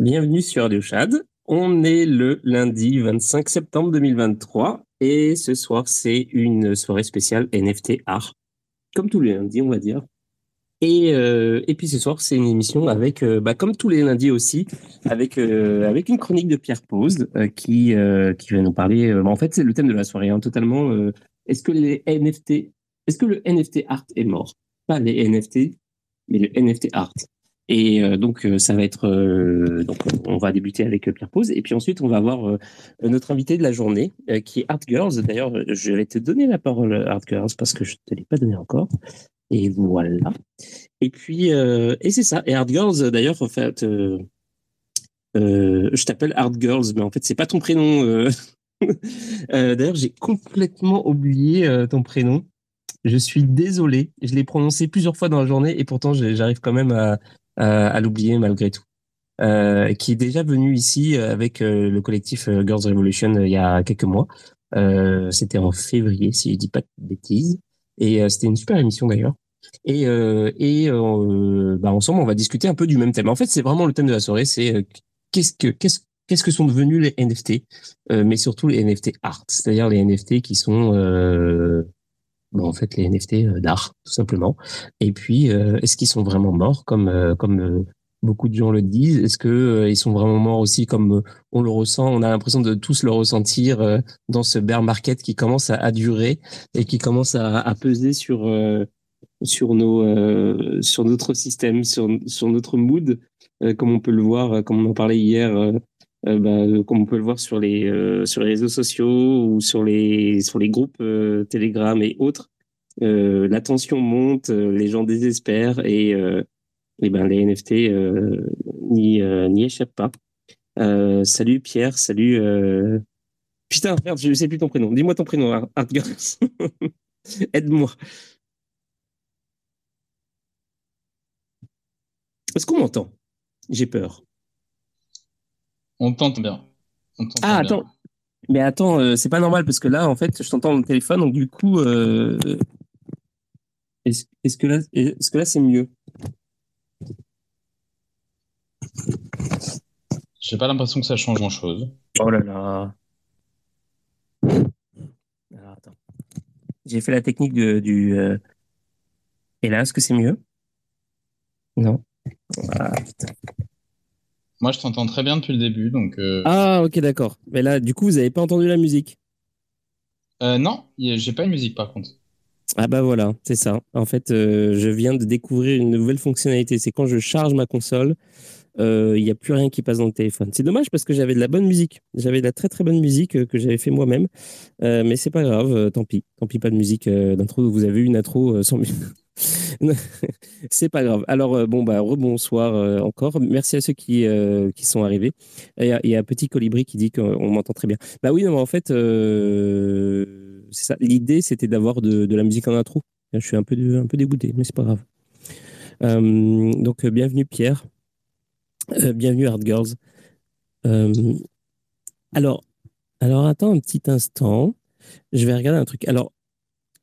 Bienvenue sur Radio Chad. On est le lundi 25 septembre 2023 et ce soir c'est une soirée spéciale NFT art, comme tous les lundis on va dire. Et, euh, et puis ce soir c'est une émission avec, euh, bah, comme tous les lundis aussi, avec euh, avec une chronique de Pierre Pose qui qui va nous parler. bah, en fait c'est le thème de la soirée, hein, totalement. est-ce que les NFT, est-ce que le NFT art est mort? Pas les NFT, mais le NFT art. Et euh, donc euh, ça va être euh, donc on va débuter avec Pierre Pose et puis ensuite on va avoir notre invité de la journée qui est Art Girls. D'ailleurs, je vais te donner la parole Art Girls parce que je te l'ai pas donné encore. Et voilà. Et puis et c'est ça. Et Art Girls d'ailleurs en fait je t'appelle Art Girls mais en fait c'est pas ton prénom. d'ailleurs, j'ai complètement oublié ton prénom. Je suis désolé. Je l'ai prononcé plusieurs fois dans la journée et pourtant j'arrive quand même à, à l'oublier malgré tout. Euh, qui est déjà venu ici euh, avec le collectif Girls Revolution il y a quelques mois. c'était en février, si je dis pas de bêtises. Et c'était une super émission d'ailleurs. Et, et bah, ensemble, on va discuter un peu du même thème. En fait, c'est vraiment le thème de la soirée. C'est qu'est-ce que qu'est-ce qu'est-ce que sont devenus les NFT, mais surtout les NFT art, c'est-à-dire les NFT qui sont bon, en fait les NFT euh, d'art tout simplement. Et puis euh, est-ce qu'ils sont vraiment morts comme euh, comme beaucoup de gens le disent? Est-ce que ils sont vraiment morts aussi comme on le ressent On a l'impression de tous le ressentir dans ce bear market qui commence à, durer et qui commence à, peser sur sur nos sur notre système, sur sur notre mood, comme on peut le voir, comme on en parlait hier euh, bah, comme on peut le voir sur les euh, sur les réseaux sociaux ou sur les sur les groupes euh, Telegram et autres, la tension monte, les gens désespèrent et et ben les NFT n'y échappent pas. salut Pierre, salut. Putain, merde, je ne sais plus ton prénom. Dis-moi ton prénom, Art Aide-moi. Est-ce qu'on m'entend? J'ai peur. On t'entend bien. ah, attends. Mais attends, euh, c'est pas normal parce que là, en fait, je t'entends au téléphone, donc du coup, euh, est-ce que là, est-ce que là, c'est mieux? J'ai pas l'impression que ça change grand-chose. Oh là là. Alors, attends. J'ai fait la technique de, du. Euh, et là, est-ce que c'est mieux? Non. Ah, putain. Moi, je t'entends très bien depuis le début, donc. Euh, ah, ok, d'accord. Mais là, du coup, vous n'avez pas entendu la musique? Euh, Non, j'ai pas une musique par contre. Ah bah voilà, c'est ça. En fait, euh, je viens de découvrir une nouvelle fonctionnalité. C'est quand je charge ma console, euh, il n'y a plus rien qui passe dans le téléphone. C'est dommage parce que j'avais de la bonne musique. J'avais de la très très bonne musique euh, que j'avais fait moi-même. mais c'est pas grave, tant pis. Tant pis, pas de musique d'intro. Vous avez eu une intro sans musique. c'est pas grave. Alors, bon, bah, rebonsoir encore. Merci à ceux qui, qui sont arrivés. Il y, a un petit colibri qui dit qu'on m'entend très bien. Bah oui, non, mais en fait, c'est ça. L'idée, c'était d'avoir de, de, la musique en intro. Je suis un peu, un peu dégoûté, mais c'est pas grave. donc, bienvenue Pierre. bienvenue Hard Girls. alors, alors, attends un petit instant. Je vais regarder un truc. Alors,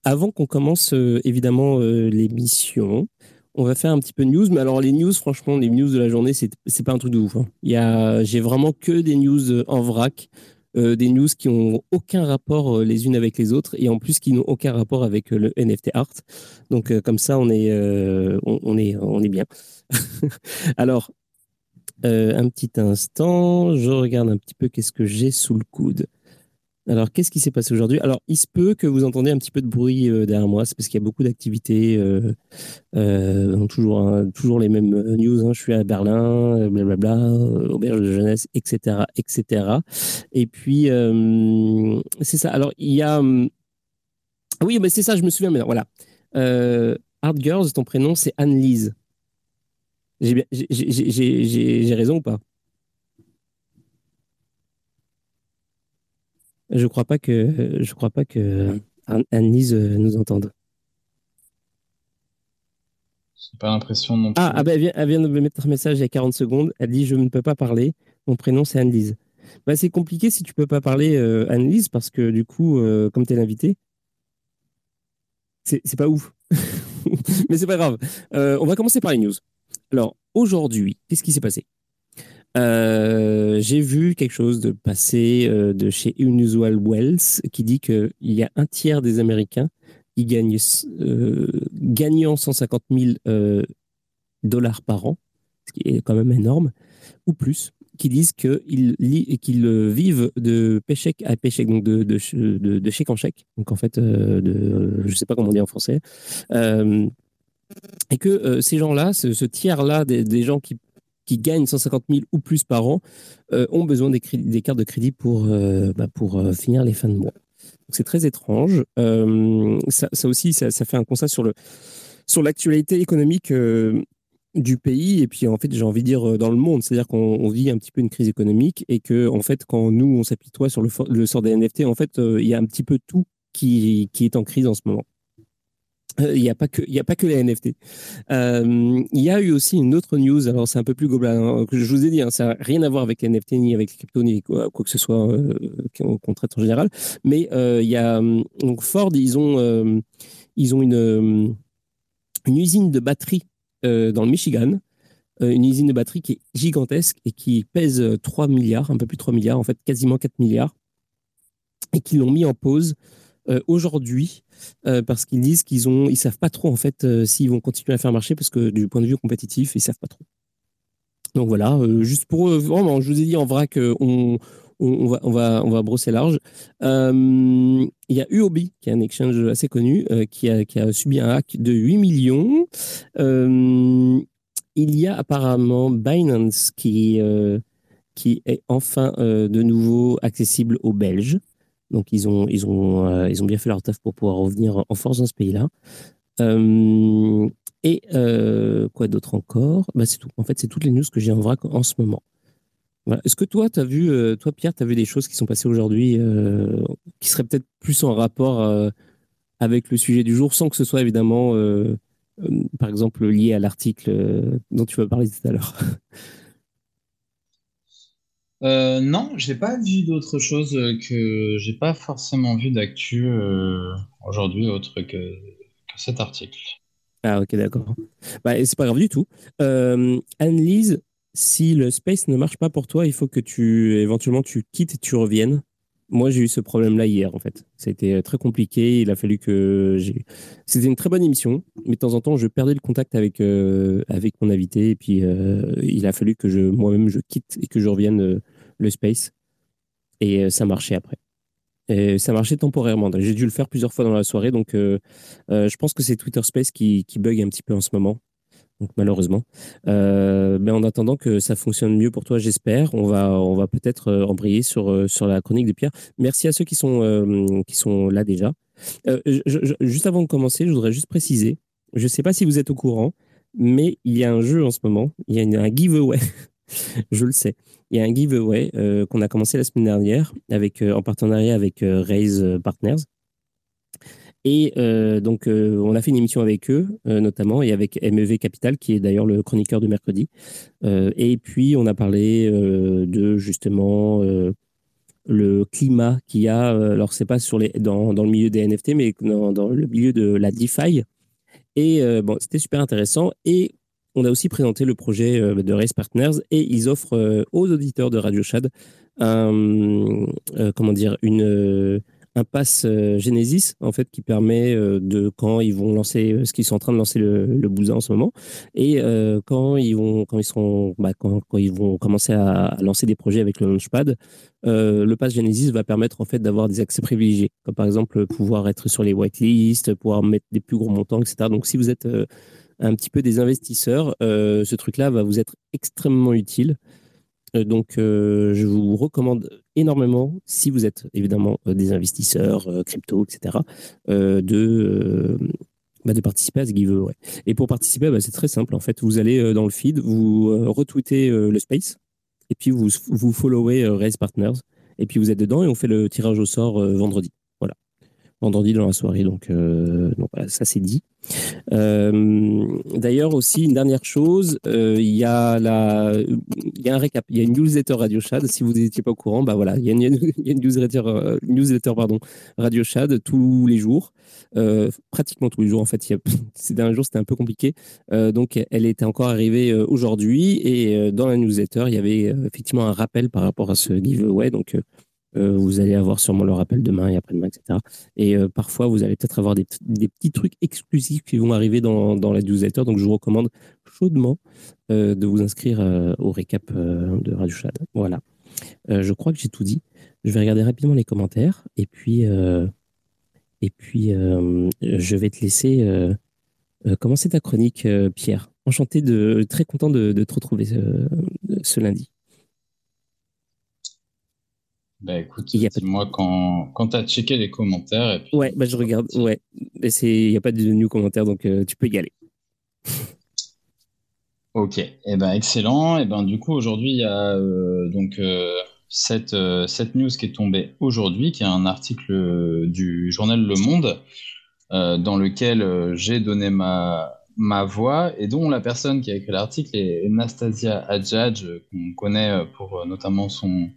avant qu'on commence euh, évidemment euh, l'émission, on va faire un petit peu de news. Mais alors les news, franchement, les news de la journée, c'est c'est pas un truc de ouf. Hein. J'ai vraiment que des news euh, en vrac, des news qui ont aucun rapport les unes avec les autres et en plus qui n'ont aucun rapport avec le NFT art. Donc comme ça, on est, on, est, on est bien. alors. un petit instant, je regarde un petit peu qu'est-ce que j'ai sous le coude. Alors, qu'est-ce qui s'est passé aujourd'hui? Alors, il se peut que vous entendez un petit peu de bruit euh, derrière moi, c'est parce qu'il y a beaucoup d'activités, euh, euh, toujours, hein, toujours les mêmes news. Hein. Je suis à Berlin, blablabla, auberge de jeunesse, etc., etc. Et puis, c'est ça. Alors, il y a, oui, mais c'est ça. Je me souviens maintenant. Voilà. Hard Girls, ton prénom, c'est Anne-Lise. J'ai raison ou pas? Je crois pas que je crois pas que Anne-Lise euh, nous entende. C'est pas l'impression non plus. Ah, ah ben, elle, vient, de me mettre un message il y a 40 secondes. Elle dit Je ne peux pas parler. Mon prénom, c'est Anne-Lise. Bah, c'est compliqué si tu peux pas parler, euh, Anne-Lise, parce que du coup, euh, comme tu es l'invité, c'est pas ouf. Mais c'est pas grave. on va commencer par les news. Alors, aujourd'hui, qu'est-ce qui s'est passé? Euh, j'ai vu quelque chose de passer euh, de chez Unusual Wells qui dit qu'il y a un tiers des Américains euh, gagnant 150 000 dollars par an, ce qui est quand même énorme, ou plus, qui disent qu'ils qu'ils vivent de paycheck à paycheck, donc de, de, de, chèque en chèque, donc en fait, de, je ne sais pas comment on dit en français, et que ces gens-là, ce, tiers-là des, gens qui qui gagnent 150 000 ou plus par an euh, ont besoin des, cartes de crédit pour, euh, bah, pour euh, finir les fins de mois. C'est très étrange. Ça, aussi, ça, fait un constat sur le sur l'actualité économique du pays et puis en fait j'ai envie de dire dans le monde c'est-à-dire qu'on vit un petit peu une crise économique et que en fait quand nous on s'apitoie sur le, le, sort des NFT en fait il y a un petit peu tout qui, qui est en crise en ce moment il n'y a pas que y a pas que les NFT. Euh, il y a eu aussi une autre news. Alors c'est un peu plus global. Hein, que je vous ai dit, hein, ça n'a rien à voir avec les NFT ni avec les cryptos ni quoi, que ce soit euh, qu'on traite en général. Mais euh, il y a donc Ford, ils ont euh, ils ont une une usine de batterie dans le Michigan. une usine de batterie qui est gigantesque et qui pèse 3 milliards, un peu plus de 3 milliards, en fait quasiment 4 milliards, et qui l'ont mis en pause euh, aujourd'hui euh, parce qu'ils disent qu'ils ont, ils savent pas trop en fait euh, s'ils vont continuer à faire marcher parce que du point de vue compétitif, ils savent pas trop. Donc voilà, juste pour vraiment, je vous ai dit en vrac, on, va, on, va, on va brosser large. Il y a Uobi, qui est un exchange assez connu, qui, a, qui, a, subi un hack de 8 millions. il y a apparemment Binance qui, qui est enfin de nouveau accessible aux Belges. Donc ils ont, ils ont, euh, ils ont bien fait leur taf pour pouvoir revenir en force dans ce pays-là. Euh, et euh, quoi d'autre encore? Bah, C'est tout. En fait, c'est toutes les news que j'ai en vrac en ce moment. Est-ce que toi, as vu, toi Pierre, tu as vu des choses qui sont passées aujourd'hui qui seraient peut-être plus en rapport avec le sujet du jour, sans que ce soit évidemment, par exemple, lié à l'article dont tu vas parler tout à l'heure? Euh, non, j'ai pas vu d'autre chose que j'ai pas forcément vu d'actu euh, aujourd'hui autre que, cet article. Ah ok d'accord. Bah, c'est pas grave du tout. Euh, Anne-Lise, si le space ne marche pas pour toi, il faut que tu éventuellement tu quittes et tu reviennes. Moi j'ai eu ce problème-là hier en fait. Ça a été très compliqué. Il a fallu que j'ai. C'était une très bonne émission, mais de temps en temps je perdais le contact avec avec mon invité et puis il a fallu que je moi-même je quitte et que je revienne le space. Et euh, ça marchait après. Et ça marchait temporairement. J'ai dû le faire plusieurs fois dans la soirée. Donc, je pense que c'est Twitter Space qui, qui bug un petit peu en ce moment donc malheureusement. Euh, mais en attendant que ça fonctionne mieux pour toi, j'espère, on va, on va peut-être euh, embrayer sur, euh, sur la chronique de Pierre. Merci à ceux qui sont, qui sont là déjà. juste avant de commencer, je voudrais juste préciser, je ne sais pas si vous êtes au courant, mais il y a un jeu en ce moment, il y a un giveaway, je le sais. Il y a un giveaway qu'on a commencé la semaine dernière avec, en partenariat avec Raise Partners. Et euh, donc, euh, on a fait une émission avec eux, euh, notamment, et avec MEV Capital, qui est d'ailleurs le chroniqueur de mercredi. et puis, on a parlé de justement le climat qu'il y a, alors c'est pas dans, le milieu des NFT, mais dans, dans le milieu de la DeFi. Et bon, c'était super intéressant. Et on a aussi présenté le projet de Race Partners et ils offrent aux auditeurs de Radio Shad un, comment dire, un pass euh, Genesis en fait qui permet euh, de quand ils vont lancer euh, ce qu'ils sont en train de lancer le, le bousin en ce moment et quand ils vont quand ils seront bah, quand, quand, ils vont commencer à, lancer des projets avec le Launchpad le pass Genesis va permettre en fait d'avoir des accès privilégiés comme par exemple pouvoir être sur les whitelists pouvoir mettre des plus gros montants etc donc si vous êtes un petit peu des investisseurs ce truc là va vous être extrêmement utile euh, donc, euh, je vous recommande énormément, si vous êtes évidemment euh, des investisseurs crypto, etc., de, bah, de participer à ce giveaway. Et pour participer, bah, c'est très simple. En fait, vous allez dans le feed, vous retweetez le space, et puis vous, vous followez Raise Partners, et puis vous êtes dedans, et on fait le tirage au sort vendredi. Vendredi dans la soirée. Donc, donc voilà, ça c'est dit. Euh, d'ailleurs, aussi, une dernière chose, euh, il y, a un récap, il y a une newsletter Radio Shad. Si vous n'étiez pas au courant, bah voilà, il y a une, newsletter, euh, Radio Shad tous les jours. pratiquement tous les jours en fait. Ces derniers jours, c'était un peu compliqué. donc, elle était encore arrivée aujourd'hui et dans la newsletter, il y avait effectivement un rappel par rapport à ce giveaway. Donc, euh, vous allez avoir sûrement le rappel demain et après-demain, etc. Et euh, parfois, vous allez peut-être avoir des, petits trucs exclusifs qui vont arriver dans, la newsletter. Donc, je vous recommande chaudement euh, de vous inscrire au récap de Radio Chat. Voilà. je crois que j'ai tout dit. Je vais regarder rapidement les commentaires et puis, et puis je vais te laisser commencer ta chronique, Pierre. Enchanté de, très content de, te retrouver ce lundi. Bah écoute, dis-moi quand, quand tu as checké les commentaires. Et puis... Ouais, bah je regarde. Ouais, il n'y a pas de new commentaires, donc euh, tu peux y aller. ok, et eh ben excellent. Et eh ben du coup, aujourd'hui, il y a euh, donc euh, cette, cette, news qui est tombée aujourd'hui, qui est un article du journal Le Monde, dans lequel j'ai donné ma, ma voix et dont la personne qui a écrit l'article est Nastasia Adjadj, qu'on connaît pour notamment son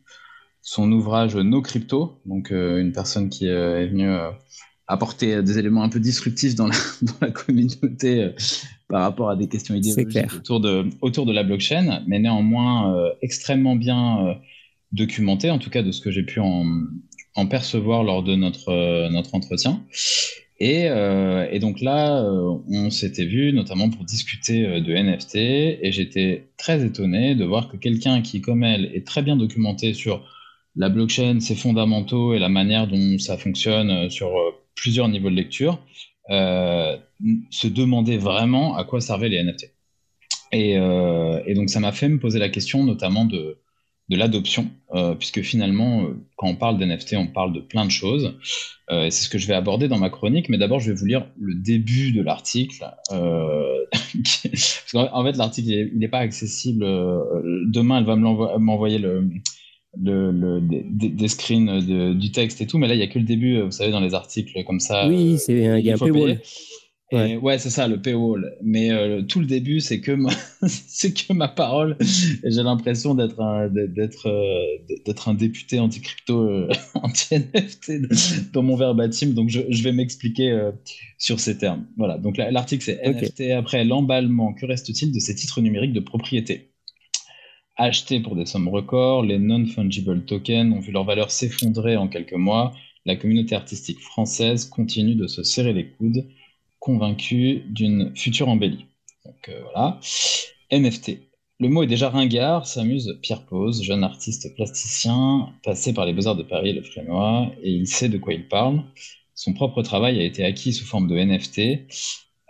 son ouvrage No Crypto, donc euh, une personne qui euh, est venue euh, apporter des éléments un peu disruptifs dans la, dans la communauté par rapport à des questions idéologiques autour de, autour de la blockchain, mais néanmoins extrêmement bien documenté, en tout cas de ce que j'ai pu en, en, percevoir lors de notre, notre entretien. Et, et, donc là, on s'était vu notamment pour discuter de NFT, et j'étais très étonné de voir que quelqu'un qui, comme elle, est très bien documenté sur la blockchain, ses fondamentaux et la manière dont ça fonctionne euh, sur euh, plusieurs niveaux de lecture, euh, se demander vraiment à quoi servaient les NFT. Et, donc ça m'a fait me poser la question notamment de, l'adoption, puisque finalement, quand on parle d'NFT, on parle de plein de choses. et c'est ce que je vais aborder dans ma chronique, mais d'abord, je vais vous lire le début de l'article. en fait, l'article, il n'est pas accessible. demain, elle va m'envoyer le, le, des, screens du texte et tout, mais là, il n'y a que le début, vous savez, dans les articles comme ça. Oui, euh, c'est un, il y a un paywall. Ouais, c'est ça, le paywall. Mais euh, tout le début, c'est que, ma... c'est que ma parole. J'ai l'impression d'être un, d'être, euh, d'être un député anti-crypto, anti-NFT dans mon verbatim. Donc, je, je vais m'expliquer sur ces termes. Voilà. Donc, l'article, c'est NFT après l'emballement. Que reste-t-il de ces titres numériques de propriété? Achetés pour des sommes records, les non-fungible tokens ont vu leur valeur s'effondrer en quelques mois. La communauté artistique française continue de se serrer les coudes, convaincue d'une future embellie. Donc euh, voilà. NFT. le mot est déjà ringard, s'amuse Pierre Pose, jeune artiste plasticien, passé par les Beaux-Arts de Paris et le Frénois, et il sait de quoi il parle. Son propre travail a été acquis sous forme de NFT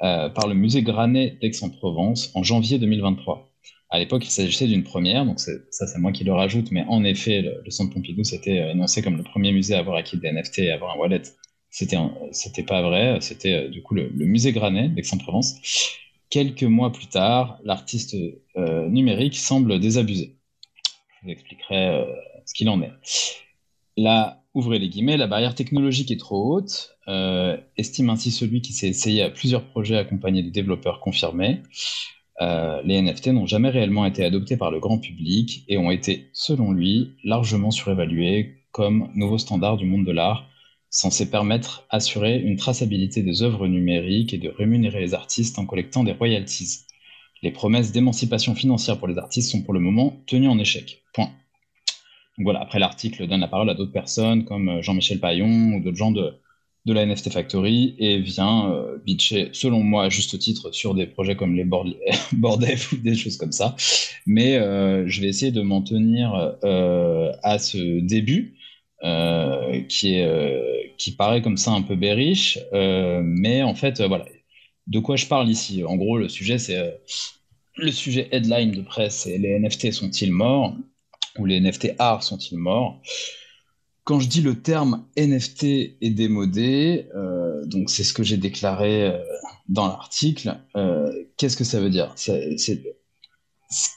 euh, par le musée Granet d'Aix-en-Provence en janvier 2023. À l'époque, il s'agissait d'une première, donc ça c'est moi qui le rajoute, mais en effet, le, Centre Pompidou s'était euh, énoncé comme le premier musée à avoir acquis des NFT et avoir un wallet. C'était c'était pas vrai, c'était euh, du coup le, musée Granet d'Aix-en-Provence. Quelques mois plus tard, l'artiste numérique semble désabusé. Je vous expliquerai ce qu'il en est. Là, ouvrez les guillemets, la barrière technologique est trop haute, estime ainsi celui qui s'est essayé à plusieurs projets accompagnés de développeurs confirmés. Euh, les NFT n'ont jamais réellement été adoptés par le grand public et ont été, selon lui, largement surévalués comme nouveau standard du monde de l'art, censé permettre d'assurer une traçabilité des œuvres numériques et de rémunérer les artistes en collectant des royalties. Les promesses d'émancipation financière pour les artistes sont pour le moment tenues en échec. Point. Donc voilà, après l'article donne la parole à d'autres personnes comme Jean-Michel Paillon ou d'autres gens de, de la NFT Factory et vient euh, bitcher, selon moi, à juste titre, sur des projets comme les Bordef ou des choses comme ça. Mais euh, je vais essayer de m'en tenir euh, à ce début, qui, est, qui paraît comme ça un peu bearish, mais en fait, voilà. De quoi je parle ici? En gros, le sujet, c'est le sujet headline de presse, c'est les NFT sont-ils morts? Ou les NFT art sont-ils morts? Quand je dis le terme NFT est démodé, euh, donc c'est ce que j'ai déclaré euh, dans l'article, euh, qu'est-ce que ça veut dire? C'est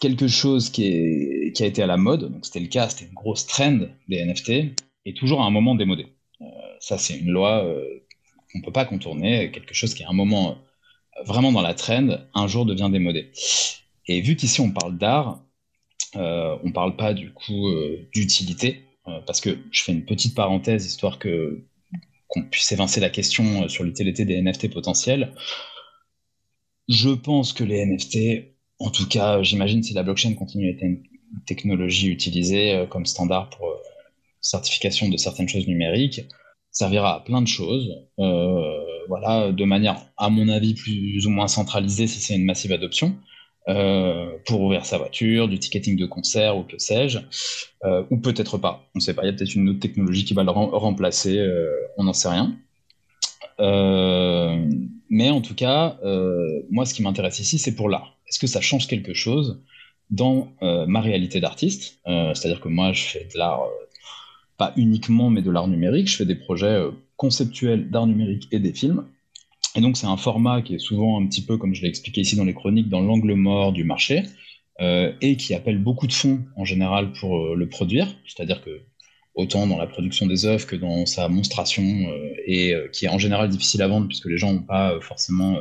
quelque chose qui, a été à la mode, donc c'était le cas, c'était une grosse trend des NFT, et toujours à un moment démodé. ça, c'est une loi qu'on ne peut pas contourner, quelque chose qui est à un moment vraiment dans la trend, un jour devient démodé. Et vu qu'ici on parle d'art, on ne parle pas du coup d'utilité, parce que je fais une petite parenthèse histoire que qu'on puisse évincer la question euh, sur l'utilité des NFT potentiels. Je pense que les NFT, en tout cas, j'imagine si la blockchain continue à être une technologie utilisée euh, comme standard pour certification de certaines choses numériques, servira à plein de choses. voilà, de manière, à mon avis, plus ou moins centralisée si c'est une massive adoption. Euh, pour ouvrir sa voiture, du ticketing de concert ou que sais-je, euh, ou peut-être pas. On ne sait pas, il y a peut-être une autre technologie qui va le remplacer, euh, on n'en sait rien. mais en tout cas, moi, ce qui m'intéresse ici, c'est pour l'art. Est-ce que ça change quelque chose dans ma réalité d'artiste? C'est-à-dire que moi, je fais de l'art, pas uniquement, mais de l'art numérique. Je fais des projets conceptuels d'art numérique et des films. Et donc, c'est un format qui est souvent un petit peu, comme je l'ai expliqué ici dans les chroniques, dans l'angle mort du marché, euh, et qui appelle beaucoup de fonds en général pour euh, le produire. C'est-à-dire que, autant dans la production des œuvres que dans sa monstration, euh, et qui est en général difficile à vendre, puisque les gens n'ont pas forcément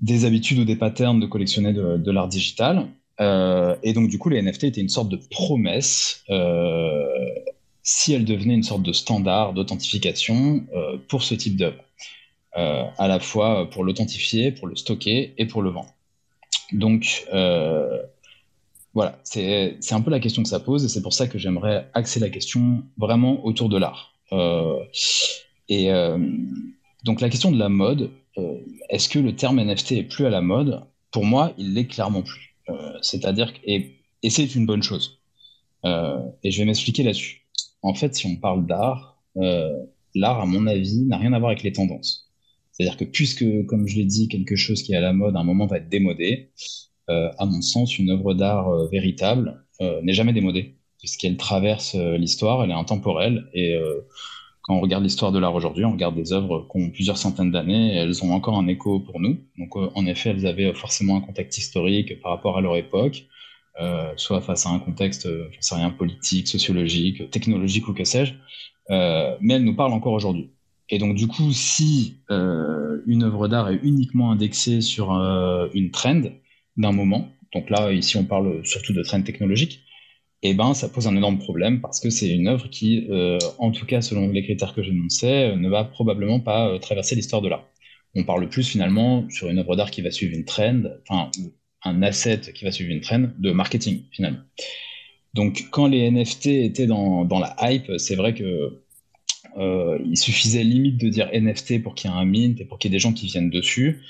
des habitudes ou des patterns de collectionner de, l'art digital. et donc, du coup, les NFT étaient une sorte de promesse si elles devenaient une sorte de standard d'authentification pour ce type d'œuvre. Euh, à la fois pour l'authentifier, pour le stocker et pour le vendre. Donc, euh, voilà, c'est un peu la question que ça pose et c'est pour ça que j'aimerais axer la question vraiment autour de l'art. Euh, et donc, la question de la mode, est-ce que le terme NFT est plus à la mode? Pour moi, il l'est clairement plus. C'est-à-dire et, et c'est une bonne chose. et je vais m'expliquer là-dessus. En fait, si on parle d'art, l'art, à mon avis, n'a rien à voir avec les tendances. C'est-à-dire que puisque, comme je l'ai dit, quelque chose qui est à la mode à un moment va être démodé, euh, à mon sens, une œuvre d'art euh, véritable euh, n'est jamais démodée, puisqu'elle traverse l'histoire, elle est intemporelle, et quand on regarde l'histoire de l'art aujourd'hui, on regarde des œuvres qui ont plusieurs centaines d'années, elles ont encore un écho pour nous. Donc en effet, elles avaient forcément un contexte historique par rapport à leur époque, soit face à un contexte, je sais rien, politique, sociologique, technologique ou que sais-je, mais elles nous parlent encore aujourd'hui. Et donc, du coup, si euh, une œuvre d'art est uniquement indexée sur euh, une trend d'un moment, donc là, ici, on parle surtout de trend technologique, eh ben, ça pose un énorme problème parce que c'est une œuvre qui, euh, en tout cas, selon les critères que j'énonçais, ne va probablement pas traverser l'histoire de l'art. On parle plus finalement sur une œuvre d'art qui va suivre une trend, enfin, un asset qui va suivre une trend de marketing, finalement. Donc, quand les NFT étaient dans la hype, c'est vrai que euh, il suffisait limite de dire NFT pour qu'il y ait un mint et pour qu'il y ait des gens qui viennent dessus.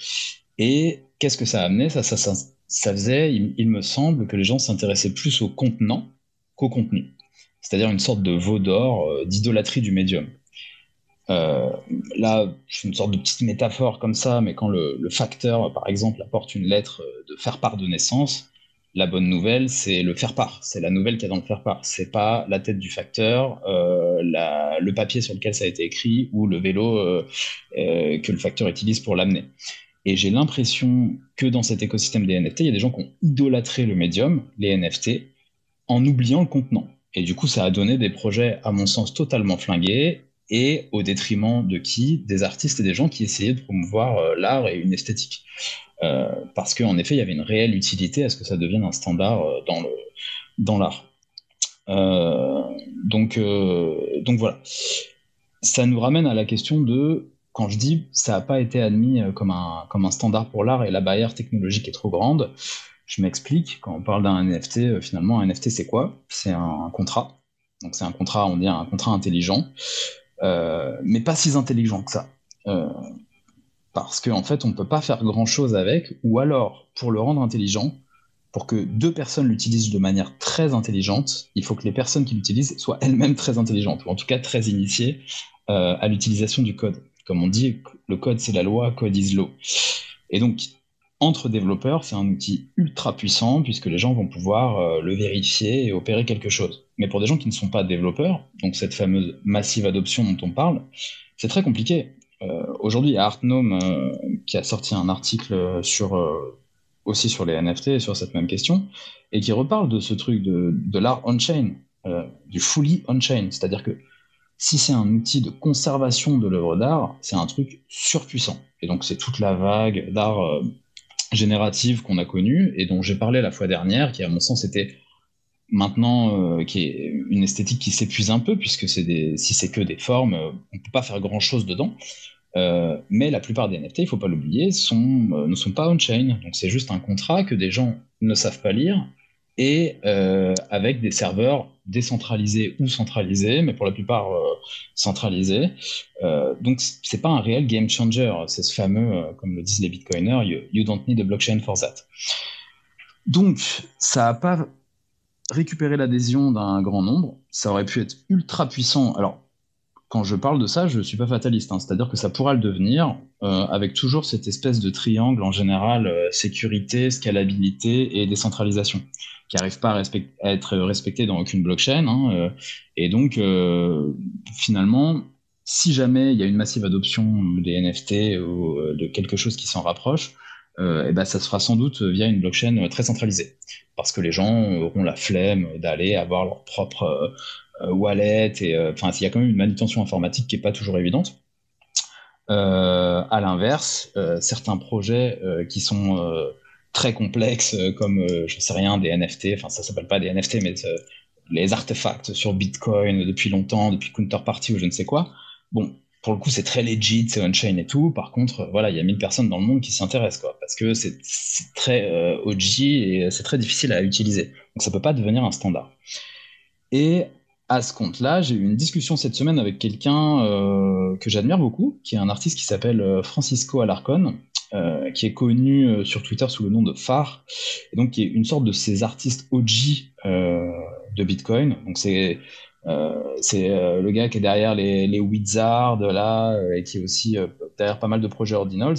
Et qu'est-ce que ça a amené? Ça, ça, ça faisait, il, me semble, que les gens s'intéressaient plus au contenant qu'au contenu. C'est-à-dire une sorte de veau d'or, euh, d'idolâtrie du médium. Euh, là, c'est une sorte de petite métaphore comme ça, mais quand le, facteur, par exemple, apporte une lettre de faire-part de naissance, la bonne nouvelle, c'est le faire-part. C'est la nouvelle qu'il y a dans le faire-part. C'est pas la tête du facteur, euh, le papier sur lequel ça a été écrit ou le vélo euh, que le facteur utilise pour l'amener. Et j'ai l'impression que dans cet écosystème des NFT, il y a des gens qui ont idolâtré le médium, les NFT, en oubliant le contenant. Et du coup, ça a donné des projets, à mon sens, totalement flingués et au détriment de qui? Des artistes et des gens qui essayaient de promouvoir euh, l'art et une esthétique. Euh, parce qu'en effet, il y avait une réelle utilité à ce que ça devienne un standard euh, dans dans l'art. donc, donc voilà. Ça nous ramène à la question de, quand je dis ça n'a pas été admis comme un, comme un standard pour l'art et la barrière technologique est trop grande, je m'explique. Quand on parle d'un NFT, finalement, un NFT, c'est quoi? C'est un contrat. Donc c'est un contrat, on dit un contrat intelligent. Euh, mais pas si intelligent que ça. Euh, parce qu'en en fait, on ne peut pas faire grand-chose avec, ou alors, pour le rendre intelligent, pour que deux personnes l'utilisent de manière très intelligente, il faut que les personnes qui l'utilisent soient elles-mêmes très intelligentes, ou en tout cas très initiées euh, à l'utilisation du code. Comme on dit, le code c'est la loi, code is law. Et donc, entre développeurs, c'est un outil ultra puissant puisque les gens vont pouvoir le vérifier et opérer quelque chose. Mais pour des gens qui ne sont pas développeurs, donc cette fameuse massive adoption dont on parle, c'est très compliqué. Euh, aujourd'hui, il y a Artnome euh, qui a sorti un article sur, aussi sur les NFT sur cette même question, et qui reparle de ce truc de, de l'art on-chain, du fully on-chain. C'est-à-dire que si c'est un outil de conservation de l'œuvre d'art, c'est un truc surpuissant. Et donc c'est toute la vague d'art générative qu'on a connue et dont j'ai parlé la fois dernière, qui à mon sens était maintenant euh, qui est une esthétique qui s'épuise un peu puisque c'est des, si c'est que des formes, euh, on peut pas faire grand chose dedans. Euh, mais la plupart des NFT, il faut pas l'oublier, ne sont pas on-chain. Donc c'est juste un contrat que des gens ne savent pas lire et avec des serveurs décentralisés ou centralisés, mais pour la plupart centralisés. Donc c'est pas un réel game changer, c'est ce fameux, comme le disent les bitcoiners, you, you, don't need a blockchain for that. Donc ça n'a pas récupéré l'adhésion d'un grand nombre, ça aurait pu être ultra puissant. Alors quand je parle de ça, je ne suis pas fataliste, hein. c'est-à-dire que ça pourra le devenir, euh, avec toujours cette espèce de triangle en général, euh, sécurité, scalabilité et décentralisation qui n'arrive pas à, être respecté dans aucune blockchain. Hein, euh, et donc, finalement, si jamais il y a une massive adoption des NFT ou de quelque chose qui s'en rapproche, et eh ben ça se fera sans doute via une blockchain très centralisée. Parce que les gens auront la flemme d'aller avoir leur propre wallet. Et enfin, il y a quand même une manutention informatique qui n'est pas toujours évidente. Euh, à l'inverse, certains projets qui sont très complexes euh, comme, euh, je sais rien, des NFT, enfin ça s'appelle pas des NFT, mais euh, les artefacts sur Bitcoin depuis longtemps, depuis Counterparty ou je ne sais quoi. Bon, pour le coup, c'est très legit, c'est on-chain et tout. Par contre, voilà, il y a 1000 personnes dans le monde qui s'intéressent, quoi, parce que c'est très OG et c'est très difficile à utiliser. Donc ça peut pas devenir un standard. Et à ce compte-là, j'ai eu une discussion cette semaine avec quelqu'un que j'admire beaucoup, qui est un artiste qui s'appelle Francisco Alarcon, euh, qui est connu euh, sur Twitter sous le nom de Phare, et donc qui est une sorte de ces artistes OG euh, de Bitcoin. Donc c'est c'est le gars qui est derrière les, les Wizards là et qui est aussi derrière pas mal de projets Ordinals.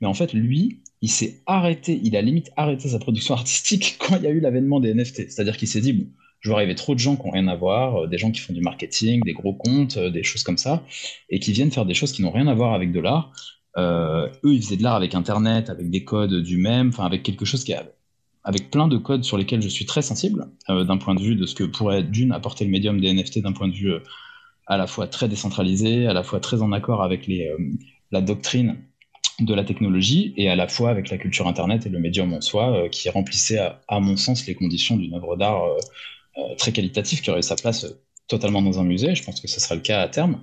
Mais en fait, lui, il s'est arrêté, il a limite arrêté sa production artistique quand il y a eu l'avènement des NFT. C'est-à-dire qu'il s'est dit, bon, je vois arriver trop de gens qui n'ont rien à voir, des gens qui font du marketing, des gros comptes, des choses comme ça, et qui viennent faire des choses qui n'ont rien à voir avec de l'art. Euh, eux, ils faisaient de l'art avec Internet, avec des codes du même, enfin avec quelque chose qui a, avec plein de codes sur lesquels je suis très sensible, euh, d'un point de vue de ce que pourrait d'une apporter le médium des NFT, d'un point de vue euh, à la fois très décentralisé, à la fois très en accord avec les, la doctrine de la technologie et à la fois avec la culture Internet et le médium en soi, qui remplissait, à, mon sens, les conditions d'une œuvre d'art très qualitative qui aurait sa place totalement dans un musée. Je pense que ce sera le cas à terme.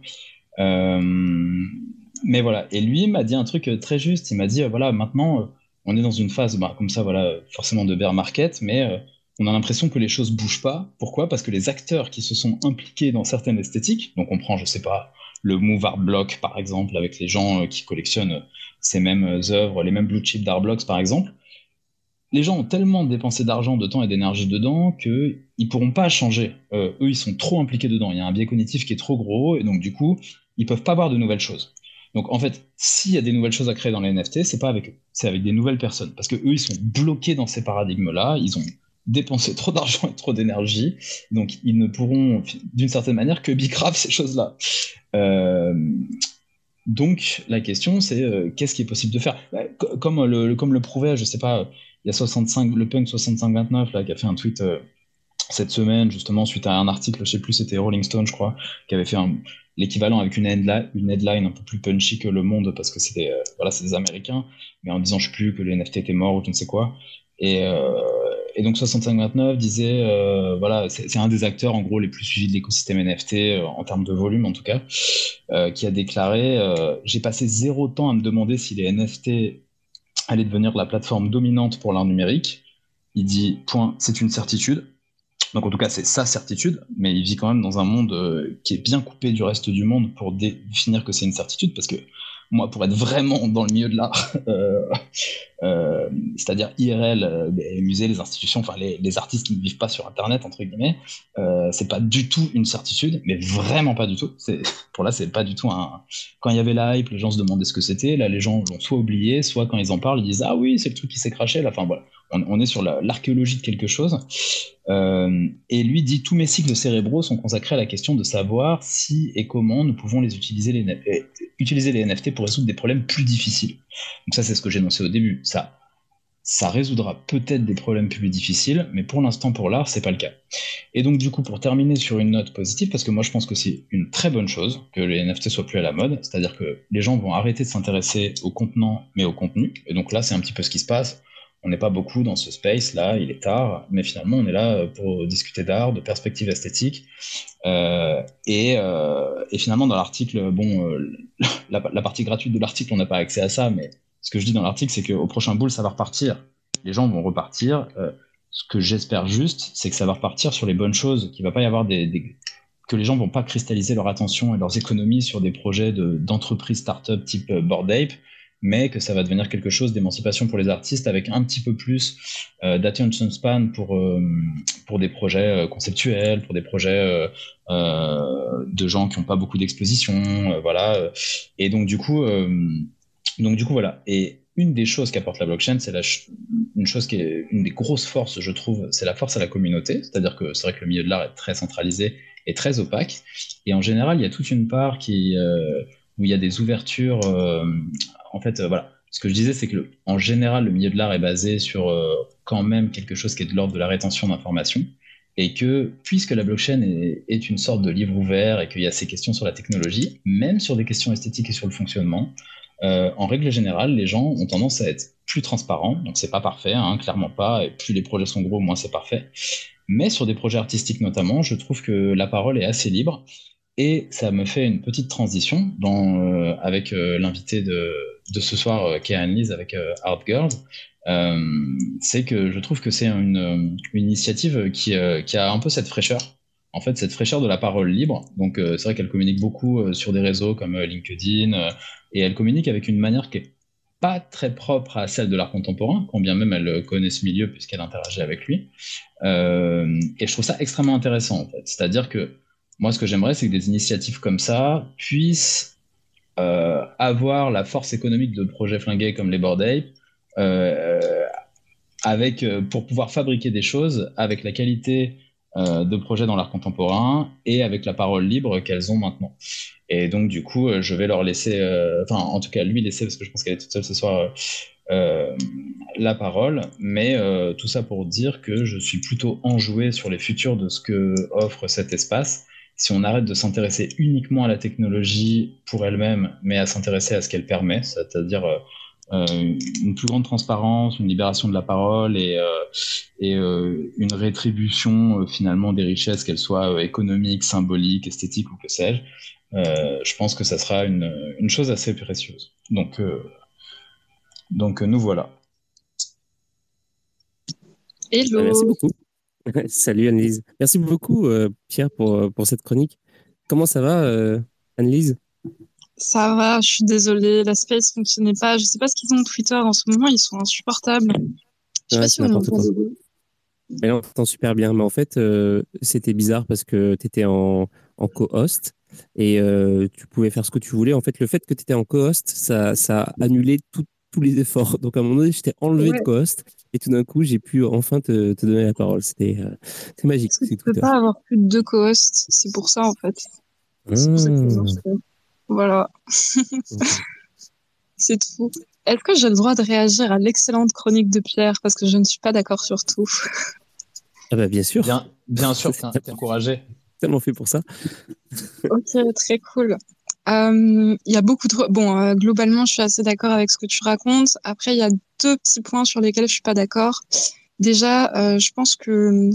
Mais voilà, et lui m'a dit un truc euh, très juste. Il m'a dit, euh, voilà, maintenant, euh, on est dans une phase, bah, comme ça, voilà, forcément de bear market, mais on a l'impression que les choses bougent pas. Pourquoi? Parce que les acteurs qui se sont impliqués dans certaines esthétiques, donc on prend, je sais pas, le Move Art Block, par exemple, avec les gens qui collectionnent ces mêmes œuvres, les mêmes blue chip d'art blocks, par exemple, les gens ont tellement dépensé d'argent, de temps et d'énergie dedans qu'ils ne pourront pas changer. eux, ils sont trop impliqués dedans. Il y a un biais cognitif qui est trop gros et donc du coup, ils peuvent pas voir de nouvelles choses. Donc en fait, s'il y a des nouvelles choses à créer dans les NFT, c'est pas avec eux, c'est avec des nouvelles personnes. Parce que eux, ils sont bloqués dans ces paradigmes-là, ils ont dépensé trop d'argent et trop d'énergie, donc ils ne pourront d'une certaine manière que bicraft ces choses-là. Euh, donc la question, c'est euh, qu'est-ce qui est possible de faire? Bah, comme, le, comme le prouvait, je sais pas, il y a 65, le punk 6529 là, qui a fait un tweet euh, cette semaine, justement, suite à un article, je sais plus, c'était Rolling Stone, je crois, qui avait fait l'équivalent avec une, headline, une headline un peu plus punchy que Le Monde, parce que c'était euh, voilà, c'est des Américains, mais en disant, je sais plus, que les NFT étaient morts ou je ne sais quoi. Et, euh, et donc 6529 disait, euh, voilà, c'est un des acteurs en gros les plus suivis de l'écosystème NFT, en termes de volume en tout cas, qui a déclaré J'ai passé zéro temps à me demander si les NFT allaient devenir la plateforme dominante pour l'art numérique. Il dit, point, c'est une certitude donc en tout cas, c'est sa certitude, mais il vit quand même dans un monde euh, qui est bien coupé du reste du monde pour définir que c'est une certitude, parce que moi, pour être vraiment dans le milieu de l'art, euh, euh, c'est-à-dire IRL, les musées, les institutions, enfin les, artistes qui ne vivent pas sur Internet, entre guillemets, c'est pas du tout une certitude, mais vraiment pas du tout. Pour là, c'est pas du tout un. Quand il y avait la hype, les gens se demandaient ce que c'était. Là, les gens l'ont soit oublié, soit quand ils en parlent, ils disent Ah oui, c'est le truc qui s'est craché. Là, enfin voilà on, est sur l'archéologie de quelque chose. Euh, et lui dit tous mes cycles cérébraux sont consacrés à la question de savoir si et comment nous pouvons les utiliser les, euh, utiliser les NFT pour résoudre des problèmes plus difficiles. Donc ça, c'est ce que j'ai énoncé au début. Ça, ça résoudra peut-être des problèmes plus difficiles, mais pour l'instant, pour l'art, c'est pas le cas. Et donc, du coup, pour terminer sur une note positive, parce que moi, je pense que c'est une très bonne chose que les NFT soient plus à la mode, c'est-à-dire que les gens vont arrêter de s'intéresser au contenant, mais au contenu. Et donc là, c'est un petit peu ce qui se passe on n'est pas beaucoup dans ce space là, il est tard, mais finalement on est là euh, pour discuter d'art, de perspectives esthétiques. Euh, euh, et, finalement dans l'article, bon, la, partie gratuite de l'article, on n'a pas accès à ça, mais ce que je dis dans l'article, c'est qu'au prochain boule, ça va repartir. Les gens vont repartir. ce que j'espère juste, c'est que ça va repartir sur les bonnes choses, qu'il va pas y avoir des, que les gens vont pas cristalliser leur attention et leurs économies sur des projets d'entreprise start-up type Bored Ape, mais que ça va devenir quelque chose d'émancipation pour les artistes avec un petit peu plus euh, d'attention span pour, euh, pour des projets euh, conceptuels, pour des projets de gens qui n'ont pas beaucoup d'exposition, voilà. Et donc du coup, donc du coup voilà. Et une des choses qu'apporte la blockchain, c'est une chose qui est une des grosses forces, je trouve, c'est la force à la communauté. C'est-à-dire que c'est vrai que le milieu de l'art est très centralisé et très opaque. Et en général, il y a toute une part qui où il y a des ouvertures en fait, euh, voilà. Ce que je disais, c'est que en général, le milieu de l'art est basé sur euh, quand même quelque chose qui est de l'ordre de la rétention d'informations. Et que, puisque la blockchain est, une sorte de livre ouvert et qu'il y a ces questions sur la technologie, même sur des questions esthétiques et sur le fonctionnement, euh, en règle générale, les gens ont tendance à être plus transparents. Donc, c'est pas parfait, hein, clairement pas. Et plus les projets sont gros, moins c'est parfait. Mais sur des projets artistiques notamment, je trouve que la parole est assez libre. Et ça me fait une petite transition dans, avec l'invité de, de ce soir euh, qui Annelise avec euh, Art Girls, euh, c'est que je trouve que c'est une, initiative qui, a un peu cette fraîcheur en fait cette fraîcheur de la parole libre. Donc c'est vrai qu'elle communique beaucoup sur des réseaux comme LinkedIn et elle communique avec une manière qui est pas très propre à celle de l'art contemporain, quand bien même elle connaît ce milieu puisqu'elle interagit avec lui. et je trouve ça extrêmement intéressant en fait. C'est-à-dire que moi ce que j'aimerais c'est que des initiatives comme ça puissent euh, avoir la force économique de projets flingués comme les Bored Ape, euh, avec, euh, pour pouvoir fabriquer des choses avec la qualité de projets dans l'art contemporain et avec la parole libre qu'elles ont maintenant. Et donc, du coup, je vais leur laisser, enfin, en tout cas, lui laisser, parce que je pense qu'elle est toute seule ce soir, la parole. Mais tout ça pour dire que je suis plutôt enjoué sur les futurs de ce que offre cet espace si on arrête de s'intéresser uniquement à la technologie pour elle-même, mais à s'intéresser à ce qu'elle permet, c'est-à-dire euh, euh, une plus grande transparence, une libération de la parole et, euh, une rétribution finalement des richesses, qu'elles soient économiques, symboliques, esthétiques ou que sais-je, je pense que ça sera une, une chose assez précieuse. Donc, donc nous voilà. Hello. Merci beaucoup. Salut Annelise. Merci beaucoup euh, Pierre pour, euh, pour cette chronique. Comment ça va euh, Annelise? Ça va, je suis désolée, la space fonctionnait pas. Je sais pas ce qu'ils ont de Twitter en ce moment, ils sont insupportables. Je sais pas si on entend. Mais là, on t'entend super bien. Mais en fait, euh, c'était bizarre parce que tu étais en, en co-host et tu pouvais faire ce que tu voulais. En fait, le fait que tu étais en co-host, ça, ça a annulé tous les efforts. Donc, à un moment donné, j'étais enlevé de co-host et tout d'un coup, j'ai pu enfin te, te, donner la parole. C'était euh, magique. Tu peux pas avoir plus de deux co-hosts. C'est pour ça, en fait. C'est pour ça que mmh. Voilà. C'est tout. Est-ce que j'ai le droit de réagir à l'excellente chronique de Pierre? Parce que je ne suis pas d'accord sur tout ah bah Bien sûr. Bien, bien sûr, t'es encouragé. Tellement fait pour ça. ok, très cool. Euh, il y a beaucoup de... Bon, euh, globalement, je suis assez d'accord avec ce que tu racontes. Après, il y a deux petits points sur lesquels je suis pas d'accord. Déjà, euh, je pense que...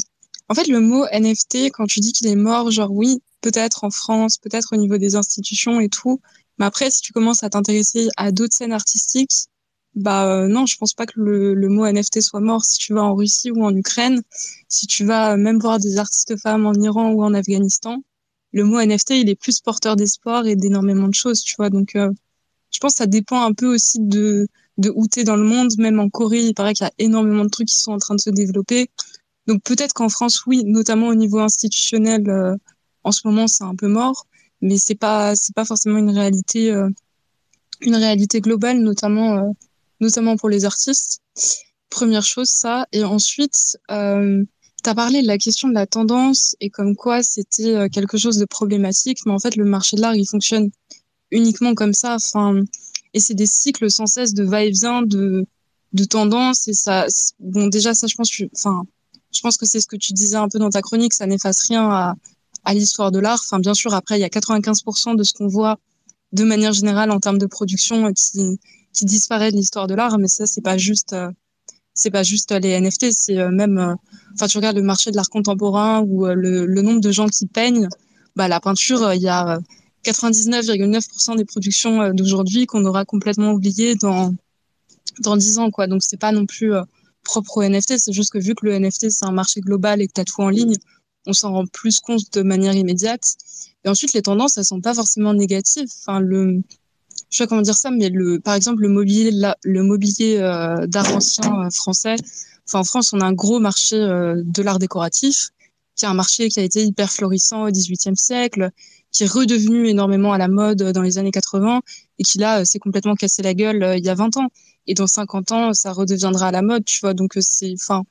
En fait, le mot NFT, quand tu dis qu'il est mort, genre oui, peut-être en France, peut-être au niveau des institutions et tout. Mais après, si tu commences à t'intéresser à d'autres scènes artistiques, bah euh, non, je pense pas que le, le, mot NFT soit mort. Si tu vas en Russie ou en Ukraine, si tu vas même voir des artistes femmes en Iran ou en Afghanistan, le mot NFT, il est plus porteur d'espoir et d'énormément de choses, tu vois. Donc, euh, je pense que ça dépend un peu aussi de, de où t'es dans le monde. Même en Corée, il paraît qu'il y a énormément de trucs qui sont en train de se développer. Donc, peut-être qu'en France, oui, notamment au niveau institutionnel, euh, en ce moment, c'est un peu mort, mais c'est pas c'est pas forcément une réalité euh, une réalité globale, notamment euh, notamment pour les artistes. Première chose, ça. Et ensuite, euh, tu as parlé de la question de la tendance et comme quoi c'était euh, quelque chose de problématique, mais en fait, le marché de l'art, il fonctionne uniquement comme ça. Enfin, et c'est des cycles sans cesse de va-et-vient, de, de tendance. Et ça, bon, déjà, ça, je pense, enfin, je pense que c'est ce que tu disais un peu dans ta chronique, ça n'efface rien à, à l'histoire de l'art. Enfin, bien sûr, après, il y a 95% de ce qu'on voit de manière générale en termes de production qui, qui disparaît de l'histoire de l'art, mais ça, c'est pas juste, euh, c'est pas juste les NFT, c'est euh, même, enfin, tu regardes le marché de l'art contemporain ou le, le, nombre de gens qui peignent, bah, la peinture, il y a 99,9% des productions d'aujourd'hui qu'on aura complètement oubliées dans, dans 10 ans, quoi. Donc, c'est pas non plus propre au NFT, c'est juste que vu que le NFT, c'est un marché global et que tu as tout en ligne, on s'en rend plus compte de manière immédiate. Et ensuite, les tendances, elles sont pas forcément négatives. Enfin, le, je sais pas comment dire ça, mais le, par exemple, le mobilier, le mobilier euh, d'art ancien euh, français. Enfin, en France, on a un gros marché euh, de l'art décoratif, qui est un marché qui a été hyper florissant au XVIIIe siècle, qui est redevenu énormément à la mode dans les années 80 et qui là s'est complètement cassé la gueule il y a 20 ans. Et dans 50 ans, ça redeviendra à la mode, tu vois. Donc c'est, enfin,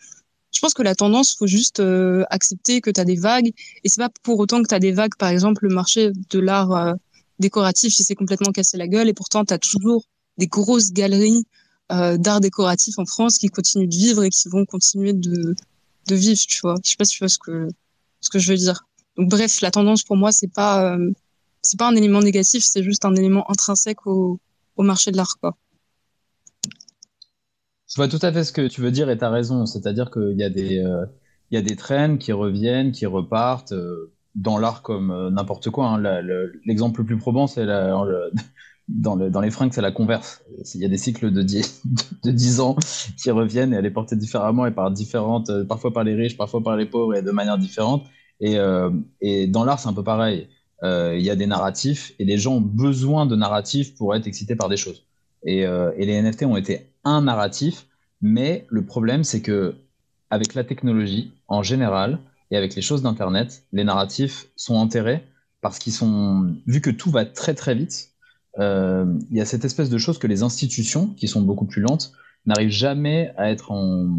je pense que la tendance, faut juste accepter que tu as des vagues. Et c'est pas pour autant que tu as des vagues, par exemple, le marché de l'art décoratif, il s'est complètement cassé la gueule. Et pourtant, tu as toujours des grosses galeries euh, d'art décoratif en France qui continuent de vivre et qui vont continuer de, de vivre, tu vois. Je sais pas si tu vois ce que, ce que je veux dire. Donc, bref, la tendance pour moi, c'est pas, c'est pas un élément négatif, c'est juste un élément intrinsèque au, au marché de l'art, quoi. Je vois tout à fait ce que tu veux dire et tu as raison. C'est-à-dire qu'il y a des, euh, il y a des trends qui reviennent, qui repartent euh, dans l'art comme euh, n'importe quoi. Hein. L'exemple le, plus probant, c'est dans, le, dans les fringues, c'est la converse. Il y a des cycles de 10, de 10 ans qui reviennent et elle est portée différemment et par différentes, parfois par les riches, parfois par les pauvres et de manière différente. Et, et dans l'art, c'est un peu pareil. Il y a des narratifs et les gens ont besoin de narratifs pour être excités par des choses. Et, et les NFT ont été un narratif, mais le problème, c'est que avec la technologie en général et avec les choses d'Internet, les narratifs sont enterrés parce qu'ils sont, vu que tout va très très vite, euh, il y a cette espèce de chose que les institutions, qui sont beaucoup plus lentes, n'arrivent jamais à être en,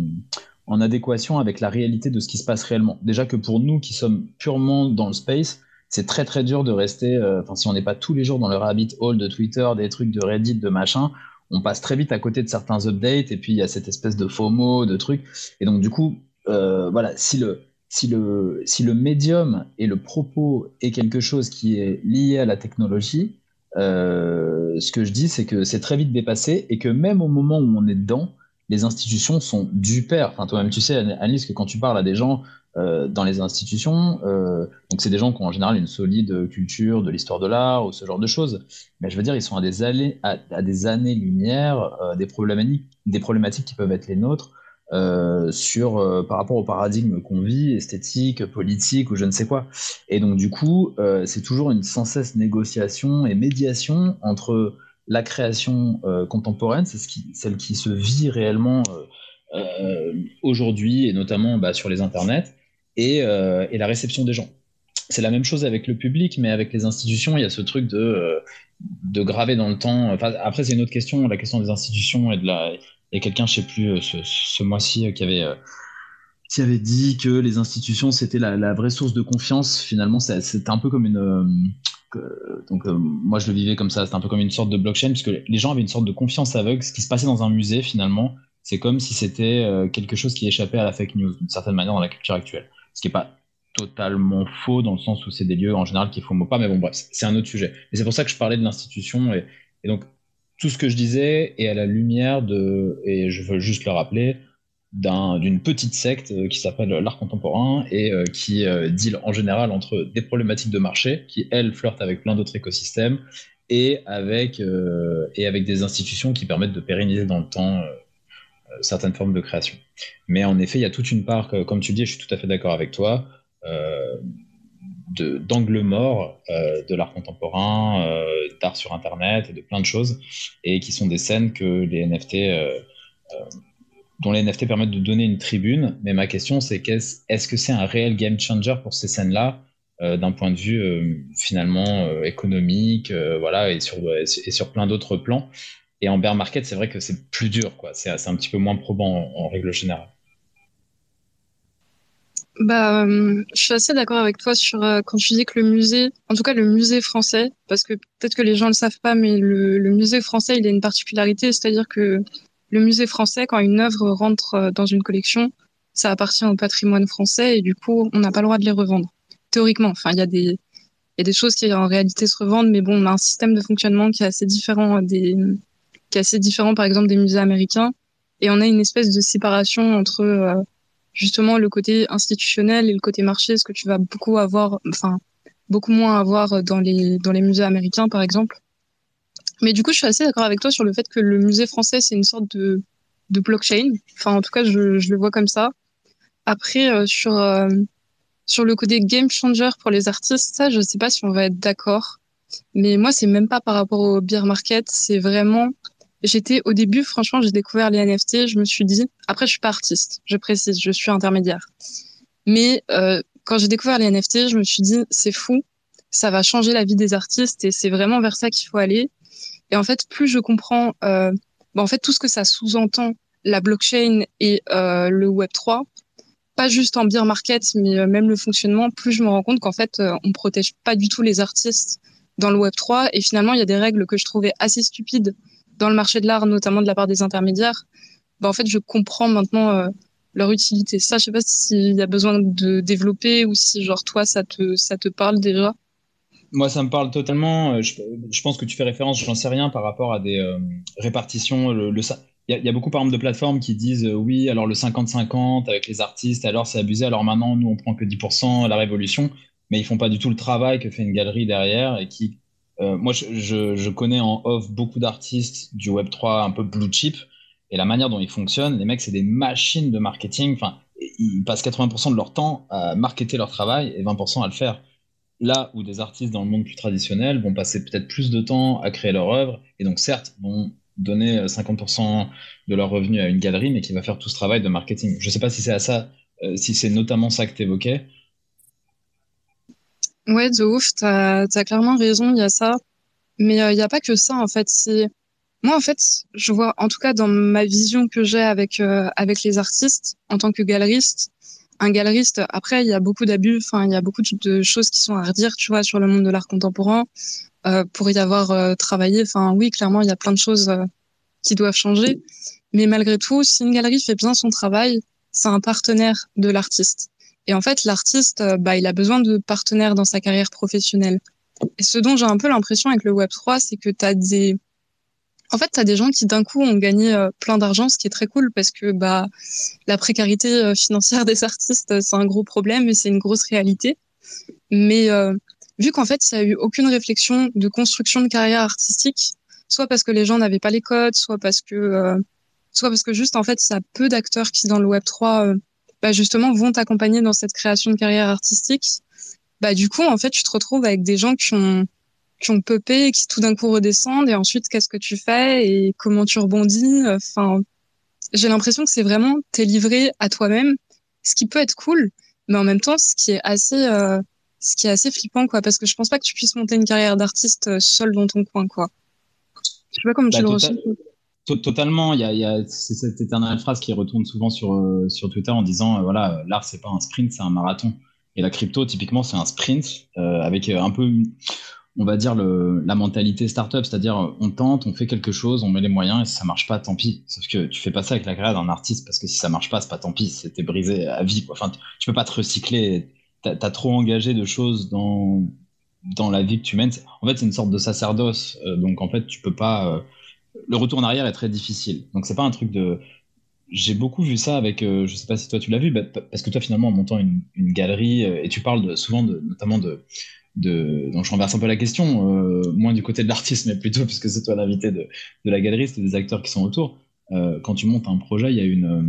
adéquation avec la réalité de ce qui se passe réellement. Déjà que pour nous qui sommes purement dans le space, c'est très très dur de rester, euh, enfin si on n'est pas tous les jours dans le rabbit hole de Twitter, des trucs de Reddit, de machin, on passe très vite à côté de certains updates et puis il y a cette espèce de FOMO, de trucs. Et donc, du coup, euh, voilà, si le, si, le, si le médium et le propos est quelque chose qui est lié à la technologie, euh, ce que je dis, c'est que c'est très vite dépassé et que même au moment où on est dedans, les institutions sont du père. Enfin, toi-même, tu sais, Alice, que quand tu parles à des gens euh, dans les institutions. Euh, donc, c'est des gens qui ont en général une solide culture de l'histoire de l'art ou ce genre de choses. Mais je veux dire, ils sont à des, à, des années-lumière des problématiques qui peuvent être les nôtres sur, par rapport au paradigme qu'on vit, esthétique, politique ou je ne sais quoi. Et donc, du coup, c'est toujours une sans cesse négociation et médiation entre la création contemporaine, c'est ce qui, celle qui se vit réellement aujourd'hui, et notamment bah, sur les internets, et, et, la réception des gens. C'est la même chose avec le public, mais avec les institutions, il y a ce truc de, de graver dans le temps. après, c'est une autre question, la question des institutions et de la. Et quelqu'un, je sais plus, ce, ce mois-ci, qui avait qui avait dit que les institutions c'était la, vraie source de confiance. Finalement, c'était un peu comme une euh, donc euh, moi je le vivais comme ça. C'était un peu comme une sorte de blockchain puisque les gens avaient une sorte de confiance aveugle. Ce qui se passait dans un musée finalement, c'est comme si c'était euh, quelque chose qui échappait à la fake news d'une certaine manière dans la culture actuelle. Ce qui est pas totalement faux dans le sens où c'est des lieux en général qui font mot pas, mais bon bref, c'est un autre sujet. Et c'est pour ça que je parlais de l'institution et donc tout ce que je disais est à la lumière de, et je veux juste le rappeler, d'une petite secte euh, qui s'appelle l'art contemporain et euh, qui euh, deal en général entre des problématiques de marché qui, elles, flirtent avec plein d'autres écosystèmes et avec, et avec des institutions qui permettent de pérenniser dans le temps certaines formes de création. Mais en effet, il y a toute une part, comme tu dis, je suis tout à fait d'accord avec toi, d'angle mort de l'art contemporain, d'art sur Internet et de plein de choses, et qui sont des scènes que les NFT dont les NFT permettent de donner une tribune. Mais ma question, c'est est-ce que c'est un réel game changer pour ces scènes-là euh, d'un point de vue euh, finalement euh, économique, voilà, et sur, et sur plein d'autres plans? Et en bear market, c'est vrai que c'est plus dur, quoi. C'est un petit peu moins probant en, règle générale. Bah, je suis assez d'accord avec toi sur quand tu dis que le musée, en tout cas le musée français, parce que peut-être que les gens le savent pas, mais le, musée français, il a une particularité, c'est-à-dire que le musée français, quand une œuvre rentre euh, dans une collection, ça appartient au patrimoine français et du coup, on n'a pas le droit de les revendre. Théoriquement, enfin, il y a des, il y a des choses qui en réalité se revendent, mais bon, on a un système de fonctionnement qui est assez différent des, qui est assez différent, par exemple, des musées américains. Et on a une espèce de séparation entre, euh, justement, le côté institutionnel et le côté marché, ce que tu vas beaucoup avoir, enfin, beaucoup moins avoir dans les, dans les musées américains, par exemple? Mais du coup, je suis assez d'accord avec toi sur le fait que le musée français, c'est une sorte de, de blockchain. Enfin, en tout cas, je, je le vois comme ça. Après, euh, sur, euh, sur le côté game changer pour les artistes, ça, je sais pas si on va être d'accord. Mais moi, c'est même pas par rapport au beer market. C'est vraiment, j'étais au début, franchement, j'ai découvert les NFT. Je me suis dit, après, je suis pas artiste. Je précise, je suis intermédiaire. Mais euh, quand j'ai découvert les NFT, je me suis dit, c'est fou. Ça va changer la vie des artistes et c'est vraiment vers ça qu'il faut aller. Et en fait, plus je comprends euh, bah, en fait tout ce que ça sous-entend, la blockchain et euh, le Web 3, pas juste en beer market, mais euh, même le fonctionnement, plus je me rends compte qu'en fait, euh, on protège pas du tout les artistes dans le Web 3. Et finalement, il y a des règles que je trouvais assez stupides dans le marché de l'art, notamment de la part des intermédiaires. Bah, en fait, je comprends maintenant euh, leur utilité. Ça, je sais pas s'il y a besoin de développer ou si, genre, toi, ça te, ça te parle déjà. Moi, ça me parle totalement. Euh, je, pense que tu fais référence, j'en sais rien, par rapport à des euh, répartitions. Il y, a beaucoup, par exemple, de plateformes qui disent oui, alors le 50-50 avec les artistes, alors c'est abusé, alors maintenant, nous, on prend que 10% à la révolution, mais ils font pas du tout le travail que fait une galerie derrière et qui. Moi, je, connais en off beaucoup d'artistes du Web3 un peu blue chip et la manière dont ils fonctionnent, les mecs, c'est des machines de marketing. Enfin, ils passent 80% de leur temps à marketer leur travail et 20% à le faire là où des artistes dans le monde plus traditionnel vont passer peut-être plus de temps à créer leur œuvre, et donc certes vont donner 50% de leurs revenus à une galerie, mais qui va faire tout ce travail de marketing. Je ne sais pas si c'est à ça, euh, si c'est notamment ça que tu évoquais. Ouais, de ouf, tu as, clairement raison, il y a ça. Mais euh, il n'y a pas que ça, en fait. Moi, en fait, je vois, en tout cas dans ma vision que j'ai avec, euh, avec les artistes, en tant que galeriste, un galeriste, après, il y a beaucoup d'abus, enfin, il y a beaucoup de choses qui sont à redire, tu vois, sur le monde de l'art contemporain. Euh, pour y avoir euh, travaillé, enfin, oui, clairement, il y a plein de choses euh, qui doivent changer. Mais malgré tout, si une galerie fait bien son travail, c'est un partenaire de l'artiste. Et en fait, l'artiste, euh, bah, il a besoin de partenaires dans sa carrière professionnelle. Et ce dont j'ai un peu l'impression avec le Web3, c'est que tu as des en fait, tu des gens qui d'un coup ont gagné euh, plein d'argent, ce qui est très cool parce que bah la précarité euh, financière des artistes, c'est un gros problème et c'est une grosse réalité. Mais vu qu'en fait, il n'y a eu aucune réflexion de construction de carrière artistique, soit parce que les gens n'avaient pas les codes, soit parce que soit parce que juste en fait, il y a peu d'acteurs qui dans le Web 3 bah, justement vont t'accompagner dans cette création de carrière artistique. Bah du coup, en fait, tu te retrouves avec des gens qui ont qui ont pupé et qui tout d'un coup redescendent et ensuite qu'est-ce que tu fais et comment tu rebondis? Enfin j'ai l'impression que c'est vraiment t'es livré à toi-même, ce qui peut être cool, mais en même temps, ce qui est assez, euh, ce qui est assez flippant, quoi, parce que je pense pas que tu puisses monter une carrière d'artiste euh, seul dans ton coin, quoi. Je sais pas comment tu bah, le ressens. Totalement, il y a, cette éternelle phrase qui retourne souvent sur, euh, sur Twitter en disant voilà, l'art c'est pas un sprint, c'est un marathon. Et la crypto, typiquement, c'est un sprint avec un peu on va dire, la mentalité startup, c'est-à-dire on tente, on fait quelque chose, on met les moyens et si ça marche pas, tant pis. Sauf que tu fais pas ça avec la carrière d'un artiste parce que si ça marche pas, c'est pas tant pis, c'était brisé à vie. Quoi. Enfin, tu peux pas te recycler, t'as as trop engagé de choses dans, dans la vie que tu mènes. En fait, c'est une sorte de sacerdoce, euh, donc en fait, tu peux pas. Euh, le retour en arrière est très difficile. Donc c'est pas un truc de. J'ai beaucoup vu ça avec, euh, je sais pas si toi tu l'as vu, parce que toi finalement en montant une, galerie, et tu parles souvent notamment de, donc je renverse un peu la question, euh, moins du côté de l'artiste, mais plutôt puisque c'est toi l'invité de, de, la galerie, c'est des acteurs qui sont autour. Euh, quand tu montes un projet, il y, a une, euh,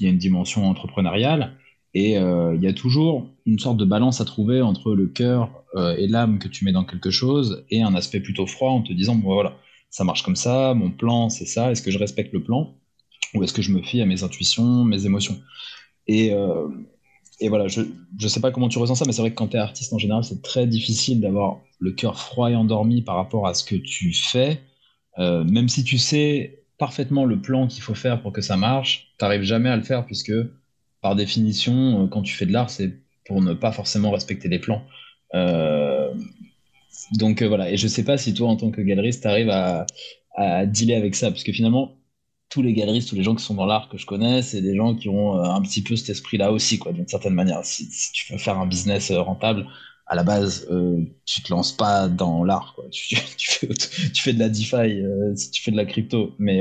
il y a une dimension entrepreneuriale et il y a toujours une sorte de balance à trouver entre le cœur et l'âme que tu mets dans quelque chose et un aspect plutôt froid en te disant, bon, voilà, ça marche comme ça, mon plan c'est ça, est-ce que je respecte le plan ou est-ce que je me fie à mes intuitions, mes émotions? Et, et voilà, je ne sais pas comment tu ressens ça, mais c'est vrai que quand tu es artiste en général, c'est très difficile d'avoir le cœur froid et endormi par rapport à ce que tu fais. Euh, même si tu sais parfaitement le plan qu'il faut faire pour que ça marche, tu n'arrives jamais à le faire puisque, par définition, euh, quand tu fais de l'art, c'est pour ne pas forcément respecter les plans. Euh, donc voilà, et je sais pas si toi, en tant que galeriste, tu arrives à, dealer avec ça, parce que finalement, tous les galeristes, tous les gens qui sont dans l'art que je connais, c'est des gens qui ont euh, un petit peu cet esprit-là aussi, quoi, d'une certaine manière. Si, tu veux faire un business euh, rentable, à la base, euh, tu te lances pas dans l'art, quoi. Tu, fais, tu, fais, de la DeFi, si tu fais de la crypto. Mais,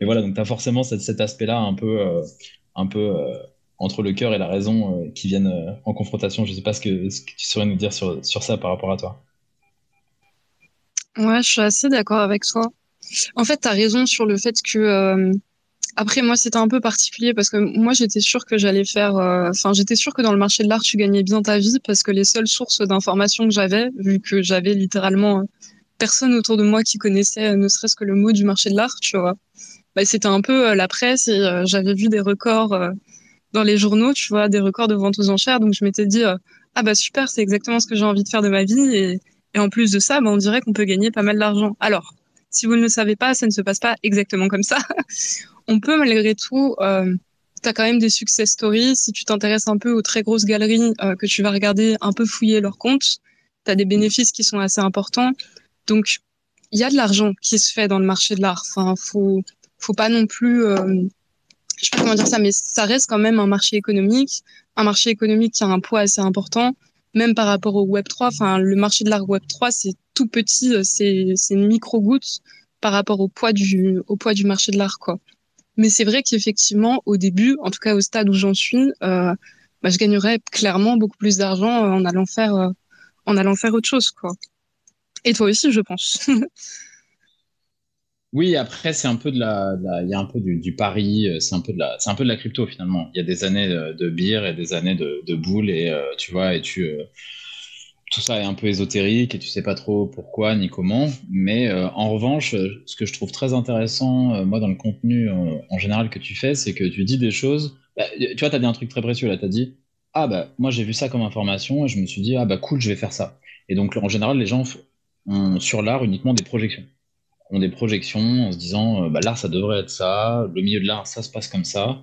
mais voilà, donc tu as forcément cet, aspect-là un peu, un peu entre le cœur et la raison qui viennent en confrontation. Je sais pas ce que, ce que tu saurais nous dire sur, sur ça par rapport à toi. Ouais, je suis assez d'accord avec toi. En fait, tu as raison sur le fait que euh, après moi c'était un peu particulier parce que moi j'étais sûre que j'allais faire euh, enfin j'étais sûre que dans le marché de l'art tu gagnais bien ta vie parce que les seules sources d'informations que j'avais vu que j'avais littéralement euh, personne autour de moi qui connaissait ne serait-ce que le mot du marché de l'art, tu vois. Bah, c'était un peu la presse et j'avais vu des records dans les journaux, tu vois, des records de vente aux enchères donc je m'étais dit ah bah super, c'est exactement ce que j'ai envie de faire de ma vie et, et en plus de ça, bah, on dirait qu'on peut gagner pas mal d'argent. Alors, si vous ne le savez pas, ça ne se passe pas exactement comme ça. On peut malgré tout, euh, tu as quand même des success stories. Si tu t'intéresses un peu aux très grosses galeries, euh, que tu vas regarder un peu fouiller leurs comptes, tu as des bénéfices qui sont assez importants. Donc, il y a de l'argent qui se fait dans le marché de l'art. Enfin, faut, faut pas non plus, euh, je sais pas comment dire ça, mais ça reste quand même un marché économique, un marché économique qui a un poids assez important même par rapport au Web 3, enfin le marché de l'art Web 3 c'est tout petit, euh, c'est une micro goutte par rapport au poids du au poids du marché de l'art quoi. Mais c'est vrai qu'effectivement au début, en tout cas au stade où j'en suis, euh, bah, je gagnerais clairement beaucoup plus d'argent euh, en allant faire en allant faire autre chose quoi. Et toi aussi je pense. Oui, après c'est un peu de la, il y a un peu du, pari, c'est un peu de la, c'est un peu de la crypto finalement. Il y a des années de, de bière et des années de, de boules et tu vois et tu tout ça est un peu ésotérique et tu sais pas trop pourquoi ni comment. Mais euh, en revanche, ce que je trouve très intéressant, euh, moi, dans le contenu euh, en général que tu fais, c'est que tu dis des choses. Bah, tu vois, tu as dit un truc très précieux là. As dit Ah, bah, moi, j'ai vu ça comme information et je me suis dit Ah, bah, cool, je vais faire ça. Et donc, en général, les gens ont sur l'art uniquement des projections. Ont des projections en se disant bah, L'art, ça devrait être ça. Le milieu de l'art, ça se passe comme ça.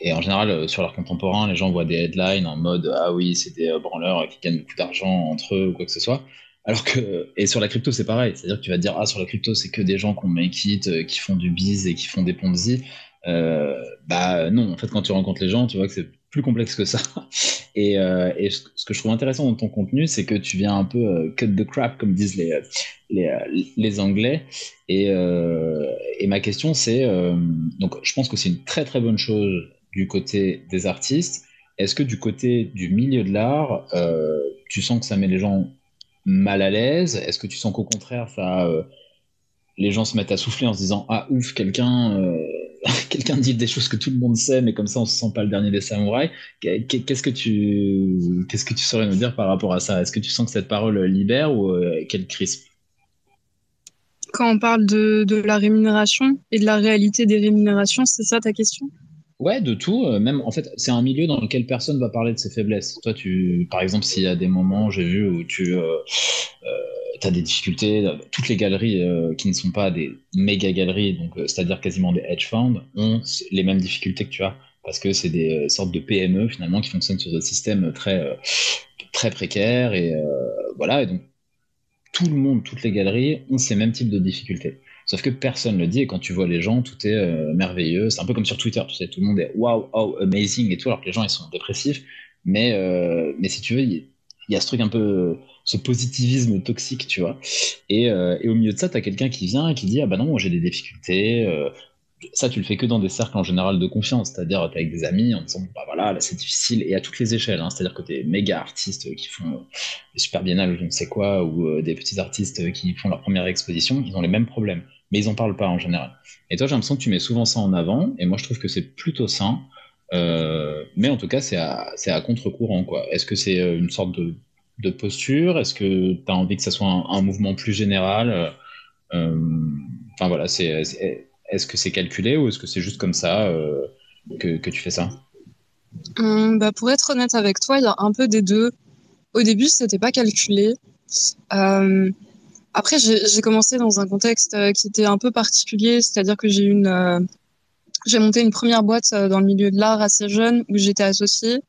Et en général, euh, sur l'art contemporain, les gens voient des headlines en mode Ah oui, c'est des euh, branleurs qui gagnent beaucoup d'argent entre eux ou quoi que ce soit. Alors que, et sur la crypto, c'est pareil. C'est-à-dire que tu vas te dire Ah, sur la crypto, c'est que des gens qui ont make euh, qui font du biz et qui font des ponzi. Euh, bah non, en fait, quand tu rencontres les gens, tu vois que c'est plus complexe que ça. Et, euh, ce que je trouve intéressant dans ton contenu, c'est que tu viens un peu euh, cut the crap, comme disent les, les, les Anglais. Et, et ma question, c'est donc, je pense que c'est une très très bonne chose du côté des artistes. Est-ce que du côté du milieu de l'art, euh, tu sens que ça met les gens mal à l'aise? Est-ce que tu sens qu'au contraire, ça, euh, les gens se mettent à souffler en se disant Ah ouf, quelqu'un euh, quelqu'un dit des choses que tout le monde sait, mais comme ça on se sent pas le dernier des samouraïs. Qu'est-ce que tu saurais nous dire par rapport à ça? Est-ce que tu sens que cette parole libère ou quelle crispe? Quand on parle de la rémunération et de la réalité des rémunérations, c'est ça ta question? Ouais, de tout. Euh, même, en fait, c'est un milieu dans lequel personne va parler de ses faiblesses. Toi, tu, par exemple, s'il y a des moments, j'ai vu où tu euh, euh, as des difficultés, toutes les galeries qui ne sont pas des méga galeries, donc c'est-à-dire quasiment des hedge funds, ont les mêmes difficultés que tu as parce que c'est des sortes de PME finalement qui fonctionnent sur des systèmes très très précaires et voilà. Et donc tout le monde, toutes les galeries ont ces mêmes types de difficultés. Sauf que personne ne le dit, et quand tu vois les gens, tout est euh, merveilleux. C'est un peu comme sur Twitter, tu sais, tout le monde est wow, oh, amazing et tout, alors que les gens, ils sont dépressifs. Mais, euh, mais si tu veux, il y, a ce truc un peu, ce positivisme toxique, tu vois. Et, euh, et au milieu de ça, tu as quelqu'un qui vient et qui dit, ah bah non, j'ai des difficultés. ça, tu le fais que dans des cercles en général de confiance, c'est-à-dire avec des amis en disant, bah voilà, là c'est difficile, et à toutes les échelles, hein. c'est-à-dire que des méga artistes qui font des super biennales, je ne sais quoi, ou des petits artistes qui font leur première exposition, ils ont les mêmes problèmes mais ils en parlent pas en général. Et toi, j'ai l'impression que tu mets souvent ça en avant, et moi, je trouve que c'est plutôt sain. Euh, mais en tout cas, c'est à, contre-courant. Est-ce que c'est euh, une sorte de, posture? Est-ce que tu as envie que ça soit un, mouvement plus général? Euh, voilà, c'est, est-ce que c'est calculé ou est-ce que c'est juste comme ça que, tu fais ça? Hum, bah Pour être honnête avec toi, il y a un peu des deux. Au début, c'était pas calculé. Après, j'ai commencé dans un contexte euh, qui était un peu particulier, c'est-à-dire que j'ai une, euh, j'ai monté une première boîte euh, dans le milieu de l'art assez jeune où j'étais associée.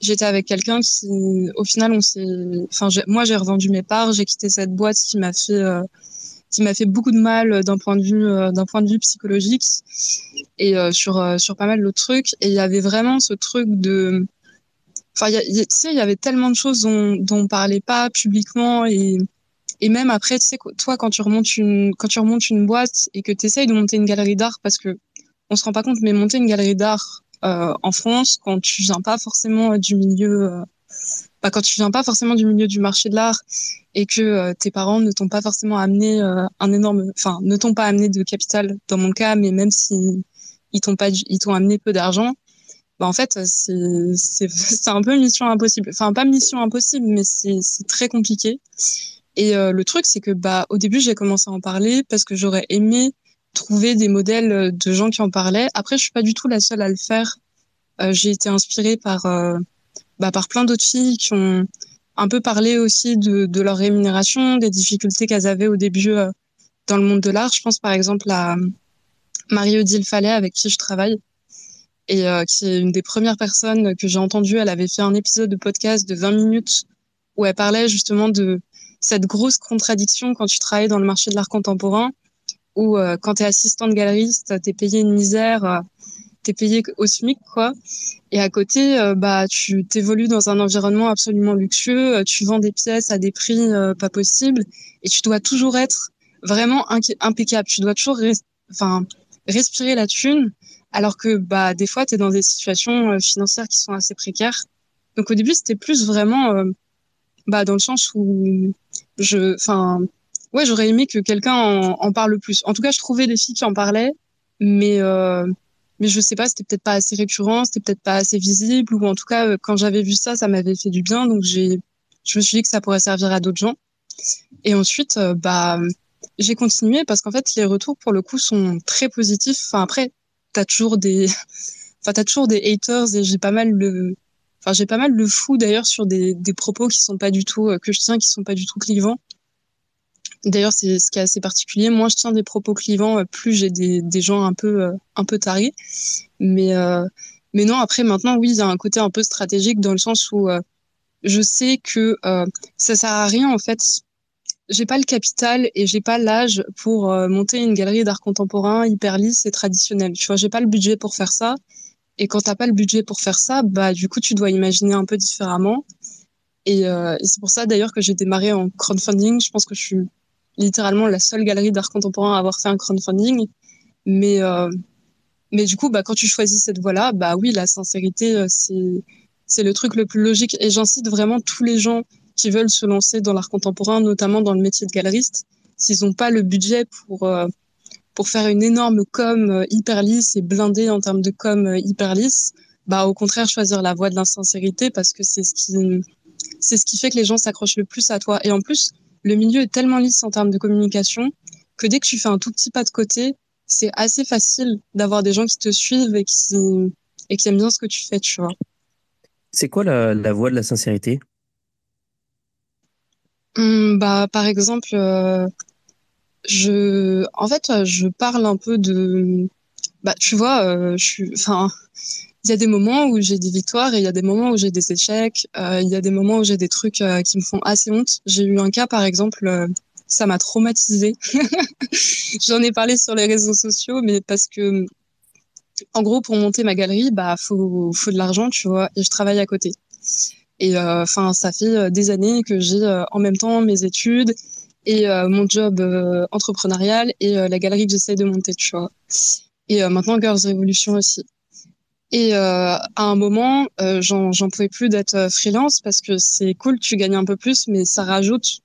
J'étais avec quelqu'un qui, au final, on s'est, enfin, moi, j'ai revendu mes parts, j'ai quitté cette boîte qui m'a fait, qui m'a fait beaucoup de mal d'un point de vue, d'un point de vue psychologique et sur sur pas mal d'autres trucs. Et il y avait vraiment ce truc de, enfin, tu sais, il y avait tellement de choses dont, dont on parlait pas publiquement et et même après, tu sais, toi, quand tu remontes une, quand tu remontes une boîte et que tu essayes de monter une galerie d'art, parce que on se rend pas compte, mais monter une galerie d'art euh, en France, quand tu viens pas forcément du milieu, euh, bah, quand tu viens pas forcément du milieu du marché de l'art et que euh, tes parents ne t'ont pas forcément amené euh, un énorme, enfin, ne t'ont pas amené de capital dans mon cas, mais même si ils t'ont pas, ils t'ont amené peu d'argent, bah en fait c'est un peu mission impossible. Enfin pas mission impossible, mais c'est très compliqué. Et euh, le truc, c'est que bah au début, j'ai commencé à en parler parce que j'aurais aimé trouver des modèles euh, de gens qui en parlaient. Après, je suis pas du tout la seule à le faire. Euh, j'ai été inspirée par euh, bah, par plein d'autres filles qui ont un peu parlé aussi de, de leur rémunération, des difficultés qu'elles avaient au début dans le monde de l'art. Je pense par exemple à Marie-Odile Fallet avec qui je travaille et qui est une des premières personnes que j'ai entendues. Elle avait fait un épisode de podcast de 20 minutes où elle parlait justement de cette grosse contradiction quand tu travailles dans le marché de l'art contemporain, où euh, quand tu es assistante galeriste, tu es payé une misère, euh, tu es payé au SMIC, quoi. Et à côté, euh, bah, tu t'évolues dans un environnement absolument luxueux, euh, tu vends des pièces à des prix pas possibles, et tu dois toujours être vraiment impeccable. Tu dois toujours enfin, respirer la thune, alors que bah, des fois, tu es dans des situations financières qui sont assez précaires. Donc au début, c'était plus vraiment bah, dans le sens où je, enfin, ouais, j'aurais aimé que quelqu'un en, parle plus. En tout cas, je trouvais des filles qui en parlaient, mais euh, mais je sais pas, c'était peut-être pas assez récurrent, c'était peut-être pas assez visible, ou en tout cas, euh, quand j'avais vu ça, ça m'avait fait du bien, donc j'ai, je me suis dit que ça pourrait servir à d'autres gens. Et ensuite, euh, bah, j'ai continué parce qu'en fait, les retours pour le coup sont très positifs. Enfin après, t'as toujours des, enfin t'as toujours des haters et j'ai pas mal le Enfin, j'ai pas mal de fou d'ailleurs sur des, des propos qui sont pas du tout euh, que je tiens, qui sont pas du tout clivants. D'ailleurs, c'est ce qui est assez particulier. Moins je tiens des propos clivants, euh, plus j'ai des, des gens un peu euh, un peu tarés. Mais mais non, après maintenant, oui, il y a un côté un peu stratégique dans le sens où je sais que ça sert à rien en fait. J'ai pas le capital et j'ai pas l'âge pour monter une galerie d'art contemporain hyper lisse et traditionnelle. Tu vois, j'ai pas le budget pour faire ça. Et quand t'as pas le budget pour faire ça, bah du coup tu dois imaginer un peu différemment. Et, euh, et c'est pour ça d'ailleurs que j'ai démarré en crowdfunding. Je pense que je suis littéralement la seule galerie d'art contemporain à avoir fait un crowdfunding. Mais euh, mais du coup, bah quand tu choisis cette voie-là, bah oui, la sincérité euh, c'est c'est le truc le plus logique. Et j'incite vraiment tous les gens qui veulent se lancer dans l'art contemporain, notamment dans le métier de galeriste, s'ils n'ont pas le budget pour euh, pour faire une énorme com euh, hyper lisse et blindée en termes de com euh, hyper lisse, bah au contraire choisir la voie de l'insincérité parce que c'est ce qui c'est ce qui fait que les gens s'accrochent le plus à toi. Et en plus, le milieu est tellement lisse en termes de communication que dès que tu fais un tout petit pas de côté, c'est assez facile d'avoir des gens qui te suivent et qui, et qui aiment bien ce que tu fais, tu vois. C'est quoi la, la voie de la sincérité? Hum, bah, par exemple, euh, je, en fait, je parle un peu de, bah, tu vois, euh, je suis, enfin, il y a des moments où j'ai des victoires et il y a des moments où j'ai des échecs. Euh, il y a des moments où j'ai des trucs euh, qui me font assez honte. J'ai eu un cas, par exemple, euh, ça m'a traumatisé. J'en ai parlé sur les réseaux sociaux, mais parce que, en gros, pour monter ma galerie, bah, faut, faut de l'argent, tu vois, et je travaille à côté. Et enfin, ça fait des années que j'ai en même temps mes études et mon job entrepreneurial et la galerie que j'essaye de monter, tu vois. Et maintenant, Girls Revolution aussi. Et euh, à un moment, euh, j'en pouvais plus d'être euh, freelance parce que c'est cool, tu gagnes un peu plus, mais ça rajoute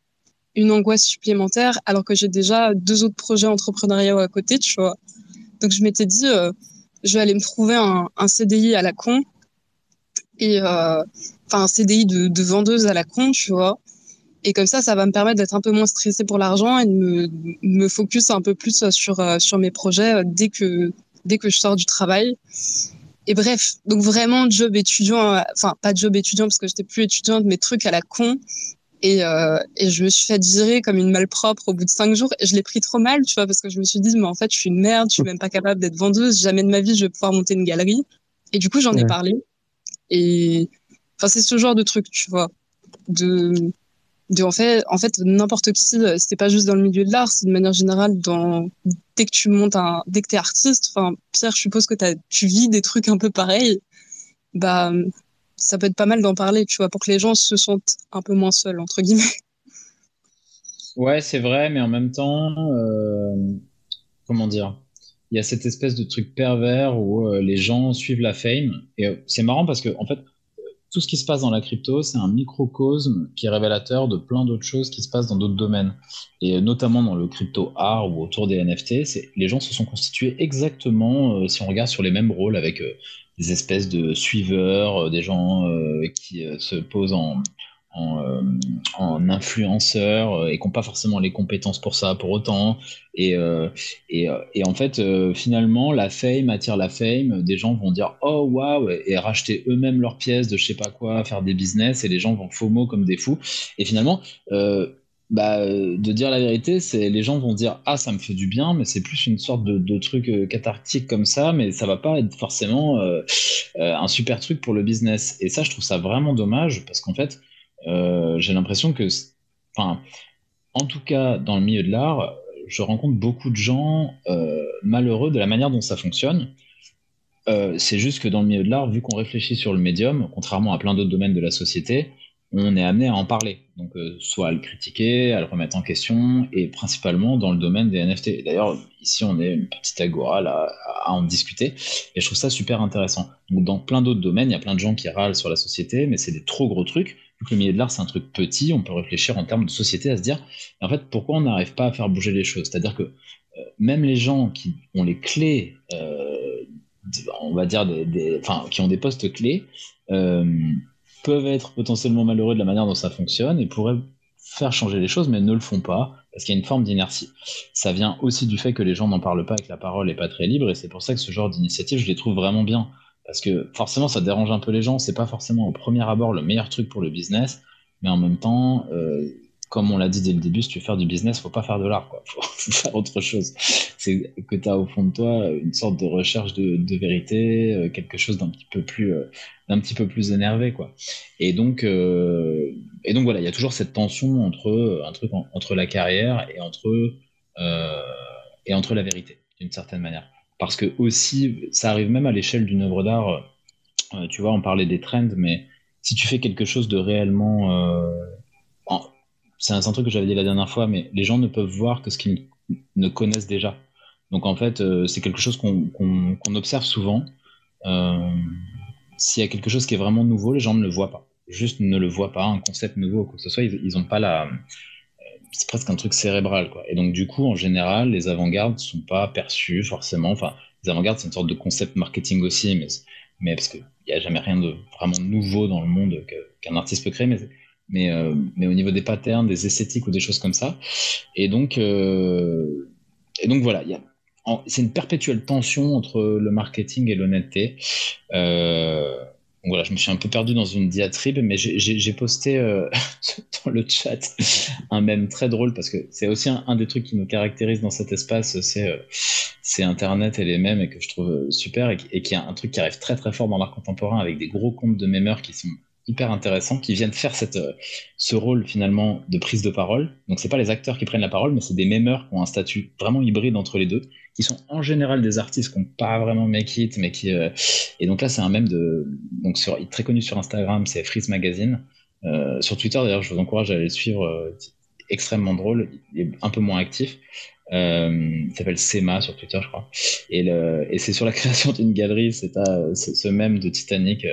une angoisse supplémentaire alors que j'ai déjà deux autres projets entrepreneuriaux à côté, tu vois. Donc je m'étais dit, euh, je vais aller me trouver un, un CDI à la con et euh, enfin un CDI de, de vendeuse à la con, tu vois. Et comme ça, ça va me permettre d'être un peu moins stressée pour l'argent et de me, me focus un peu plus sur sur mes projets dès que dès que je sors du travail. Et bref, donc vraiment job étudiant, euh, enfin pas job étudiant parce que j'étais plus étudiante, mais trucs à la con. Et, euh, et je me suis fait virer comme une malpropre au bout de cinq jours. Et je l'ai pris trop mal, tu vois, parce que je me suis dit, mais en fait, je suis une merde, je suis même pas capable d'être vendeuse, jamais de ma vie je vais pouvoir monter une galerie. Et du coup, j'en ai parlé. Et enfin, c'est ce genre de truc, tu vois, de en fait en fait n'importe qui c'était pas juste dans le milieu de l'art c'est de manière générale dans dès que tu montes un dès que t'es artiste enfin Pierre je suppose que tu vis des trucs un peu pareils. Bah ça peut être pas mal d'en parler tu vois pour que les gens se sentent un peu moins seuls entre guillemets. Ouais c'est vrai mais en même temps euh, comment dire? Il y a cette espèce de truc pervers où euh, les gens suivent la fame. Et euh, c'est marrant parce que en fait tout ce qui se passe dans la crypto, c'est un microcosme qui est révélateur de plein d'autres choses qui se passent dans d'autres domaines. Et notamment dans le crypto art ou autour des NFT, les gens se sont constitués exactement, euh, si on regarde sur les mêmes rôles, avec euh, des espèces de suiveurs, euh, des gens qui se posent en, en, euh, en influenceur euh, et qui n'ont pas forcément les compétences pour ça pour autant. Et, euh, et, et, en fait, finalement, la fame attire la fame. Des gens vont dire oh waouh et racheter eux-mêmes leurs pièces de je sais pas quoi, faire des business et les gens vont FOMO comme des fous. Et finalement, bah, de dire la vérité, c'est les gens vont dire ah ça me fait du bien, mais c'est plus une sorte de, de truc cathartique comme ça, mais ça va pas être forcément un super truc pour le business. Et ça, je trouve ça vraiment dommage parce qu'en fait, euh, j'ai l'impression que, enfin, en tout cas, dans le milieu de l'art, je rencontre beaucoup de gens euh, malheureux de la manière dont ça fonctionne. Euh, c'est juste que dans le milieu de l'art, vu qu'on réfléchit sur le médium, contrairement à plein d'autres domaines de la société, on est amené à en parler. Donc, soit à le critiquer, à le remettre en question, et principalement dans le domaine des NFT. D'ailleurs, ici, on est une petite agora à en discuter, et je trouve ça super intéressant. Donc, dans plein d'autres domaines, il y a plein de gens qui râlent sur la société, mais c'est des trop gros trucs le milieu de l'art, c'est un truc petit, on peut réfléchir en termes de société à se dire, en fait, pourquoi on n'arrive pas à faire bouger les choses? C'est-à-dire que euh, même les gens qui ont les clés, euh, on va dire, qui ont des postes clés, euh, peuvent être potentiellement malheureux de la manière dont ça fonctionne et pourraient faire changer les choses, mais ne le font pas parce qu'il y a une forme d'inertie. Ça vient aussi du fait que les gens n'en parlent pas et que la parole n'est pas très libre, et c'est pour ça que ce genre d'initiative, je les trouve vraiment bien. Parce que forcément, ça dérange un peu les gens. C'est pas forcément au premier abord le meilleur truc pour le business, mais en même temps, euh, comme on l'a dit dès le début, si tu veux faire du business, faut pas faire de l'art, quoi. Faut faire autre chose. C'est que tu as au fond de toi une sorte de recherche de, vérité, euh, quelque chose d'un petit peu plus, euh, d'un petit peu plus énervé, quoi. Et donc, et donc voilà, il y a toujours cette tension entre un truc entre la carrière et entre et entre la vérité, d'une certaine manière parce que aussi, ça arrive même à l'échelle d'une œuvre d'art. Euh, tu vois, on parlait des trends, mais si tu fais quelque chose de réellement. Euh, c'est un, truc que j'avais dit la dernière fois, mais les gens ne peuvent voir que ce qu'ils ne connaissent déjà. Donc en fait, euh, c'est quelque chose qu'on observe souvent. S'il y a quelque chose qui est vraiment nouveau, les gens ne le voient pas. Juste ne le voient pas, un concept nouveau ou quoi que ce soit, ils n'ont pas la, c'est presque un truc cérébral, quoi. Et donc, du coup, en général, les avant-gardes ne sont pas perçus forcément. Enfin, les avant-gardes, c'est une sorte de concept marketing aussi, mais, mais parce qu'il n'y a jamais rien de vraiment nouveau dans le monde qu'un artiste peut créer, mais, mais, euh, mais, au niveau des patterns, des esthétiques ou des choses comme ça. Et donc, euh, et donc voilà, c'est une perpétuelle tension entre le marketing et l'honnêteté. Euh, voilà, je me suis un peu perdu dans une diatribe, mais j'ai posté euh, dans le chat un mème très drôle parce que c'est aussi un, des trucs qui nous caractérise dans cet espace, c'est euh, Internet et les mèmes et que je trouve super et, et qui est un truc qui arrive très très fort dans l'art contemporain avec des gros comptes de mémeurs qui sont hyper intéressants qui viennent faire cette, euh, ce rôle finalement de prise de parole. Donc c'est pas les acteurs qui prennent la parole, mais c'est des mémeurs qui ont un statut vraiment hybride entre les deux, qui sont en général des artistes qui n'ont pas vraiment make it, mais qui euh, et donc là c'est un même de donc sur très connu sur Instagram, c'est Freeze Magazine. Euh, sur Twitter d'ailleurs, je vous encourage à aller le suivre, extrêmement drôle, il un peu moins actif. il s'appelle Sema sur Twitter, je crois. Et, le, et c'est sur la création d'une galerie, c'est ce même de Titanic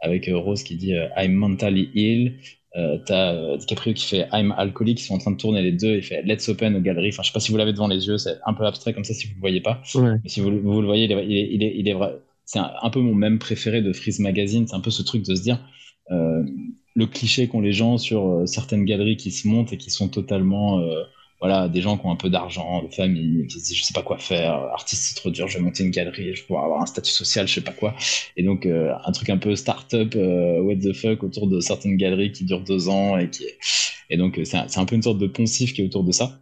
avec euh, Rose qui dit euh, I'm mentally ill. Euh, t'as DiCaprio qui fait I'm alcoolique, ils sont en train de tourner les deux, il fait Let's open a gallery. Enfin, je sais pas si vous l'avez devant les yeux, c'est un peu abstrait comme ça si vous le voyez pas. Mais si vous, vous, le voyez, il est, il est, il est, vrai. C'est un, peu mon même préféré de Freeze Magazine, c'est un peu ce truc de se dire le cliché qu'ont les gens sur certaines galeries qui se montent et qui sont totalement voilà, des gens qui ont un peu d'argent, de famille, qui se disent je sais pas quoi faire, artiste c'est trop dur, je vais monter une galerie, je vais avoir un statut social, je sais pas quoi. Et donc euh, un truc un peu start-up, euh, what the fuck, autour de certaines galeries qui durent deux ans et qui et donc c'est un, un, peu une sorte de poncif qui est autour de ça.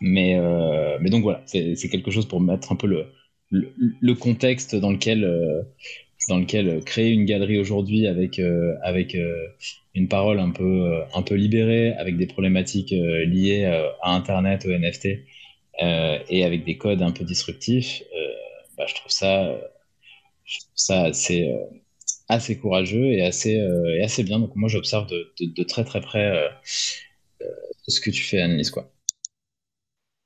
Mais euh, mais donc voilà, c'est quelque chose pour mettre un peu le le, le contexte dans lequel dans lequel créer une galerie aujourd'hui avec avec une parole un peu, euh, un peu libérée, avec des problématiques euh, liées euh, à Internet, au NFT, et avec des codes un peu disruptifs, bah, je trouve ça, ça assez, assez courageux et assez, et assez bien. Donc moi, j'observe de, de, très très près ce que tu fais, Annelise. Quoi.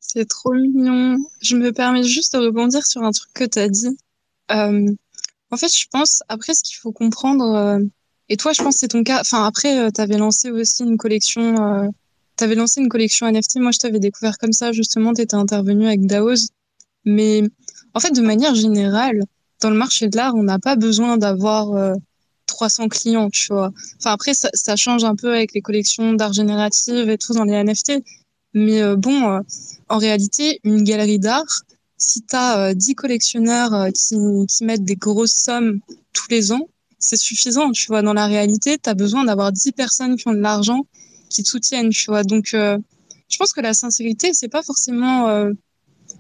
C'est trop mignon. Je me permets juste de rebondir sur un truc que tu as dit. En fait, je pense, après, ce qu'il faut comprendre et toi, je pense que c'est ton cas. Enfin, après, euh, tu avais lancé aussi une collection. Euh, tu avais lancé une collection NFT. Moi, je t'avais découvert comme ça, justement. Tu étais intervenu avec Daoz. Mais en fait, de manière générale, dans le marché de l'art, on n'a pas besoin d'avoir euh, 300 clients, tu vois. Enfin, après, ça, change un peu avec les collections d'art générative et tout dans les NFT. Mais euh, bon, euh, en réalité, une galerie d'art, si tu as 10 collectionneurs qui, qui mettent des grosses sommes tous les ans, c'est suffisant, tu vois. Dans la réalité, tu as besoin d'avoir 10 personnes qui ont de l'argent, qui te soutiennent, tu vois. Donc, euh, je pense que la sincérité, c'est pas forcément. Euh,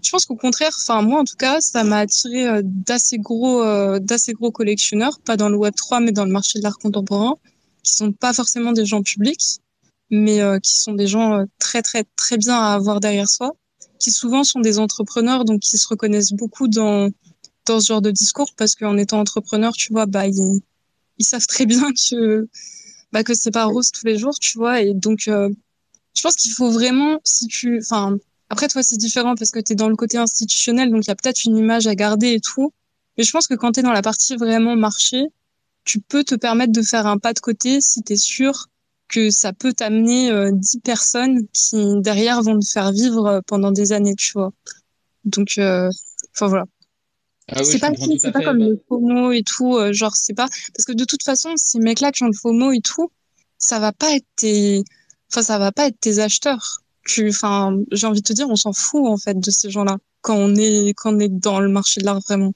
je pense qu'au contraire, enfin moi en tout cas, ça m'a attiré euh, d'assez gros, d'assez gros collectionneurs, pas dans le Web 3, mais dans le marché de l'art contemporain, qui sont pas forcément des gens publics, mais qui sont des gens très très très bien à avoir derrière soi, qui souvent sont des entrepreneurs, donc qui se reconnaissent beaucoup dans dans ce genre de discours parce qu'en étant entrepreneur, tu vois, bah ils, ils savent très bien que bah que c'est pas rose tous les jours, tu vois. Et donc, euh, je pense qu'il faut vraiment, si tu, enfin, après toi c'est différent parce que tu es dans le côté institutionnel, donc il y a peut-être une image à garder et tout. Mais je pense que quand tu es dans la partie vraiment marché, tu peux te permettre de faire un pas de côté si tu es sûr que ça peut t'amener euh, 10 personnes qui derrière vont te faire vivre euh, pendant des années, tu vois. Donc, euh, enfin voilà. Ah c'est pas, c'est pas comme le FOMO et tout, euh, genre c'est pas parce que de toute façon ces mecs-là qui ont le FOMO et tout, ça va pas être tes, enfin ça va pas être tes acheteurs. Tu, enfin j'ai envie de te dire, on s'en fout en fait de ces gens-là quand on est quand on est dans le marché de l'art vraiment.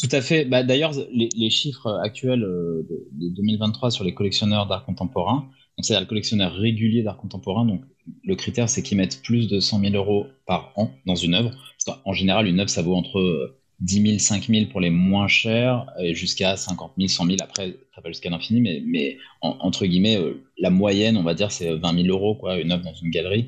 Tout à fait. Bah, D'ailleurs, les, chiffres actuels euh, de, 2023 sur les collectionneurs d'art contemporain, c'est-à-dire le collectionneur régulier d'art contemporain, donc le critère c'est qu'ils mettent plus de 100 000 euros par an dans une œuvre. En général, une œuvre ça vaut entre 10 000, 5 000 pour les moins chers, et jusqu'à 50 000, 100 000, après, ça va jusqu'à l'infini, mais, entre guillemets, euh, la moyenne, on va dire, c'est 20 000 euros, quoi, une œuvre dans une galerie.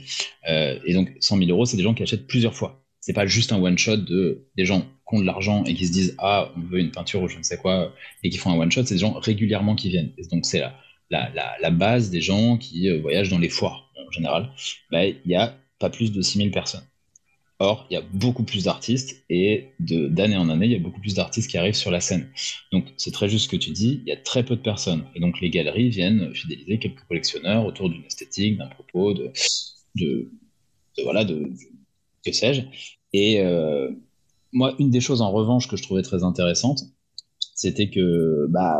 Euh, et donc, 100 000 euros, c'est des gens qui achètent plusieurs fois. C'est pas juste un one-shot de des gens qui ont de l'argent et qui se disent, ah, on veut une peinture ou je ne sais quoi, et qui font un one-shot, c'est des gens régulièrement qui viennent. Donc, c'est la, la, la, base des gens qui euh, voyagent dans les foires, en général. Bah, il y a pas plus de 6 000 personnes. Or, il y a beaucoup plus d'artistes et d'année en année, il y a beaucoup plus d'artistes qui arrivent sur la scène. Donc, c'est très juste ce que tu dis, il y a très peu de personnes. Et donc, les galeries viennent fidéliser quelques collectionneurs autour d'une esthétique, d'un propos, de, de, voilà, de, que sais-je. Et euh, moi, une des choses en revanche que je trouvais très intéressante, c'était que bah,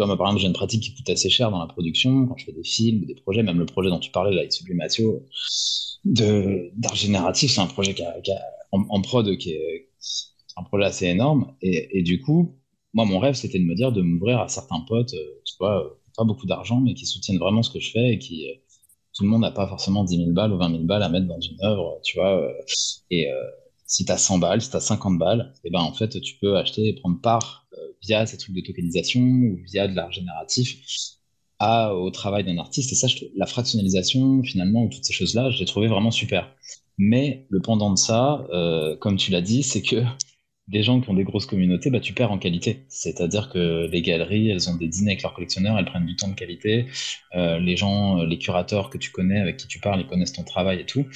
moi, par exemple, j'ai une pratique qui coûte assez cher dans la production, quand je fais des films, des projets, même le projet dont tu parlais, là, avec Sublimatio, d'art génératif, c'est un projet qui en, prod qui est, un projet assez énorme. Et, du coup, moi, mon rêve, c'était de me dire de m'ouvrir à certains potes, euh, tu vois, euh, pas beaucoup d'argent, mais qui soutiennent vraiment ce que je fais et qui, tout le monde n'a pas forcément 10 000 balles ou 20 000 balles à mettre dans une œuvre, tu vois. et si tu as 100 balles, si tu as 50 balles, et eh ben, en fait, tu peux acheter et prendre part via ces trucs de tokenisation ou via de l'art génératif à, au travail d'un artiste. Et ça, je, la fractionnalisation, finalement, ou toutes ces choses-là, je l'ai trouvé vraiment super. Mais le pendant de ça, comme tu l'as dit, c'est que des gens qui ont des grosses communautés, bah, tu perds en qualité. C'est-à-dire que les galeries, elles ont des dîners avec leurs collectionneurs, elles prennent du temps de qualité. Euh, les gens, euh, les curateurs que tu connais, avec qui tu parles, ils connaissent ton travail et tout.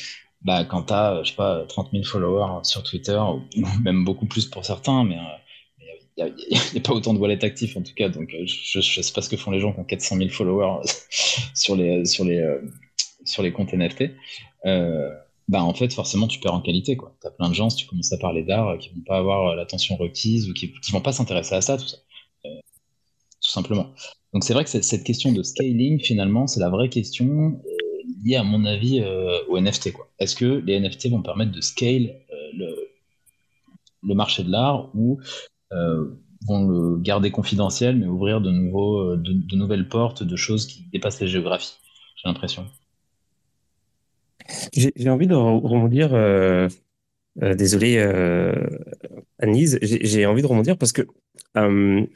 Bah, quand tu as, je sais pas, 30 000 followers sur Twitter, ou même beaucoup plus pour certains, mais il euh, n'y a, pas autant de wallets actifs en tout cas. Donc, je ne sais pas ce que font les gens qui ont 400 000 followers sur les, sur les, sur les comptes NFT bah en fait forcément tu perds en qualité quoi. T'as plein de gens si tu commences à parler d'art euh, qui vont pas avoir euh, l'attention requise ou qui, qui vont pas s'intéresser à ça tout ça. Euh, tout simplement. Donc c'est vrai que cette question de scaling finalement c'est la vraie question liée à mon avis aux NFT quoi. Est-ce que les NFT vont permettre de scale le, marché de l'art ou vont le garder confidentiel mais ouvrir de nouveaux de nouvelles portes de choses qui dépassent les géographies. J'ai l'impression? J'ai envie de rebondir, euh, euh, désolé euh, Anise, j'ai envie de rebondir parce que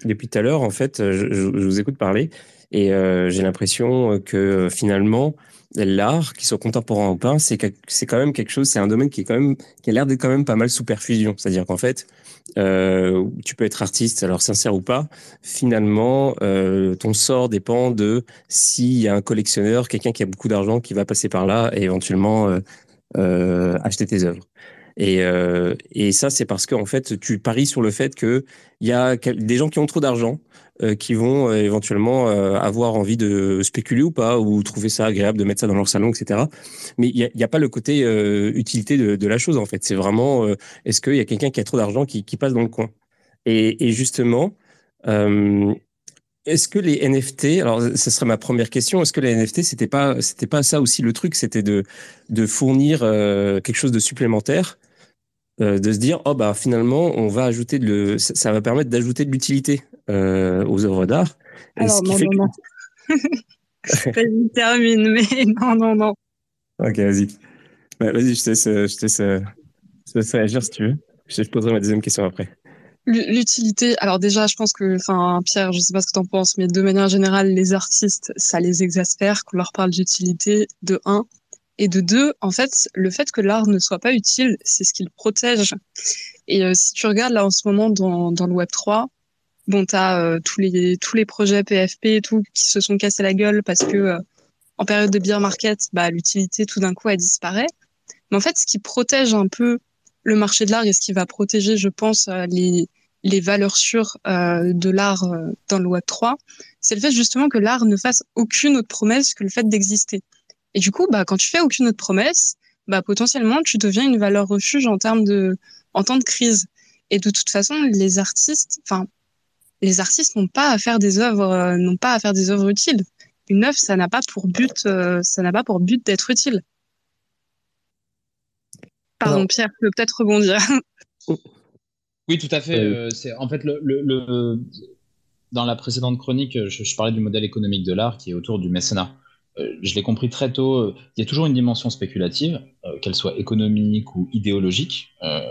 depuis tout à l'heure, en fait, je, vous écoute parler et j'ai l'impression que finalement, l'art, qu'il soit contemporain ou pas, c'est quand même quelque chose, c'est un domaine qui est quand même qui a l'air d'être quand même pas mal sous perfusion. C'est-à-dire qu'en fait, euh, tu peux être artiste, alors sincère ou pas. Finalement, euh, ton sort dépend de s'il y a un collectionneur, quelqu'un qui a beaucoup d'argent, qui va passer par là et éventuellement euh, acheter tes œuvres. Et, ça, c'est parce qu'en fait, tu paries sur le fait qu'il y a des gens qui ont trop d'argent, qui vont euh, éventuellement avoir envie de spéculer ou pas, ou trouver ça agréable de mettre ça dans leur salon, etc. Mais il n'y a, pas le côté utilité de, la chose, en fait. C'est vraiment, est-ce qu'il y a quelqu'un qui a trop d'argent qui, passe dans le coin? Et, justement, est-ce que les NFT, alors ce serait ma première question, est-ce que les NFT c'était pas c'était pas ça aussi le truc, c'était de fournir quelque chose de supplémentaire euh, de se dire oh bah finalement on va ajouter ça va permettre d'ajouter de l'utilité? Euh, aux œuvres d'art. Alors non, non, non. vas-y termine mais non non non. Ok vas-y. vas-y je te laisse je te laisse, je te laisse réagir si tu veux. Je te poserai ma deuxième question après. L'utilité, alors déjà, je pense que, enfin, Pierre, je sais pas ce que tu en penses, mais de manière générale, les artistes, ça les exaspère qu'on leur parle d'utilité, de un. Et de deux, en fait, le fait que l'art ne soit pas utile, c'est ce qui le protège. Et euh, si tu regardes là en ce moment dans, dans le Web 3, bon, tu as euh, tous, les, tous les projets PFP et tout qui se sont cassés la gueule parce que euh, en période de bear market, bah, l'utilité tout d'un coup elle disparaît. Mais en fait, ce qui protège un peu le marché de l'art et ce qui va protéger, je pense, les, les valeurs sûres de l'art dans le Web 3, c'est le fait justement que l'art ne fasse aucune autre promesse que le fait d'exister. Et du coup, bah, quand tu fais aucune autre promesse, bah, potentiellement, tu deviens une valeur refuge en termes de, en temps de crise. Et de toute façon, les artistes, enfin, les artistes n'ont pas à faire des œuvres, euh, n'ont pas à faire des œuvres utiles. Une œuvre, ça n'a pas pour but, euh, ça n'a pas pour but d'être utile. Pardon, Pierre, tu peux peut-être rebondir. Oui, tout à fait. Euh, c'est en fait le, le, dans la précédente chronique, je, je, parlais du modèle économique de l'art qui est autour du mécénat. Euh, je l'ai compris très tôt, il y a toujours une dimension spéculative, euh, qu'elle soit économique ou idéologique,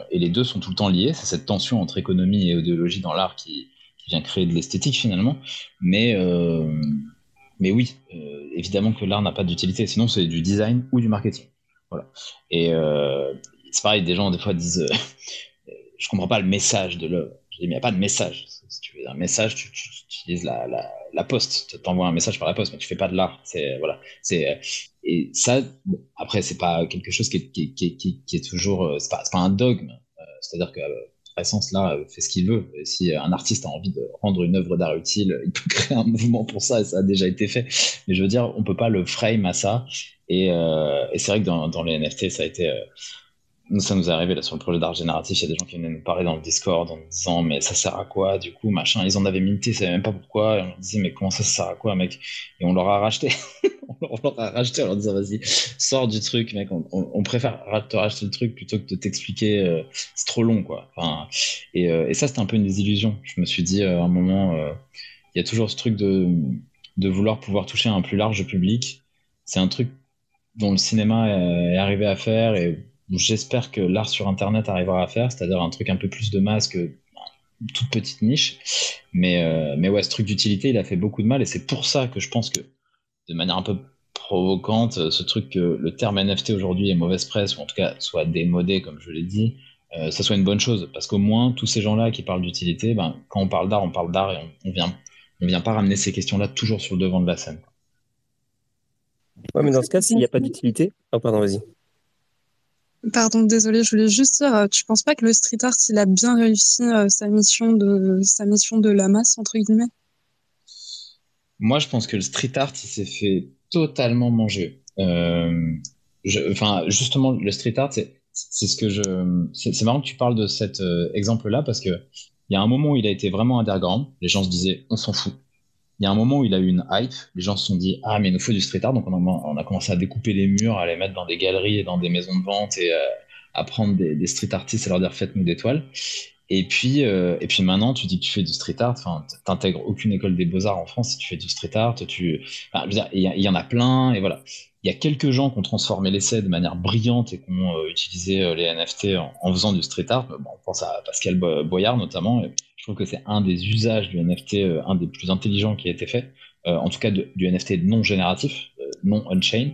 et les deux sont tout le temps liés. C'est cette tension entre économie et idéologie dans l'art qui, vient créer de l'esthétique finalement. Mais, mais oui, évidemment que l'art n'a pas d'utilité, sinon c'est du design ou du marketing. Voilà. Et c'est pareil, des gens des fois disent, je comprends pas le message de l'œuvre. Je dis, mais il n'y a pas de message. Si tu veux un message, tu, utilises la, la, la poste. Tu t'envoies un message par la poste, mais tu fais pas de l'art. C'est voilà. C'est et ça. Bon, après, c'est pas quelque chose qui est, qui, qui, qui, est toujours. Euh, c'est pas, pas un dogme. Euh, c'est-à-dire que essence là fait ce qu'il veut. Et si un artiste a envie de rendre une œuvre d'art utile, il peut créer un mouvement pour ça et ça a déjà été fait. Mais je veux dire, on peut pas le frame à ça. Et, euh, c'est vrai que dans, les NFT, ça a été ça nous est arrivé là sur le projet d'art génératif, il y a des gens qui venaient nous parler dans le Discord en disant mais ça sert à quoi du coup machin, ils en avaient minté, ils savaient même pas pourquoi, et on leur disait mais comment ça, ça sert à quoi mec? Et on leur a racheté, on leur a racheté en leur disant vas-y sors du truc mec, on, préfère te racheter le truc plutôt que de t'expliquer, euh, c'est trop long quoi. Euh, et ça c'était un peu une désillusion. Je me suis dit euh, à un moment, il y a toujours ce truc de, vouloir pouvoir toucher un plus large public. C'est un truc dont le cinéma est arrivé à faire et j'espère que l'art sur Internet arrivera à faire, c'est-à-dire un truc un peu plus de masse que toute petite niche. Mais ouais, ce truc d'utilité, il a fait beaucoup de mal et c'est pour ça que je pense que, de manière un peu provocante, ce truc que le terme NFT aujourd'hui est mauvaise presse, ou en tout cas soit démodé, comme je l'ai dit, euh, ça soit une bonne chose. Parce qu'au moins, tous ces gens-là qui parlent d'utilité, ben, quand on parle d'art, on parle d'art et on, on vient, on vient pas ramener ces questions-là toujours sur le devant de la scène. Ouais, mais dans ce cas, s'il n'y a pas d'utilité. Oh, pardon, vas-y. Pardon, désolé, je voulais juste dire, euh, tu penses pas que le street art, il a bien réussi euh, sa mission de sa mission de la masse entre guillemets? Moi, je pense que le street art, il s'est fait totalement manger. Euh, enfin, justement, le street art, c'est ce que je. C'est marrant que tu parles de cet exemple-là parce que il y a un moment où il a été vraiment underground. Les gens se disaient, on s'en fout il y a un moment où il a eu une hype, les gens se sont dit ah mais il nous faut du street art, donc on a, commencé à découper les murs, à les mettre dans des galeries et dans des maisons de vente et euh, à prendre des, street artistes et leur dire faites-nous des toiles. Et puis, euh, et puis maintenant, tu dis que tu fais du street art, enfin, t'intègres aucune école des beaux-arts en France si tu fais du street art, tu, enfin, il y, en a plein, et voilà. Il y a quelques gens qui ont transformé l'essai de manière brillante et qui ont euh, utilisé les NFT en, faisant du street art. Bon, on pense à Pascal Boyard notamment. Je trouve que c'est un des usages du NFT, euh, un des plus intelligents qui a été fait, euh, en tout cas du NFT non génératif, euh, non on-chain.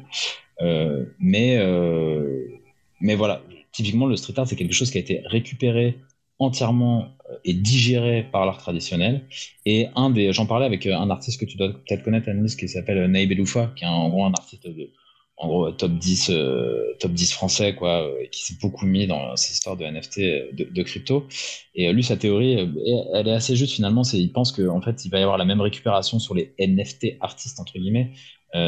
mais, mais voilà, typiquement, le street art, c'est quelque chose qui a été récupéré entièrement et digéré par l'art traditionnel. Et un des, j'en parlais avec un artiste que tu dois peut-être connaître, Annelise, qui s'appelle Naïb Eloufa, qui est en gros un artiste de, en gros top 10 euh, top 10 français quoi euh, qui s'est beaucoup mis dans cette histoire de NFT de, crypto et euh, lui sa théorie elle est assez juste finalement c'est il pense qu'en en fait il va y avoir la même récupération sur les NFT artistes entre guillemets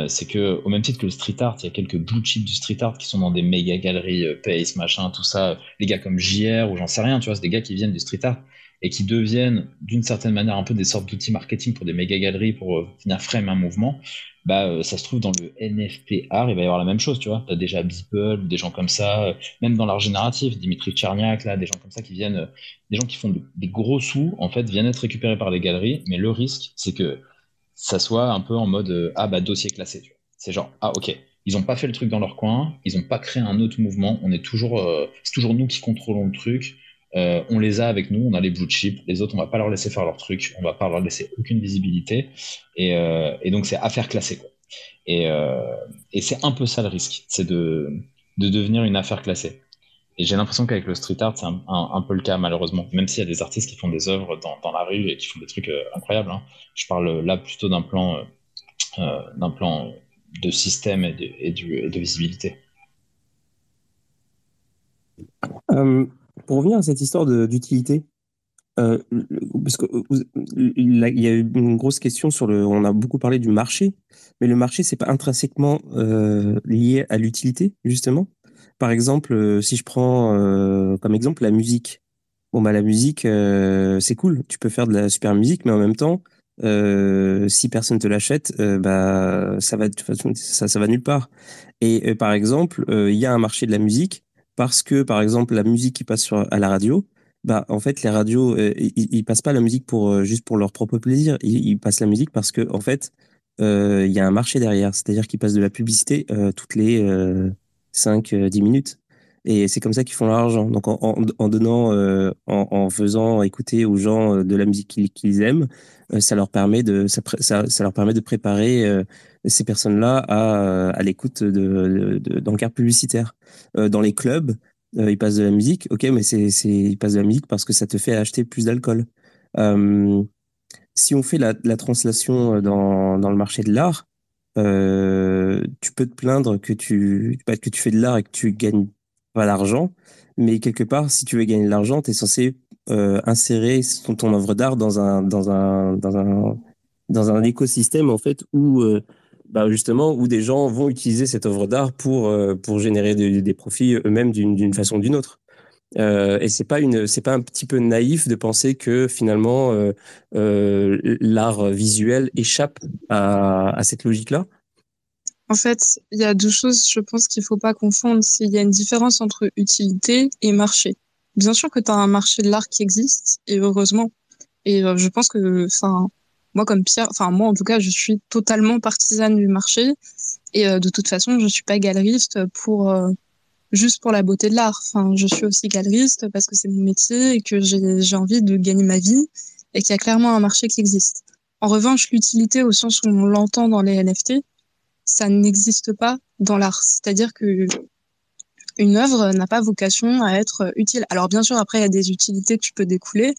c'est que au même titre que le street art il y a quelques blue chips du street art qui sont dans des méga galeries Pace machin tout ça. Les gars comme JR ou j'en sais rien tu vois c'est des gars qui viennent du street art et qui deviennent d'une certaine manière un peu des sortes d'outils marketing pour des méga galeries pour venir frame un mouvement. Bah, euh, ça se trouve dans le NFT art, il va y avoir la même chose, tu vois. Tu as déjà Beeple, des gens comme ça, euh, même dans l'art génératif, Dimitri Tcherniak, là, des gens comme ça qui viennent, euh, des gens qui font des gros sous, en fait, viennent être récupérés par les galeries, mais le risque, c'est que ça soit un peu en mode, ah, bah, dossier classé. C'est genre, ah, ok, ils n'ont pas fait le truc dans leur coin, ils n'ont pas créé un autre mouvement, on est toujours, c'est toujours nous qui contrôlons le truc, euh, on les a avec nous, on a les blue chips. Les autres, on va pas leur laisser faire leur truc, on va pas leur laisser aucune visibilité. Et, euh, donc, c'est affaire classée. Quoi. Euh, et, c'est un peu ça le risque, c'est de, devenir une affaire classée. Et j'ai l'impression qu'avec le street art, c'est un, peu le cas, malheureusement. Même s'il y a des artistes qui font des œuvres dans, la rue et qui font des trucs incroyables. Hein. Je parle là plutôt d'un plan, d'un plan de système et de, visibilité pour revenir à cette histoire d'utilité, euh, parce que euh, il y a eu une grosse question sur le. On a beaucoup parlé du marché, mais le marché c'est pas intrinsèquement euh, lié à l'utilité justement? Par exemple, si je prends comme exemple la musique, bon bah la musique c'est cool, tu peux faire de la super musique, mais en même temps, si personne te l'achète, bah ça va ça ça va nulle part. Et par exemple, il y a un marché de la musique parce que, par exemple, la musique qui passe sur, à la radio, bah, en fait, les radios, euh, ils, passent pas la musique pour euh, juste pour leur propre plaisir. Ils, passent la musique parce que, en fait, euh, il y a un marché derrière. C'est-à-dire qu'ils passent de la publicité toutes les 5-10 minutes. Et c'est comme ça qu'ils font l'argent. Donc, en, en, donnant, en, faisant écouter aux gens de la musique qu'ils aiment, ça leur permet de, ça, ça, leur permet de préparer ces personnes-là à, à l'écoute de, d'encarts publicitaires. Euh, dans les clubs, euh, ils passent de la musique, ok, mais c'est, ils passent de la musique parce que ça te fait acheter plus d'alcool. Euh, si on fait la, la translation dans, dans le marché de l'art, tu peux te plaindre que tu, que tu fais de l'art et que tu gagnes pas l'argent, mais quelque part, si tu veux gagner de l'argent, tu es censé insérer ton, œuvre d'art dans un, dans un, dans un, dans un écosystème en fait où bah justement, où des gens vont utiliser cette œuvre d'art pour, pour générer des profits eux-mêmes d'une façon ou d'une autre. Euh, et c'est pas une, c'est pas un petit peu naïf de penser que finalement euh, euh, l'art visuel échappe à, cette logique-là? En fait, il y a deux choses, je pense qu'il faut pas confondre. Il y a une différence entre utilité et marché. Bien sûr que tu as un marché de l'art qui existe, et heureusement. Et je pense que, enfin, moi comme Pierre, enfin moi en tout cas, je suis totalement partisane du marché. Et de toute façon, je suis pas galeriste pour juste pour la beauté de l'art. Enfin, je suis aussi galeriste parce que c'est mon métier et que j'ai envie de gagner ma vie et qu'il y a clairement un marché qui existe. En revanche, l'utilité au sens où on l'entend dans les NFT, ça n'existe pas dans l'art. C'est-à-dire que une œuvre n'a pas vocation à être utile. Alors bien sûr, après, il y a des utilités que tu peux découler,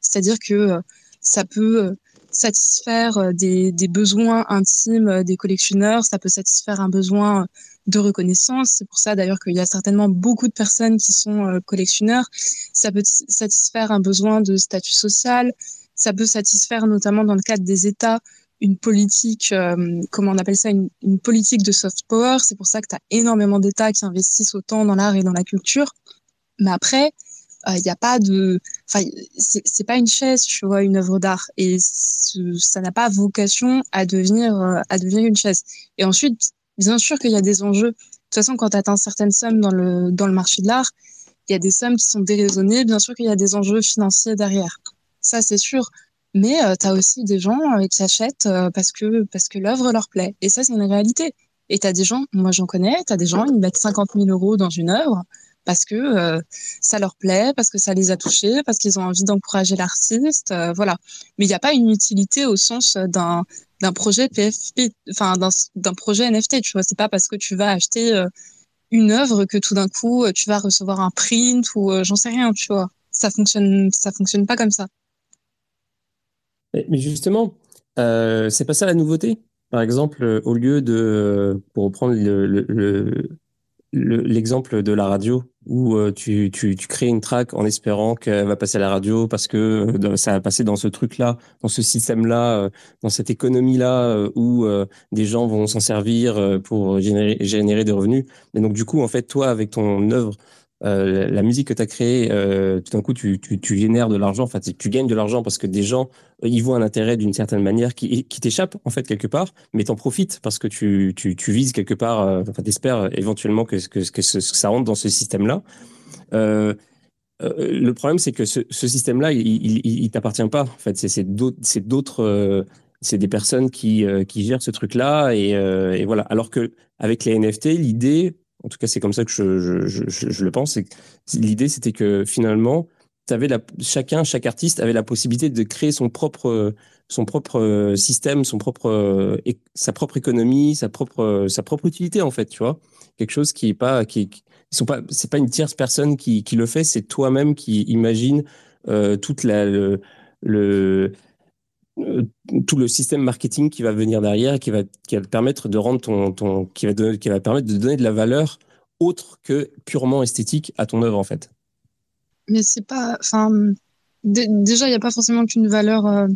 c'est-à-dire que euh, ça peut euh, satisfaire euh, des, besoins intimes des collectionneurs, ça peut satisfaire un besoin de reconnaissance. C'est pour ça d'ailleurs qu'il y a certainement beaucoup de personnes qui sont euh, collectionneurs. Ça peut satisfaire un besoin de statut social. Ça peut satisfaire notamment dans le cadre des États une politique, euh, comment on appelle ça, une, une politique de soft power. C'est pour ça que tu as énormément d'États qui investissent autant dans l'art et dans la culture. Mais après, il euh, n'y a pas de, enfin, c'est pas une chaise, tu vois, une œuvre d'art, et ça n'a pas vocation à devenir, à devenir une chaise. Et ensuite, Bien sûr qu'il y a des enjeux. De toute façon, quand tu atteins certaines sommes dans le, dans le marché de l'art, il y a des sommes qui sont déraisonnées. Bien sûr qu'il y a des enjeux financiers derrière. Ça, c'est sûr. Mais euh, tu as aussi des gens euh, qui achètent euh, parce que, parce que l'œuvre leur plaît. Et ça, c'est une réalité. Et tu as des gens, moi j'en connais, tu as des gens, ils mettent 50 000 euros dans une œuvre parce que ça leur plaît, parce que ça les a touchés, parce qu'ils ont envie d'encourager l'artiste, voilà. Mais il n'y a pas une utilité au sens d'un d'un projet PFP, enfin d'un projet NFT. Tu vois, c'est pas parce que tu vas acheter euh, une œuvre que tout d'un coup euh, tu vas recevoir un print ou euh, j'en sais rien. Tu vois, ça fonctionne, ça fonctionne pas comme ça. Mais justement, c'est pas ça la nouveauté? Par exemple, au lieu de, pour reprendre le, l'exemple de la radio où euh, tu, tu, tu, crées une track en espérant qu'elle va passer à la radio parce que euh, ça va passer dans ce truc-là, dans ce système-là, euh, dans cette économie-là où des gens vont s'en servir pour générer, générer des revenus. Et donc du coup, en fait, toi, avec ton œuvre, euh, la musique que tu as créée, euh, tout d'un coup, tu, tu, tu génères de l'argent, enfin, tu gagnes de l'argent parce que des gens y voient un intérêt d'une certaine manière qui, t'échappe, en fait, quelque part, mais t'en profites parce que tu, tu, tu vises quelque part, euh, enfin, t'espères éventuellement que, ça rentre dans ce système-là. Euh, le problème, c'est que ce, système-là, il, il, t'appartient pas. En fait, c'est d'autres, c'est des personnes qui, qui gèrent ce truc-là, et, et voilà. Alors que avec les NFT, l'idée, en tout cas, c'est comme ça que je, je, je, le pense. L'idée, c'était que finalement, avais la, chacun, chaque artiste avait la possibilité de créer son propre, son propre système, son propre, sa propre économie, sa propre, sa propre utilité en fait, tu vois. Quelque chose qui est pas, qui, qui sont pas, c'est pas une tierce personne qui, qui le fait, c'est toi-même qui imagine euh, toute la, le, euh, tout le système marketing qui va venir derrière, qui va, qui va permettre de rendre ton, ton qui, va qui va permettre de donner de la valeur autre que purement esthétique à ton œuvre en fait. Mais c'est pas, enfin, déjà il n'y a pas forcément qu'une valeur euh,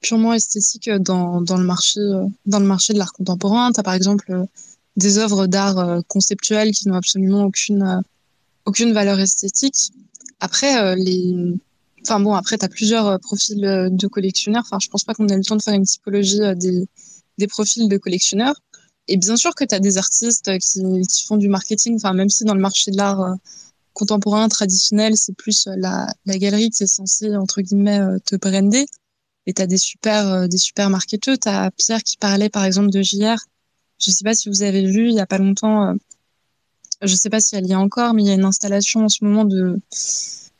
purement esthétique dans, dans le marché, euh, dans le marché de l'art contemporain. Tu as par exemple des œuvres d'art conceptuelles qui n'ont absolument aucune, aucune valeur esthétique. Après, les Enfin bon, après, tu as plusieurs euh, profils euh, de collectionneurs. Enfin, je pense pas qu'on ait le temps de faire une typologie euh, des, profils de collectionneurs. Et bien sûr que tu as des artistes qui, font du marketing, enfin, même si dans le marché de l'art contemporain, traditionnel, c'est plus la, la, galerie qui est censée, entre guillemets, te brander. Et tu as des super, des super marketeurs. Tu as Pierre qui parlait, par exemple, de JR. Je sais pas si vous avez vu, il y a pas longtemps, je sais pas si elle y est encore, mais il y a une installation en ce moment de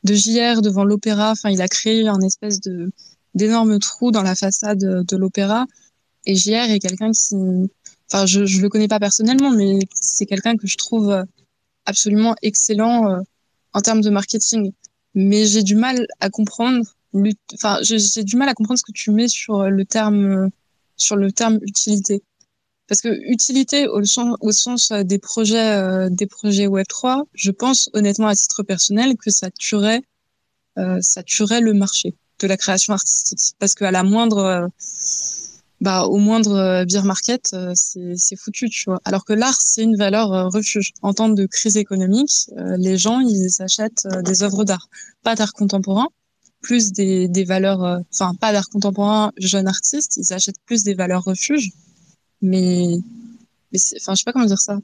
de JR devant l'opéra. Enfin, il a créé un espèce de d'énorme trou dans la façade de l'opéra. Et JR est quelqu'un qui, enfin, je je le connais pas personnellement, mais c'est quelqu'un que je trouve absolument excellent euh, en termes de marketing. Mais j'ai du mal à comprendre, enfin, j'ai du mal à comprendre ce que tu mets sur le terme sur le terme utilité. Parce que utilité au sens, euh, des projets, euh, des projets Web 3, je pense honnêtement à titre personnel que ça tuerait, euh, ça tuerait le marché de la création artistique. Parce qu'à la moindre, bah au moindre beer market, c'est foutu. Alors que l'art, c'est une valeur refuge. En temps de crise économique, les gens, ils achètent des œuvres d'art, pas d'art contemporain, plus des, des valeurs, enfin pas d'art contemporain, jeunes artistes, ils achètent plus des valeurs refuges. Mais, mais enfin, je sais pas comment dire ça.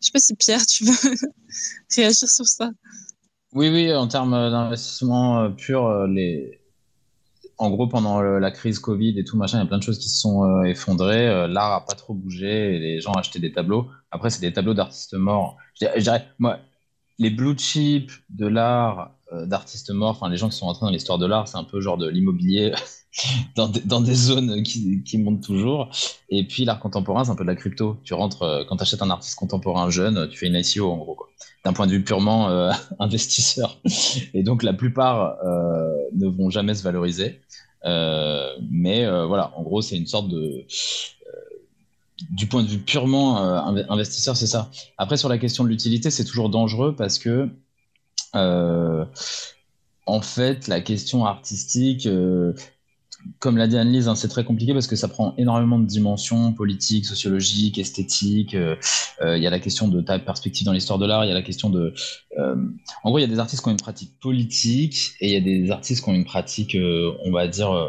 Je sais pas si Pierre, tu veux réagir sur ça. Oui, oui, en termes d'investissement pur, les en gros, pendant la crise Covid et tout, machin, il y a plein de choses qui se sont euh, effondrées. Euh, l'art a pas trop bougé les gens achetaient des tableaux. Après, c'est des tableaux d'artistes morts. Je dirais, moi, les blue chips de l'art euh, d'artistes morts, enfin, les gens qui sont entrés dans l'histoire de l'art, c'est un peu genre de l'immobilier dans, des, zones qui, montent toujours. Et puis, l'art contemporain, c'est un peu de la crypto. Tu rentres, quand tu achètes un artiste contemporain jeune, tu fais une ICO, en gros, D'un point de vue purement investisseur. Et donc, la plupart ne vont jamais se valoriser. Euh, mais euh, voilà, en gros, c'est une sorte de euh, du point de vue purement investisseur, c'est ça. Après, sur la question de l'utilité, c'est toujours dangereux parce que, en fait, la question artistique, comme l'a dit Annelise, hein, c'est très compliqué parce que ça prend énormément de dimensions politiques, sociologiques, esthétiques. Euh, euh, il y a la question de ta perspective dans l'histoire de l'art, il y a la question de. Euh, en gros, il y a des artistes qui ont une pratique politique et il y a des artistes qui ont une pratique, on va dire,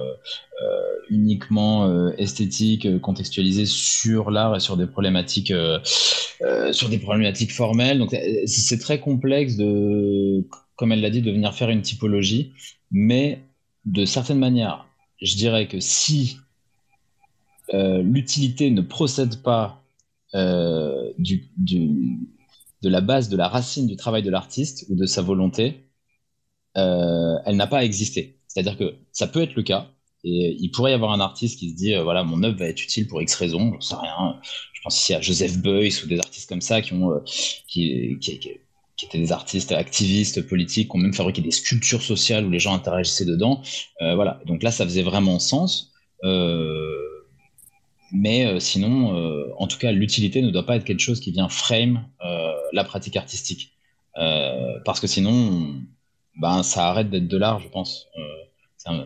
uniquement esthétique, contextualisée sur l'art et sur des problématiques, sur des problématiques formelles. Donc, c'est très complexe de, comme elle l'a dit, de venir faire une typologie, mais de certaines manières je dirais que si euh, l'utilité ne procède pas euh, de la base, de la racine du travail de l'artiste ou de sa volonté, euh, elle n'a pas à exister. C'est-à-dire que ça peut être le cas, et il pourrait y avoir un artiste qui se dit, voilà, mon œuvre va être utile pour X raisons, je sais rien. Je pense ici à Joseph Beuys ou des artistes comme ça qui ont, qui étaient des artistes activistes politiques, qui ont même fabriqué des sculptures sociales où les gens interagissaient dedans. Euh, voilà, donc là, ça faisait vraiment sens. Euh, mais euh, sinon, en tout cas, l'utilité ne doit pas être quelque chose qui vient frame la pratique artistique. parce que sinon, ben, ça arrête d'être de l'art, je pense.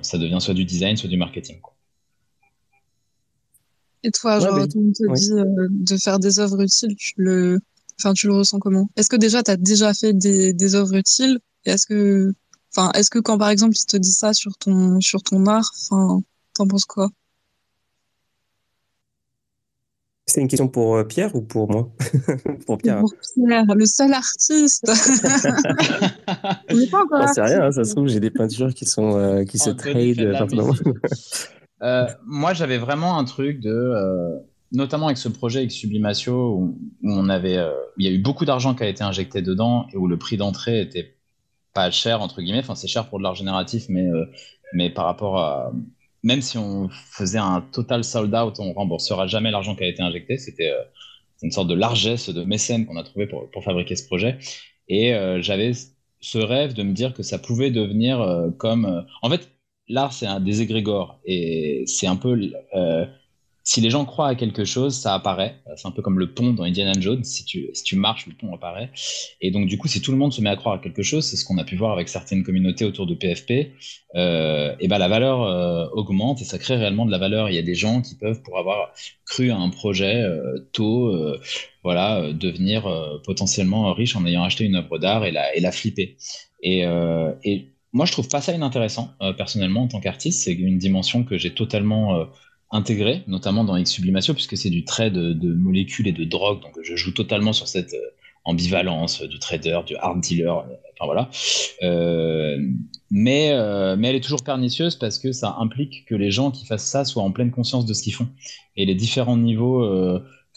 Ça, devient soit du design, soit du marketing. Et toi, genre, on te dit de faire des œuvres utiles, tu le, Enfin, tu le ressens comment? Est-ce que déjà, tu as déjà fait des, des œuvres utiles? Est-ce que, enfin, est-ce que quand, par exemple, il te dit ça sur ton, sur ton art, enfin, t'en penses quoi? C'est une question pour euh, Pierre ou pour moi? Pour Pierre. Pour Pierre, le seul artiste. On n'est pas encore. C'est rien, hein, ça se trouve, j'ai des peintures qui sont euh, qui se trade euh, moi, j'avais vraiment un truc de notamment avec ce projet avec Sublimatio, où, on avait, euh, il y a eu beaucoup d'argent qui a été injecté dedans et où le prix d'entrée était pas cher entre guillemets. Enfin, c'est cher pour de l'art génératif, mais euh, mais par rapport à même si on faisait un total sold out, on remboursera jamais l'argent qui a été injecté. C'était euh, une sorte de largesse de mécène qu'on a trouvé pour, pour, fabriquer ce projet. Et j'avais ce rêve de me dire que ça pouvait devenir comme. en fait, l'art, c'est un des et c'est un peu si les gens croient à quelque chose, ça apparaît. C'est un peu comme le pont dans Indiana Jones. Si tu, si tu marches, le pont apparaît. Et donc, du coup, si tout le monde se met à croire à quelque chose, c'est ce qu'on a pu voir avec certaines communautés autour de PFP, euh, et ben la valeur euh, augmente et ça crée réellement de la valeur. Il y a des gens qui peuvent, pour avoir cru à un projet euh, tôt, euh, voilà, devenir potentiellement riche en ayant acheté une œuvre d'art et la, et la flipper. Et, et moi, je trouve pas ça inintéressant, personnellement, en tant qu'artiste. C'est une dimension que j'ai totalement intégré, notamment dans X Sublimatio, puisque c'est du trade de, molécules et de drogue. Donc je joue totalement sur cette euh, ambivalence du trader, du hard dealer. Euh, enfin voilà. Euh, mais, mais elle est toujours pernicieuse parce que ça implique que les gens qui fassent ça soient en pleine conscience de ce qu'ils font. Et les différents niveaux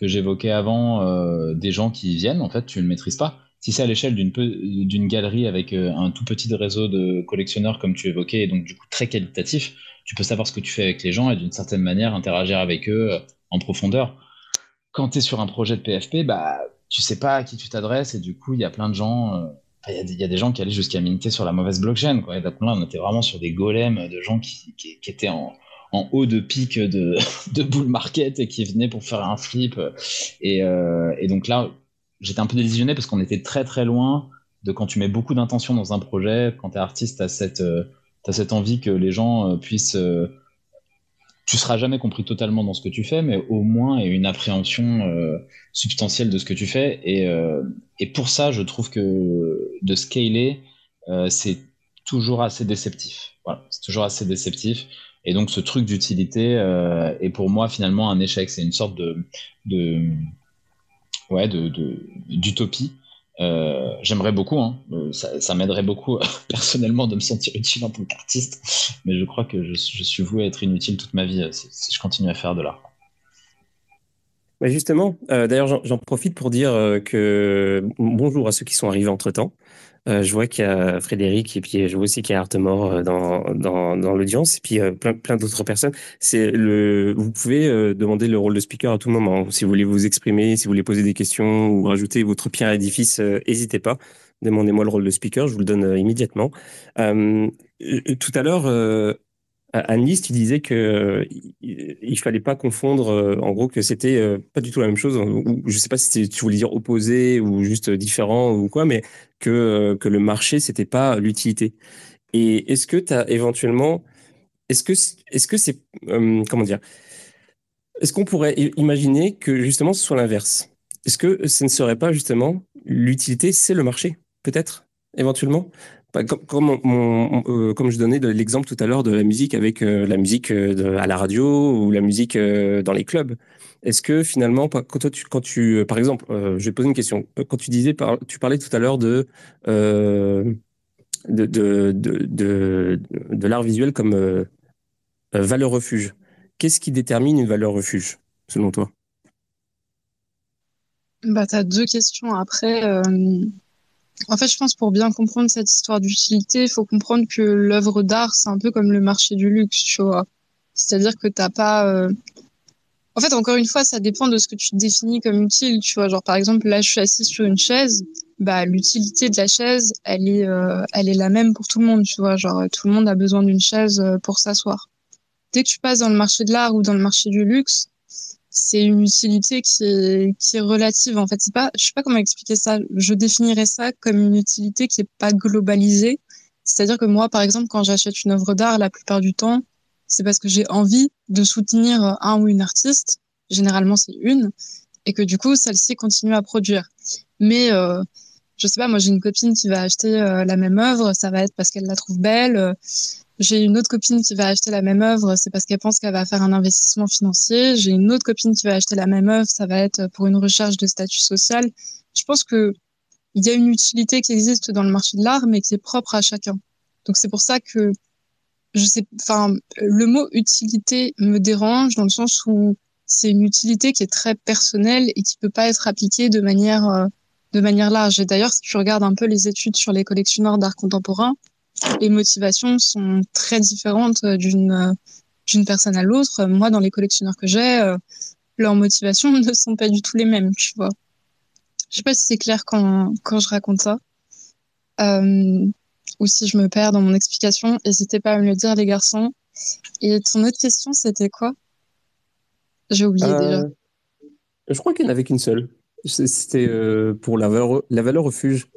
que j'évoquais avant des gens qui viennent, en fait, tu ne maîtrises pas. Si c'est à l'échelle d'une galerie avec un tout petit réseau de collectionneurs, comme tu évoquais, et donc du coup très qualitatif, tu peux savoir ce que tu fais avec les gens et d'une certaine manière interagir avec eux euh, en profondeur. Quand tu es sur un projet de PFP, bah, tu sais pas à qui tu t'adresses et du coup, il y a plein de gens. Euh, il y, a des gens qui allaient jusqu'à minter sur la mauvaise blockchain. Quoi. Et là, on était vraiment sur des golems de gens qui, étaient en, haut de pic de, bull market et qui venaient pour faire un flip. Euh, et donc là, j'étais un peu désillusionné parce qu'on était très très loin de quand tu mets beaucoup d'intention dans un projet, quand tu es artiste, à cette, tu as cette envie que les gens euh, puissent euh, tu seras jamais compris totalement dans ce que tu fais, mais au moins une appréhension euh, substantielle de ce que tu fais. Et, euh, et, pour ça, je trouve que de scaler, euh, c'est toujours assez déceptif. Voilà, c'est toujours assez déceptif. Et donc, ce truc d'utilité est pour moi finalement un échec. C'est une sorte de, de ouais, de, d'utopie. Euh, j'aimerais beaucoup, hein. Euh, ça, m'aiderait beaucoup personnellement de me sentir utile en tant qu'artiste, mais je crois que je, suis voué à être inutile toute ma vie euh, si, je continue à faire de l'art. Mais justement, d'ailleurs, j'en profite pour dire que bonjour à ceux qui sont arrivés entre temps. Euh, je vois qu'il y a Frédéric et puis je vois aussi qu'il y a Artemore euh, dans, dans, l'audience et puis euh, plein, plein d'autres personnes. C'est le, vous pouvez demander le rôle de speaker à tout moment. Si vous voulez vous exprimer, si vous voulez poser des questions ou rajouter votre pierre à l'édifice, n'hésitez pas. Demandez-moi le rôle de speaker, je vous le donne immédiatement. tout à l'heure, Anne-Lise, tu disais que euh, il fallait pas confondre, euh, en gros, que c'était euh, pas du tout la même chose. Ou, je sais pas si tu voulais dire opposé ou juste différent ou quoi, mais que que le marché c'était pas l'utilité. Et est-ce que tu as éventuellement, est-ce que est-ce que c'est comment dire, est-ce qu'on pourrait imaginer que justement ce soit l'inverse? Est-ce que ce ne serait pas justement l'utilité, c'est le marché, peut-être éventuellement? Comme, euh, comme je donnais l'exemple tout à l'heure de la musique avec euh, la musique euh, à la radio ou la musique dans les clubs. Est-ce que finalement, quand, tu, par exemple, je vais poser une question. Quand tu disais, tu parlais tout à l'heure de, de, de, de, de l'art visuel comme valeur refuge. Qu'est-ce qui détermine une valeur refuge, selon toi? Bah, Tu as deux questions. Après, en fait, je pense pour bien comprendre cette histoire d'utilité, il faut comprendre que l'œuvre d'art, c'est un peu comme le marché du luxe, tu vois. C'est-à-dire que t'as pas. Euh, en fait, encore une fois, ça dépend de ce que tu définis comme utile, tu vois. Genre, par exemple, là, je suis assise sur une chaise. Bah, l'utilité de la chaise, elle est, euh, elle est la même pour tout le monde, tu vois. Genre, tout le monde a besoin d'une chaise euh, pour s'asseoir. Dès que tu passes dans le marché de l'art ou dans le marché du luxe, c'est une utilité qui est, qui est relative. En fait, c'est pas, je sais pas comment expliquer ça. Je définirais ça comme une utilité qui est pas globalisée. C'est-à-dire que moi, par exemple, quand j'achète une œuvre d'art, la plupart du temps, c'est parce que j'ai envie de soutenir un ou une artiste. Généralement, c'est une. Et que du coup, celle-ci continue à produire. Mais, euh, je sais pas, moi, j'ai une copine qui va acheter euh, la même œuvre. Ça va être parce qu'elle la trouve belle. J'ai une autre copine qui va acheter la même œuvre, c'est parce qu'elle pense qu'elle va faire un investissement financier. J'ai une autre copine qui va acheter la même œuvre, ça va être pour une recherche de statut social. Je pense que il y a une utilité qui existe dans le marché de l'art, mais qui est propre à chacun. Donc c'est pour ça que je sais, enfin, le mot utilité me dérange dans le sens où c'est une utilité qui est très personnelle et qui peut pas être appliquée de manière euh, de manière large. Et d'ailleurs, si tu regardes un peu les études sur les collectionneurs d'art contemporain, les motivations sont très différentes euh, d'une euh, d'une personne à l'autre. Moi, dans les collectionneurs que j'ai, euh, leurs motivations ne sont pas du tout les mêmes, tu vois. Je sais pas si c'est clair quand, quand je raconte ça. Euh, ou si je me perds dans mon explication, n'hésitez pas à me le dire, les garçons. Et ton autre question, c'était quoi? J'ai oublié déjà. Je crois qu'il n'y en avait qu'une seule. C'était pour la valeur, la valeur refuge.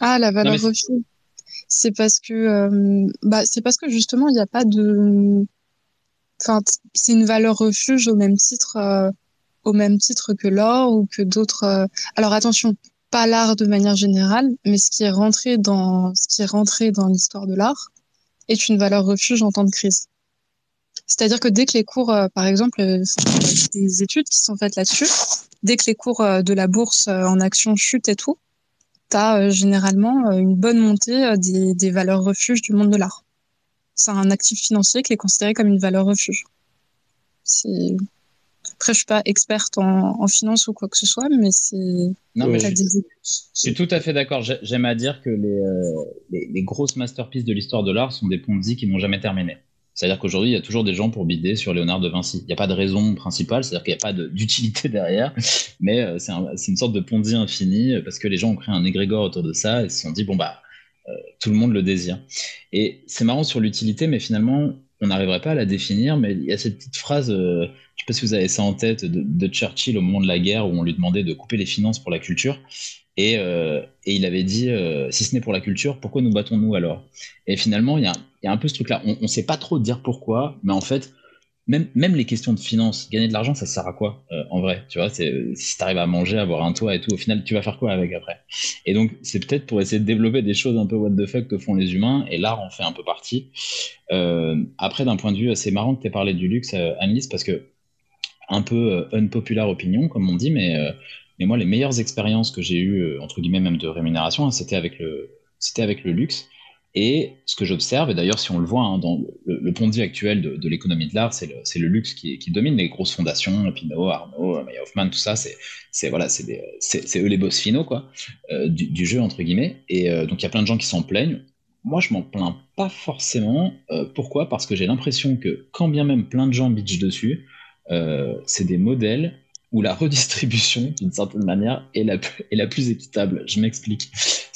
Ah, la valeur refuge c'est parce que euh, bah c'est parce que justement il n'y a pas de enfin c'est une valeur refuge au même titre euh, au même titre que l'or ou que d'autres euh, alors attention pas l'art de manière générale mais ce qui est rentré dans ce qui est rentré dans l'histoire de l'art est une valeur refuge en temps de crise. C'est-à-dire que dès que les cours par exemple des études qui sont faites là-dessus dès que les cours de la bourse en action chutent et tout tu as euh, généralement euh, une bonne montée euh, des, des, valeurs refuges du monde de l'art. C'est un actif financier qui est considéré comme une valeur refuge. C'est... Après, je suis pas experte en, en, finance ou quoi que ce soit, mais c'est. Non, mais je, je, suis tout à fait d'accord. J'aime à dire que les, les, les grosses masterpieces de l'histoire de l'art sont des Ponzi qui n'ont jamais terminé. C'est-à-dire qu'aujourd'hui, il y a toujours des gens pour bider sur Léonard de Vinci. Il n'y a pas de raison principale, c'est-à-dire qu'il n'y a pas d'utilité derrière, mais euh, c'est une sorte de Ponzi infini euh, parce que les gens ont créé un égrégore autour de ça et se sont dit, bon, bah, euh, tout le monde le désire. Et c'est marrant sur l'utilité, mais finalement, on n'arriverait pas à la définir, mais il y a cette petite phrase, je ne sais pas si vous avez ça en tête, de, Churchill au moment de la guerre où on lui demandait de couper les finances pour la culture. Et, euh, et il avait dit, euh, si ce n'est pour la culture, pourquoi nous battons-nous alors? Et finalement, il y a, y a, un peu ce truc-là. On ne sait pas trop dire pourquoi, mais en fait, même, les questions de finance, gagner de l'argent, ça sert à quoi euh, en vrai Tu vois, c'est, si tu arrives à manger, avoir un toit et tout, au final, tu vas faire quoi avec après? Et donc, c'est peut-être pour essayer de développer des choses un peu what the fuck que font les humains, et l'art en fait un peu partie. Euh, après, d'un point de vue assez marrant que tu aies parlé du luxe, euh, Annelise, parce que un peu unpopular opinion, comme on dit, mais, mais moi, les meilleures expériences que j'ai eues, entre guillemets, même de rémunération, hein, c'était avec le, c'était avec le luxe. Et ce que j'observe, et d'ailleurs si on le voit hein, dans le, le pondy actuel de, l'économie de l'art, c'est le, luxe qui, domine les grosses fondations, Pinot, Arnaud, Maya Hoffman, tout ça, c'est voilà, eux les boss finaux quoi, euh, du, jeu entre guillemets. Et euh, donc il y a plein de gens qui s'en plaignent. Moi je m'en plains pas forcément. Euh, pourquoi? Parce que j'ai l'impression que quand bien même plein de gens bitchent dessus, c'est des modèles où la redistribution, d'une certaine manière, est la plus équitable. Je m'explique.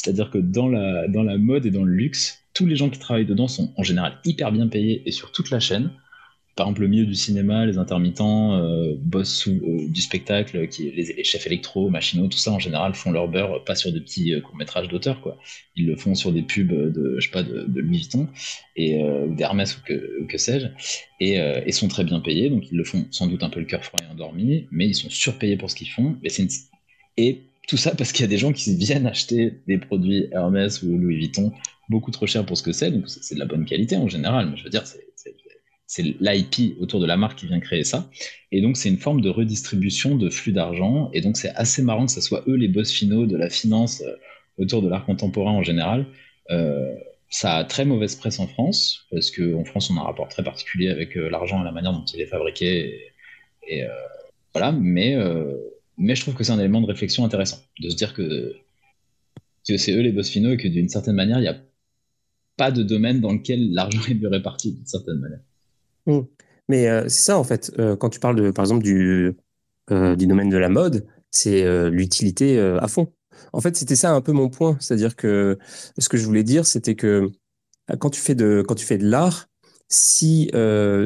C'est-à-dire que dans la, dans la mode et dans le luxe, tous les gens qui travaillent dedans sont en général hyper bien payés et sur toute la chaîne. Par exemple, le milieu du cinéma, les intermittents, euh, boss euh, du spectacle, qui, les, chefs électro, machinaux, tout ça, en général, font leur beurre pas sur des petits euh, courts-métrages d'auteur, quoi. Ils le font sur des pubs de, je sais pas, de, Louis Vuitton, et, euh, d'Hermès ou que, que sais-je, et, et, sont très bien payés, donc ils le font sans doute un peu le cœur froid et endormi, mais ils sont surpayés pour ce qu'ils font, et tout ça parce qu'il y a des gens qui viennent acheter des produits Hermès ou Louis Vuitton beaucoup trop cher pour ce que c'est, donc c'est de la bonne qualité en général, mais je veux dire, c'est l'IP autour de la marque qui vient créer ça. Et donc, c'est une forme de redistribution de flux d'argent. Et donc, c'est assez marrant que ce soit eux les boss finaux de la finance euh, autour de l'art contemporain en général. Euh, ça a très mauvaise presse en France, parce qu'en France, on a un rapport très particulier avec euh, l'argent et la manière dont il est fabriqué. Et, et euh, voilà, mais euh, mais je trouve que c'est un élément de réflexion intéressant, de se dire que, que c'est eux les boss finaux et que d'une certaine manière, il n'y a pas de domaine dans lequel l'argent est mieux réparti, d'une certaine manière. Mmh. Mais euh, c'est ça, en fait, euh, quand tu parles, de, par exemple, du, euh, du domaine de la mode, c'est l'utilité à fond. En fait, c'était ça un peu mon point. C'est-à-dire que ce que je voulais dire, c'était que quand tu fais de, quand tu fais de l'art, si,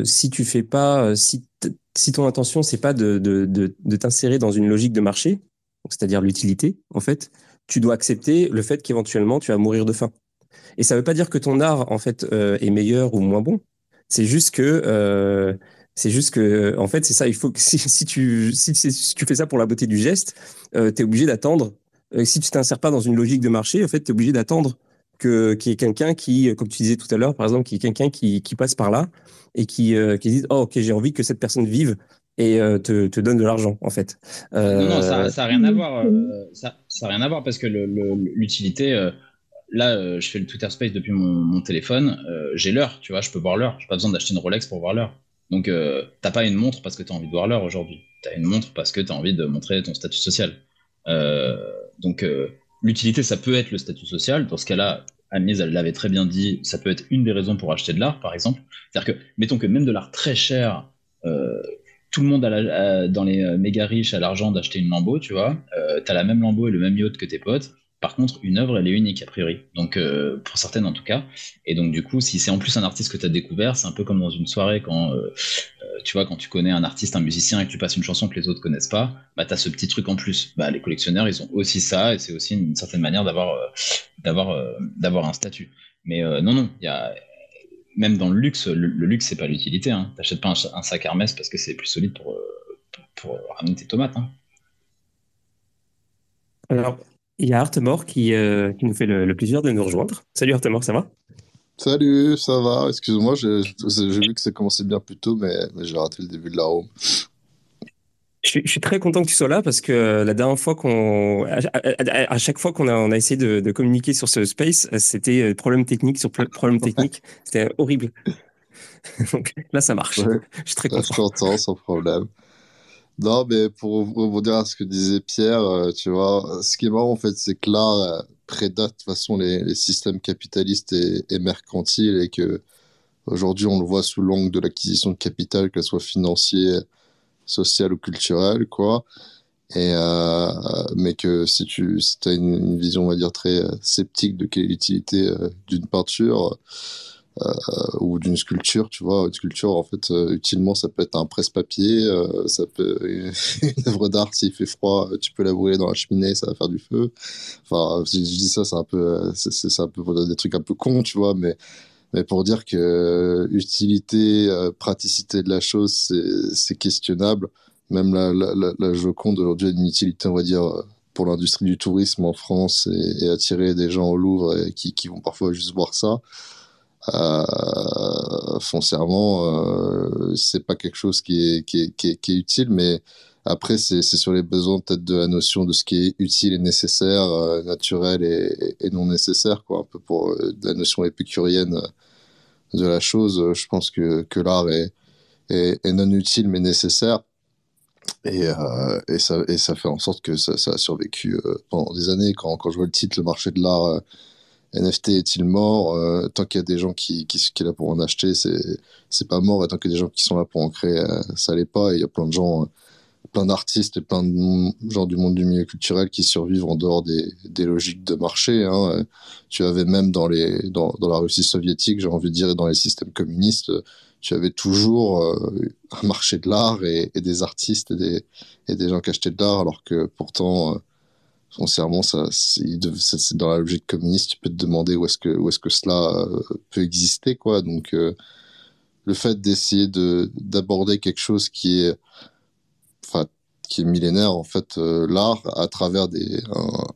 si tu fais pas, si si ton intention, c'est pas de, de, de, de t'insérer dans une logique de marché, c'est-à-dire l'utilité, en fait, tu dois accepter le fait qu'éventuellement tu vas mourir de faim. Et ça veut pas dire que ton art, en fait, euh, est meilleur ou moins bon. C'est juste que, euh, c'est juste que, en fait, c'est ça. Il faut que si, tu, si, tu fais ça pour la beauté du geste, euh, tu es obligé d'attendre. Euh, si tu t'insères pas dans une logique de marché, en fait, tu es obligé d'attendre que qu'il y ait quelqu'un qui, comme tu disais tout à l'heure, par exemple, qui est quelqu'un qui, qui passe par là et qui, euh, qui dit oh ok j'ai envie que cette personne vive et euh, te, te donne de l'argent en fait. Euh... Non non ça ça a rien à voir euh, ça ça a rien à voir parce que l'utilité euh, là je fais le Twitter Space depuis mon, mon téléphone j'ai l'heure tu vois je peux voir l'heure. J'ai pas besoin d'acheter une Rolex pour voir l'heure. Donc t'as pas une montre parce que t'as envie de voir l'heure aujourd'hui. T'as une montre parce que t'as envie de montrer ton statut social. Donc l'utilité ça peut être le statut social dans ce cas-là Annelise, elle l'avait très bien dit, ça peut être une des raisons pour acheter de l'art, par exemple. C'est-à-dire que, mettons que même de l'art très cher, euh, tout le monde a dans les euh, méga riches a l'argent d'acheter une Lambo, tu vois. Euh, T'as la même Lambo et le même yacht que tes potes. Par contre, une œuvre, elle est unique a priori. Donc, euh, pour certaines en tout cas. Et donc, du coup, si c'est en plus un artiste que tu as découvert, c'est un peu comme dans une soirée quand, euh, euh, tu vois, quand tu connais un artiste, un musicien et que tu passes une chanson que les autres connaissent pas, bah, as ce petit truc en plus. Bah, les collectionneurs, ils ont aussi ça et c'est aussi une, certaine manière d'avoir, d'avoir, d'avoir un statut. Mais non, non, il y a, même dans le luxe, le, le luxe, c'est pas l'utilité. Hein. T'achètes pas un, sac Hermès parce que c'est plus solide pour, pour, pour, ramener tes tomates. Hein. Alors, il y a Artemore qui, euh, qui nous fait le, le, plaisir de nous rejoindre. Salut Artemore, ça va? Salut, ça va. Excuse-moi, j'ai vu que ça commençait bien plus tôt, mais, mais j'ai raté le début de la room. Je suis, je suis, très content que tu sois là parce que la dernière fois qu'on, à, à, à, chaque fois qu'on a, on a essayé de, de, communiquer sur ce space, c'était problème technique sur problème technique. C'était horrible. Donc là, ça marche. Ouais. Je suis très content. Je suis content, sans problème. Non, mais pour rebondir à ce que disait Pierre, euh, tu vois, ce qui est marrant en fait, c'est que là, prédate de toute façon les, systèmes capitalistes et, mercantiles et que aujourd'hui on le voit sous l'angle de l'acquisition de capital, que ce soit financier, social ou culturel, quoi. Et euh, mais que si tu si as une, une, vision, on va dire, très sceptique de quelle est l'utilité euh, d'une peinture, euh, ou d'une sculpture, tu vois. Une sculpture, en fait, euh, utilement, ça peut être un presse-papier, euh, ça peut une œuvre d'art s'il fait froid, tu peux la brûler dans la cheminée, ça va faire du feu. Enfin, si je dis ça, c'est un peu, c'est un peu des trucs un peu cons, tu vois, mais Mais pour dire que utilité, praticité de la chose, c'est questionnable. Même la, la, la, Joconde aujourd'hui a une utilité, on va dire, pour l'industrie du tourisme en France et, attirer des gens au Louvre qui vont parfois juste voir ça. Euh, foncièrement, euh, c'est pas quelque chose qui est, utile, mais après, c'est sur les besoins peut-être de la notion de ce qui est utile et nécessaire, euh, naturel et, non nécessaire, quoi, un peu pour la notion épicurienne de la chose. Je pense que, l'art est, non utile mais nécessaire. Et, ça, fait en sorte que ça, a survécu pendant des années. Quand, quand je vois le titre, le marché de l'art NFT est-il mort? Euh, Tant qu'il y a des gens qui, qui, qui sont là pour en acheter, c'est, pas mort. Et tant qu'il y a des gens qui sont là pour en créer, ça l'est pas. Et il y a plein de gens, plein d'artistes et plein de gens du monde du milieu culturel qui survivent en dehors des, des logiques de marché. Hein. Tu avais même dans, les, dans, dans la Russie soviétique, j'ai envie de dire, et dans les systèmes communistes, tu avais toujours euh, un marché de l'art et, et, des artistes et des, et des gens qui achetaient de l'art, alors que pourtant, foncièrement, ça, c'est dans la logique communiste, tu peux te demander où est-ce que, est-ce que cela euh, peut exister, quoi. Donc, euh, le fait d'essayer de d'aborder quelque chose qui est, enfin, qui est millénaire, en fait, euh, l'art à travers des,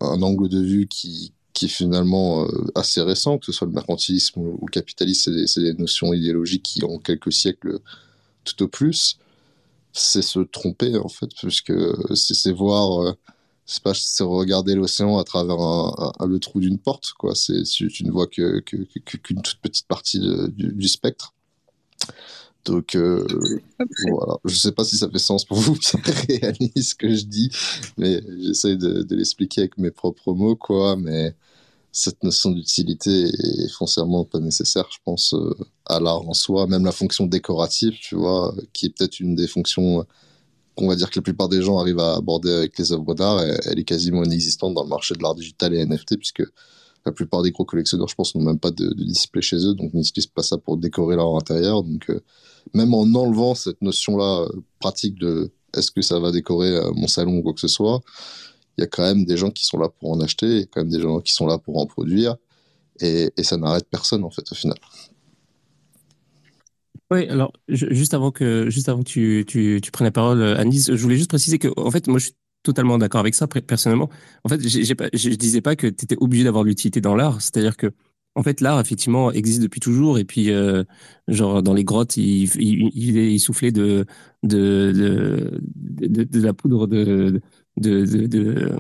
un, angle de vue qui, qui est finalement assez récent, que ce soit le mercantilisme ou le capitalisme, c'est des, notions idéologiques qui ont quelques siècles tout au plus. C'est se tromper en fait, puisque c'est voir, c'est pas c'est regarder l'océan à travers un, un, le trou d'une porte, quoi. C'est tu, ne vois que qu'une toute petite partie de, du, du, spectre. Donc euh, voilà, je sais pas si ça fait sens pour vous, ça réalise ce que je dis, mais j'essaye de, de l'expliquer avec mes propres mots, quoi. Mais cette notion d'utilité est foncièrement pas nécessaire, je pense, euh, à l'art en soi. Même la fonction décorative, tu vois, qui est peut-être une des fonctions qu'on va dire que la plupart des gens arrivent à aborder avec les œuvres d'art, elle est quasiment inexistante dans le marché de l'art digital et NFT, puisque la plupart des gros collectionneurs, je pense, n'ont même pas de, de, chez eux, donc n'utilisent pas ça pour décorer leur intérieur. Donc, euh, même en enlevant cette notion-là euh, pratique de est-ce que ça va décorer euh, mon salon ou quoi que ce soit, il y a quand même des gens qui sont là pour en acheter, il y a quand même des gens qui sont là pour en produire, et ça n'arrête personne, en fait, au final. Oui, alors juste avant que juste avant que tu, tu, prennes la parole, Anise, je voulais juste préciser que en fait, moi, je suis totalement d'accord avec ça personnellement. En fait, j'ai pas, je disais pas que tu étais obligé d'avoir l'utilité dans l'art, c'est-à-dire que en fait, l'art, effectivement, existe depuis toujours. Et puis, euh, genre, dans les grottes, il, il, il, il soufflait de, de, de, de, de la poudre de, de, de, de,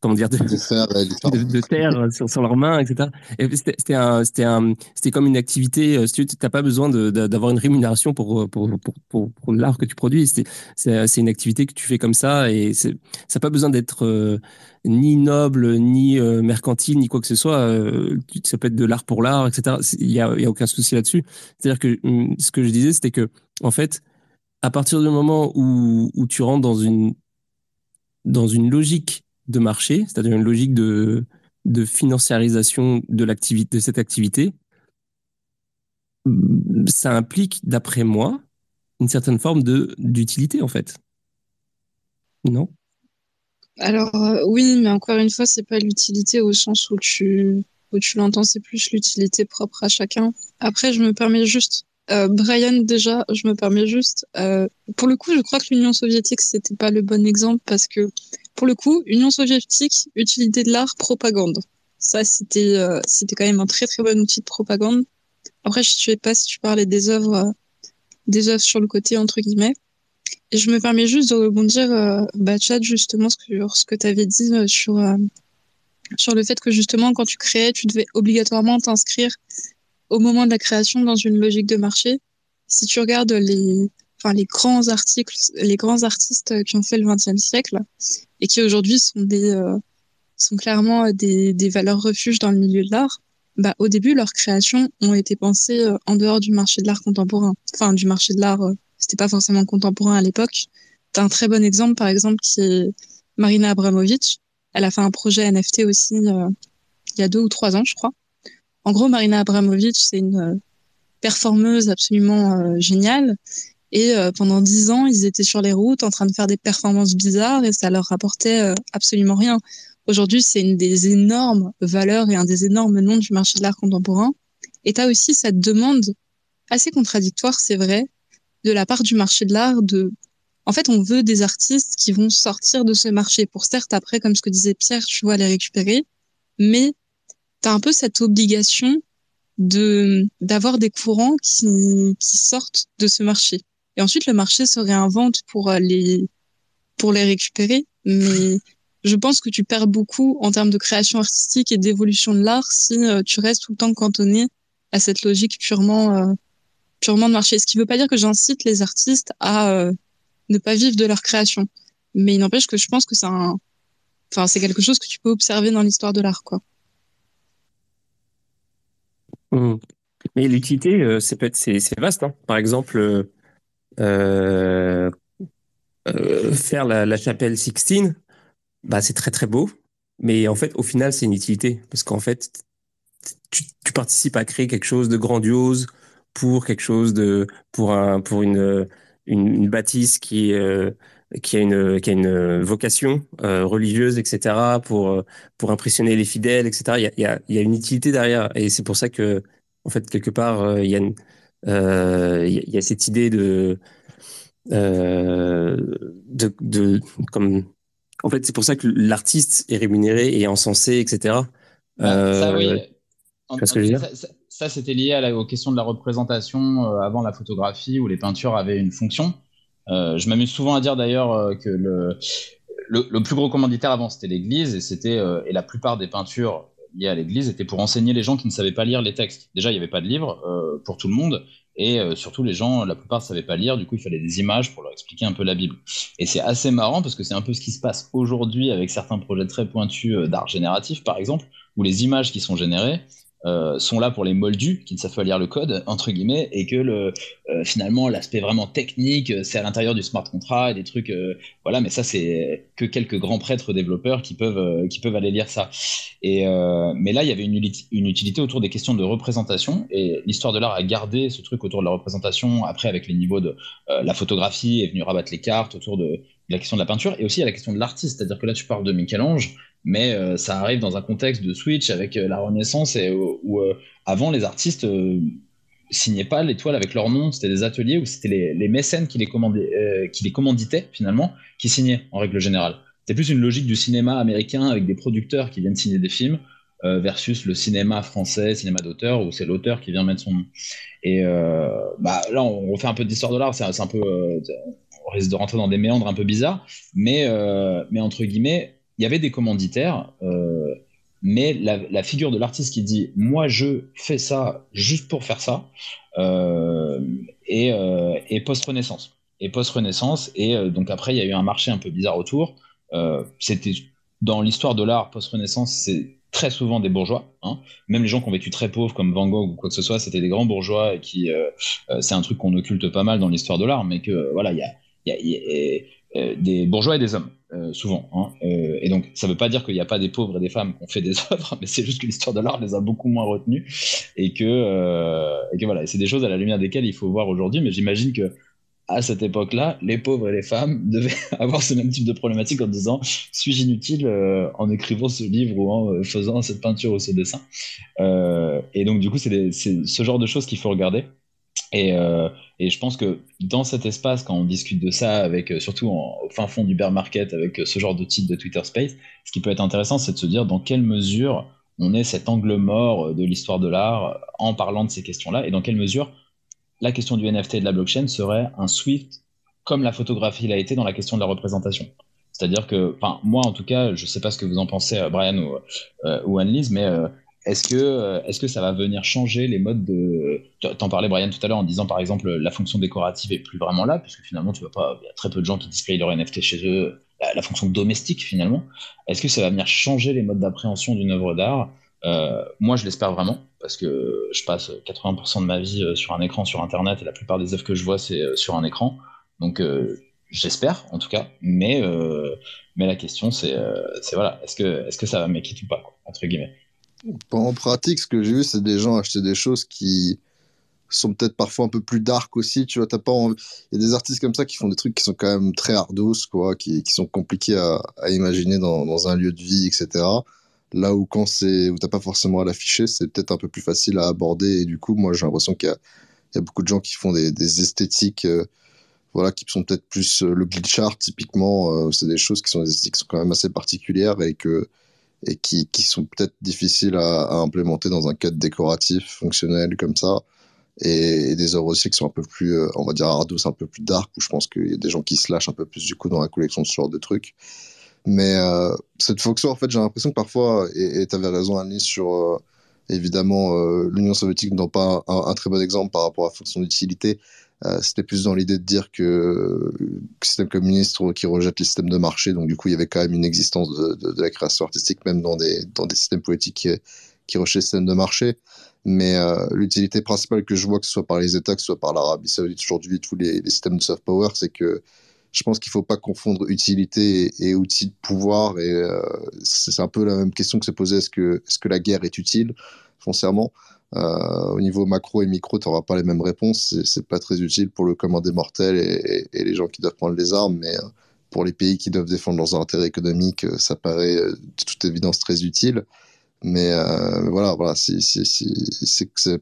comment dire de, de, faire, de, de terre sur, sur, leurs mains etc et c'était c'était comme une activité euh, si tu t'as pas besoin d'avoir une rémunération pour pour pour, pour, pour l'art que tu produis. C'est c'est une activité que tu fais comme ça et ça n'a pas besoin d'être euh, ni noble ni euh, mercantile ni quoi que ce soit euh, ça peut être de l'art pour l'art etc il y a y a aucun souci là-dessus. C'est à dire que hum, ce que je disais c'était que en fait à partir du moment où, où tu rentres dans une dans une logique de marché, c'est-à-dire une logique de, financiarisation de, cette activité, ça implique, d'après moi, une certaine forme d'utilité, en fait. Non? Alors, euh, oui, mais encore une fois, c'est pas l'utilité au sens où tu, où tu l'entends, c'est plus l'utilité propre à chacun. Après, je me permets juste euh, Brian, déjà, je me permets juste. Euh, pour le coup, je crois que l'Union soviétique, c'était pas le bon exemple parce que, pour le coup, Union soviétique, utilité de l'art, propagande. Ça, c'était euh, c'était quand même un très très bon outil de propagande. Après, je sais pas si tu parlais des œuvres, euh, des œuvres sur le côté entre guillemets. Et je me permets juste de rebondir, euh, bah, Chad, justement, sur ce que tu avais dit sur sur le fait que justement, quand tu créais, tu devais obligatoirement t'inscrire au moment de la création dans une logique de marché. Si tu regardes les, enfin, les grands articles, les grands artistes qui ont fait le XXe siècle et qui aujourd'hui sont des, euh, sont clairement des, valeurs refuges dans le milieu de l'art, bah, au début, leurs créations ont été pensées euh, en dehors du marché de l'art contemporain. Enfin, du marché de l'art, euh, c'était pas forcément contemporain à l'époque. T'as un très bon exemple, par exemple, qui est Marina Abramovic. Elle a fait un projet NFT aussi euh, il y a deux ou trois ans, je crois. En gros, Marina Abramovic, c'est une euh, performeuse absolument euh, géniale. Et euh, pendant dix ans, ils étaient sur les routes en train de faire des performances bizarres et ça leur rapportait absolument rien. Aujourd'hui, c'est une des énormes valeurs et un des énormes noms du marché de l'art contemporain. Et tu as aussi cette demande assez contradictoire, c'est vrai, de la part du marché de l'art de en fait, on veut des artistes qui vont sortir de ce marché pour certes après, comme ce que disait Pierre, tu vois, les récupérer, mais tu un peu cette obligation de d'avoir des courants qui, sortent de ce marché. Et ensuite, le marché se réinvente pour les pour les récupérer, mais je pense que tu perds beaucoup en termes de création artistique et d'évolution de l'art si euh, tu restes tout le temps cantonné à cette logique purement euh, purement de marché. Ce qui ne veut pas dire que j'incite les artistes à euh, ne pas vivre de leur création, mais il n'empêche que je pense que c'est un, enfin c'est quelque chose que tu peux observer dans l'histoire de l'art, quoi. Mais l'utilité, c'est peut-être c'est vaste. Hein. Par exemple, faire la, chapelle Sixtine, bah, c'est très très beau. Mais en fait, au final, c'est une utilité. Parce qu'en fait, tu, participes à créer quelque chose de grandiose pour quelque chose de, pour un, pour une, une, une bâtisse qui, euh, qui a une, qui a une vocation euh, religieuse, etc. pour, pour impressionner les fidèles, etc. Il y a, il y a, il y a une utilité derrière. Et c'est pour ça que, en fait, quelque part, euh, il y a une, euh, il y a cette idée de, euh, de, de, comme en fait, c'est pour ça que l'artiste est rémunéré et encensé, etc. Bah, ça, oui. ça, c'était lié à la, aux questions de la représentation euh, avant la photographie où les peintures avaient une fonction. Euh, je m'amuse souvent à dire d'ailleurs euh, que le, le, plus gros commanditaire avant c'était l'Église et c'était et la plupart des peintures liées à l'Église étaient pour enseigner les gens qui ne savaient pas lire les textes. Déjà, il n'y avait pas de livre pour tout le monde et euh, surtout, les gens, la plupart ne savaient pas lire, du coup, il fallait des images pour leur expliquer un peu la Bible. Et c'est assez marrant parce que c'est un peu ce qui se passe aujourd'hui avec certains projets très pointus euh, d'art génératif, par exemple, où les images qui sont générées, euh, sont là pour les moldus qui ne savent pas lire le code entre guillemets et que euh, finalement l'aspect vraiment technique euh, c'est à l'intérieur du smart contract et des trucs voilà mais ça c'est que quelques grands prêtres développeurs qui peuvent qui peuvent aller lire ça et mais là il y avait une, utilité autour des questions de représentation et l'histoire de l'art a gardé ce truc autour de la représentation après avec les niveaux de la photographie est venu rabattre les cartes autour de la question de la peinture et aussi à la question de l'artiste. C'est-à-dire que là, tu parles de Michel-Ange, mais euh, ça arrive dans un contexte de Switch avec euh, la Renaissance et où, euh, avant les artistes signaient pas l'étoile avec leur nom. C'était des ateliers où c'était les, mécènes qui les, qui les commanditaient finalement, qui signaient en règle générale. C'est plus une logique du cinéma américain avec des producteurs qui viennent signer des films. versus le cinéma français, cinéma d'auteur, où c'est l'auteur qui vient mettre son nom. Et bah, là, on refait un peu d'histoire de l'art, c'est un peu on risque de rentrer dans des méandres un peu bizarres, mais entre guillemets, il y avait des commanditaires, euh, mais la, figure de l'artiste qui dit moi je fais ça juste pour faire ça, euh, et, et post-renaissance. Et post-renaissance, et donc après il y a eu un marché un peu bizarre autour. C'était dans l'histoire de l'art post-renaissance, c'est très souvent des bourgeois. Hein. Même les gens qui ont vécu très pauvres, comme Van Gogh ou quoi que ce soit, c'était des grands bourgeois et qui, c'est un truc qu'on occulte pas mal dans l'histoire de l'art, mais que voilà, il y a, euh, des bourgeois et des hommes, euh, souvent. Hein. Euh, et donc, ça ne veut pas dire qu'il n'y a pas des pauvres et des femmes qui ont fait des œuvres, mais c'est juste que l'histoire de l'art les a beaucoup moins retenus et que, et que voilà, c'est des choses à la lumière desquelles il faut voir aujourd'hui. Mais j'imagine que à cette époque-là, les pauvres et les femmes devaient avoir ce même type de problématique en disant suis-je inutile en écrivant ce livre ou en faisant cette peinture ou ce dessin? Et donc, du coup, c'est ce genre de choses qu'il faut regarder. Et, euh, et, je pense que dans cet espace, quand on discute de ça, avec euh, surtout au fin fond du bear market, avec euh, ce genre de titre de Twitter Space, ce qui peut être intéressant, c'est de se dire dans quelle mesure on est cet angle mort de l'histoire de l'art en parlant de ces questions-là, et dans quelle mesure la question du NFT et de la blockchain serait un Swift comme la photographie l'a été dans la question de la représentation. C'est-à-dire que, moi en tout cas, je ne sais pas ce que vous en pensez, Brian ou, ou Annelise, mais est-ce que, euh, est-ce que ça va venir changer les modes de. T'en parlais, Brian, tout à l'heure en disant par exemple la fonction décorative est plus vraiment là, puisque finalement, tu vois pas. Il y a très peu de gens qui displayent leur NFT chez eux, la, fonction domestique finalement. Est-ce que ça va venir changer les modes d'appréhension d'une œuvre d'art? Euh, Moi, je l'espère vraiment, parce que je passe 80% de ma vie euh, sur un écran sur Internet et la plupart des œuvres que je vois, c'est sur un écran. Donc, j'espère en tout cas, mais, mais la question, c'est voilà, est-ce que, est -ce que ça va make ou pas, entre guillemets en pratique, ce que j'ai vu, c'est des gens acheter des choses qui sont peut-être parfois un peu plus dark aussi. Tu vois, t'as pas Il y a des artistes comme ça qui font des trucs qui sont quand même très hardos, quoi, qui, sont compliqués à, imaginer dans, un lieu de vie, etc. Là où quand c'est où t'as pas forcément à l'afficher, c'est peut-être un peu plus facile à aborder. Et du coup, moi, j'ai l'impression qu'il y, a, beaucoup de gens qui font des, esthétiques, euh, voilà, qui sont peut-être plus euh, le glitch art typiquement. Euh, c'est des choses qui sont qui sont quand même assez particulières et que et qui, qui sont peut-être difficiles à, implémenter dans un cadre décoratif, fonctionnel comme ça. Et, des œuvres aussi qui sont un peu plus, on va dire, ardos, un peu plus dark, où je pense qu'il y a des gens qui se lâchent un peu plus du coup dans la collection de ce genre de trucs. Mais euh, cette fonction, en fait, j'ai l'impression que parfois, et tu avais raison, Annie, sur euh, évidemment euh, l'Union soviétique n'est pas un, très bon exemple par rapport à la fonction d'utilité. C'était plus dans l'idée de dire que le système communiste qui rejette les systèmes de marché, donc du coup, il y avait quand même une existence de, la création artistique, même dans des, dans des systèmes politiques qui, qui rejettent les systèmes de marché. Mais l'utilité principale que je vois, que ce soit par les États, que ce soit par l'Arabie Saoudite aujourd'hui, tous les, systèmes de soft power, c'est que je pense qu'il faut pas confondre utilité et, outil de pouvoir. Et euh, c'est un peu la même question que se poser est-ce que, est-ce que la guerre est utile, foncièrement? Euh, Au niveau macro et micro, tu n'auras pas les mêmes réponses. C'est pas très utile pour le commun des mortels et, les gens qui doivent prendre les armes, mais euh, pour les pays qui doivent défendre leurs intérêts économiques, ça paraît de toute évidence très utile. Mais euh, voilà, voilà,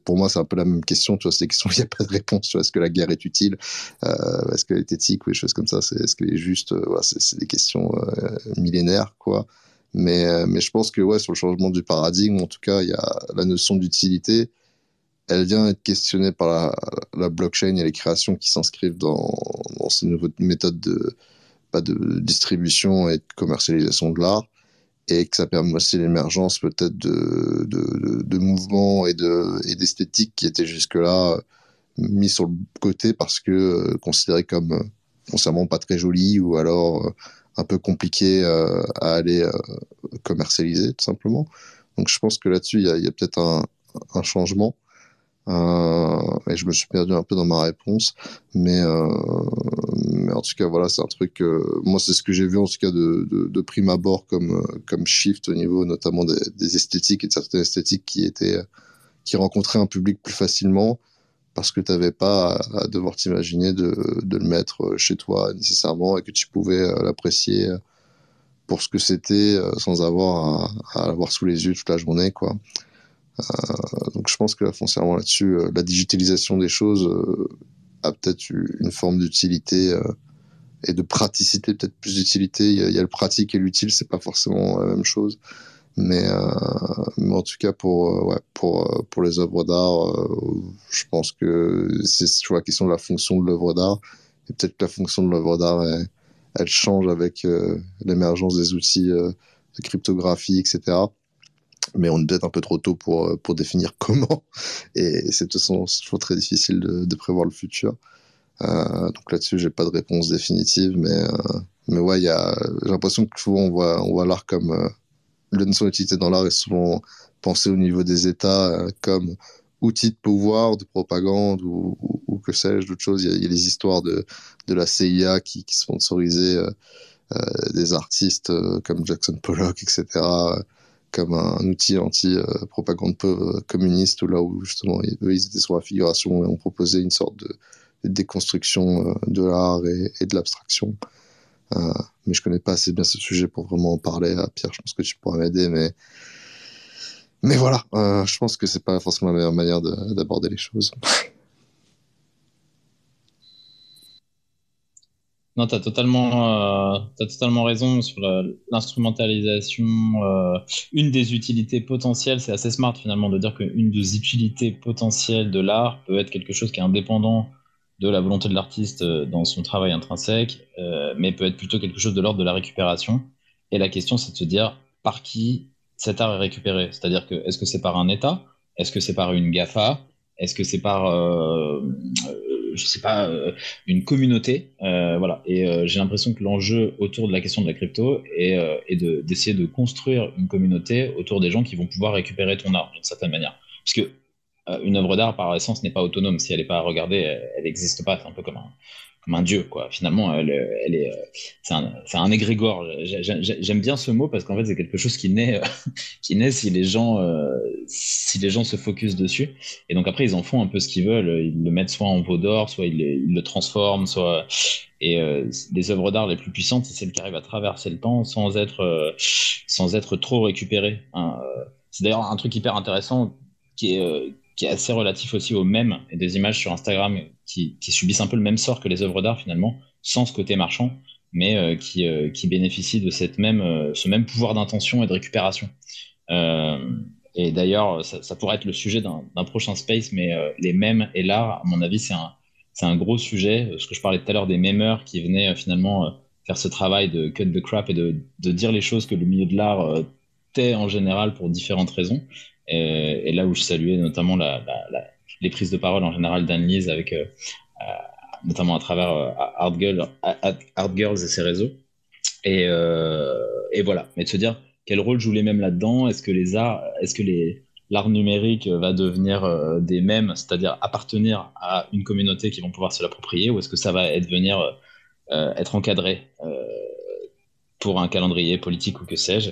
pour moi, c'est un peu la même question. C'est des questions où il n'y a pas de réponse. Est-ce que la guerre est utile euh, Est-ce qu'elle est éthique ou des choses comme ça Est-ce qu'elle est juste euh, voilà, c'est, des questions euh, millénaires, quoi. Mais, euh, mais je pense que ouais, sur le changement du paradigme, en tout cas, il y a la notion d'utilité. Elle vient être questionnée par la, blockchain et les créations qui s'inscrivent dans, ces nouvelles méthodes de, pas de distribution et de commercialisation de l'art et que ça permet aussi l'émergence peut-être de, mouvements et de et d'esthétiques qui étaient jusque-là euh, mis sur le côté parce que euh, considérés comme euh, foncièrement pas très jolis ou alors un peu compliqués à aller commercialiser tout simplement. Donc je pense que là-dessus il y a, peut-être un, changement. Euh, et je me suis perdu un peu dans ma réponse, mais, euh, en tout cas voilà, c'est un truc. Euh, moi, c'est ce que j'ai vu en tout cas de, de, de, prime abord comme comme shift au niveau notamment des, des, esthétiques et de certaines esthétiques qui étaient qui rencontraient un public plus facilement parce que tu n'avais pas à, devoir t'imaginer de, le mettre chez toi nécessairement et que tu pouvais l'apprécier pour ce que c'était sans avoir à, l'avoir sous les yeux toute la journée quoi. Euh, donc je pense que foncièrement là-dessus, euh, la digitalisation des choses euh, a peut-être une forme d'utilité et de praticité, peut-être plus d'utilité. Il, y, a le pratique et l'utile, c'est pas forcément la même chose. Mais, euh, mais en tout cas, pour, ouais, pour, pour les œuvres d'art, euh, je pense que c'est toujours la question de la fonction de l'œuvre d'art. Et peut-être que la fonction de l'œuvre d'art, elle, change avec euh, l'émergence des outils de cryptographie, etc mais on est peut-être un peu trop tôt pour, euh, pour définir comment. Et c'est de toute façon toujours très difficile de, de prévoir le futur. Euh, donc là-dessus, j'ai pas de réponse définitive, mais, euh, mais ouais, j'ai l'impression que souvent on voit, on voit l'art comme. Euh, la notion d'utilité dans l'art est souvent pensée au niveau des États euh, comme outil de pouvoir, de propagande ou, que sais-je, d'autres choses. Il y, a les histoires de, la CIA qui, sponsorisait des artistes comme Jackson Pollock, etc comme un, outil anti-propagande communiste, là où justement eux ils étaient sur la figuration et ont proposé une sorte de, déconstruction euh, de l'art et, de l'abstraction. Euh, mais je connais pas assez bien ce sujet pour vraiment en parler. À Pierre, je pense que tu pourras m'aider, mais mais voilà, euh, je pense que c'est pas forcément la meilleure manière d'aborder les choses. Non, tu as totalement, euh, totalement raison sur l'instrumentalisation. Euh, une des utilités potentielles, c'est assez smart finalement de dire qu'une des utilités potentielles de l'art peut être quelque chose qui est indépendant de la volonté de l'artiste euh, dans son travail intrinsèque, euh, mais peut être plutôt quelque chose de l'ordre de la récupération. Et la question, c'est de se dire par qui cet art est récupéré? C'est-à-dire que est-ce que c'est par un État? Est-ce que c'est par une GAFA? Est-ce que c'est par euh, je sais pas, euh, une communauté? Euh, voilà. Et euh, j'ai l'impression que l'enjeu autour de la question de la crypto est, est d'essayer de, construire une communauté autour des gens qui vont pouvoir récupérer ton art d'une certaine manière. Parce que une œuvre d'art, par essence, n'est pas autonome. Si elle n'est pas regardée, elle n'existe pas. C'est un peu comme un, comme un dieu, quoi. Finalement, elle, elle est, euh, c'est un, un égrégore. J'aime bien ce mot parce qu'en fait, c'est quelque chose qui naît, euh, qui naît si les gens, euh, si les gens se focusent dessus. Et donc après, ils en font un peu ce qu'ils veulent. Ils le mettent soit en veau d'or, soit ils, ils, le transforment, soit. Et les œuvres d'art les plus puissantes, c'est celles qui arrivent à traverser le temps sans être, sans être trop récupérées. Hein. C'est d'ailleurs un truc hyper intéressant qui est, qui est assez relatif aussi aux mèmes et des images sur Instagram qui, subissent un peu le même sort que les œuvres d'art finalement, sans ce côté marchand, mais euh, qui, euh, bénéficient de cette même, euh, ce même pouvoir d'intention et de récupération. et d'ailleurs, ça, pourrait être le sujet d'un prochain space, mais les mèmes et l'art, à mon avis, c'est un, un gros sujet. Ce que je parlais tout à l'heure des mémeurs qui venaient finalement faire ce travail de cut the crap et de dire les choses que le milieu de l'art tait en général pour différentes raisons. Et, là où je saluais notamment les prises de parole en général d'Anne-Lise avec euh, euh, notamment à travers euh, Hard, Girl, Hard, Girls et ses réseaux. Et, voilà, mais de se dire quel rôle jouent les mêmes là-dedans? Est-ce que les arts, est-ce que l'art numérique va devenir des mêmes, c'est-à-dire appartenir à une communauté qui vont pouvoir se l'approprier, ou est-ce que ça va venir être encadré pour un calendrier politique ou que sais-je?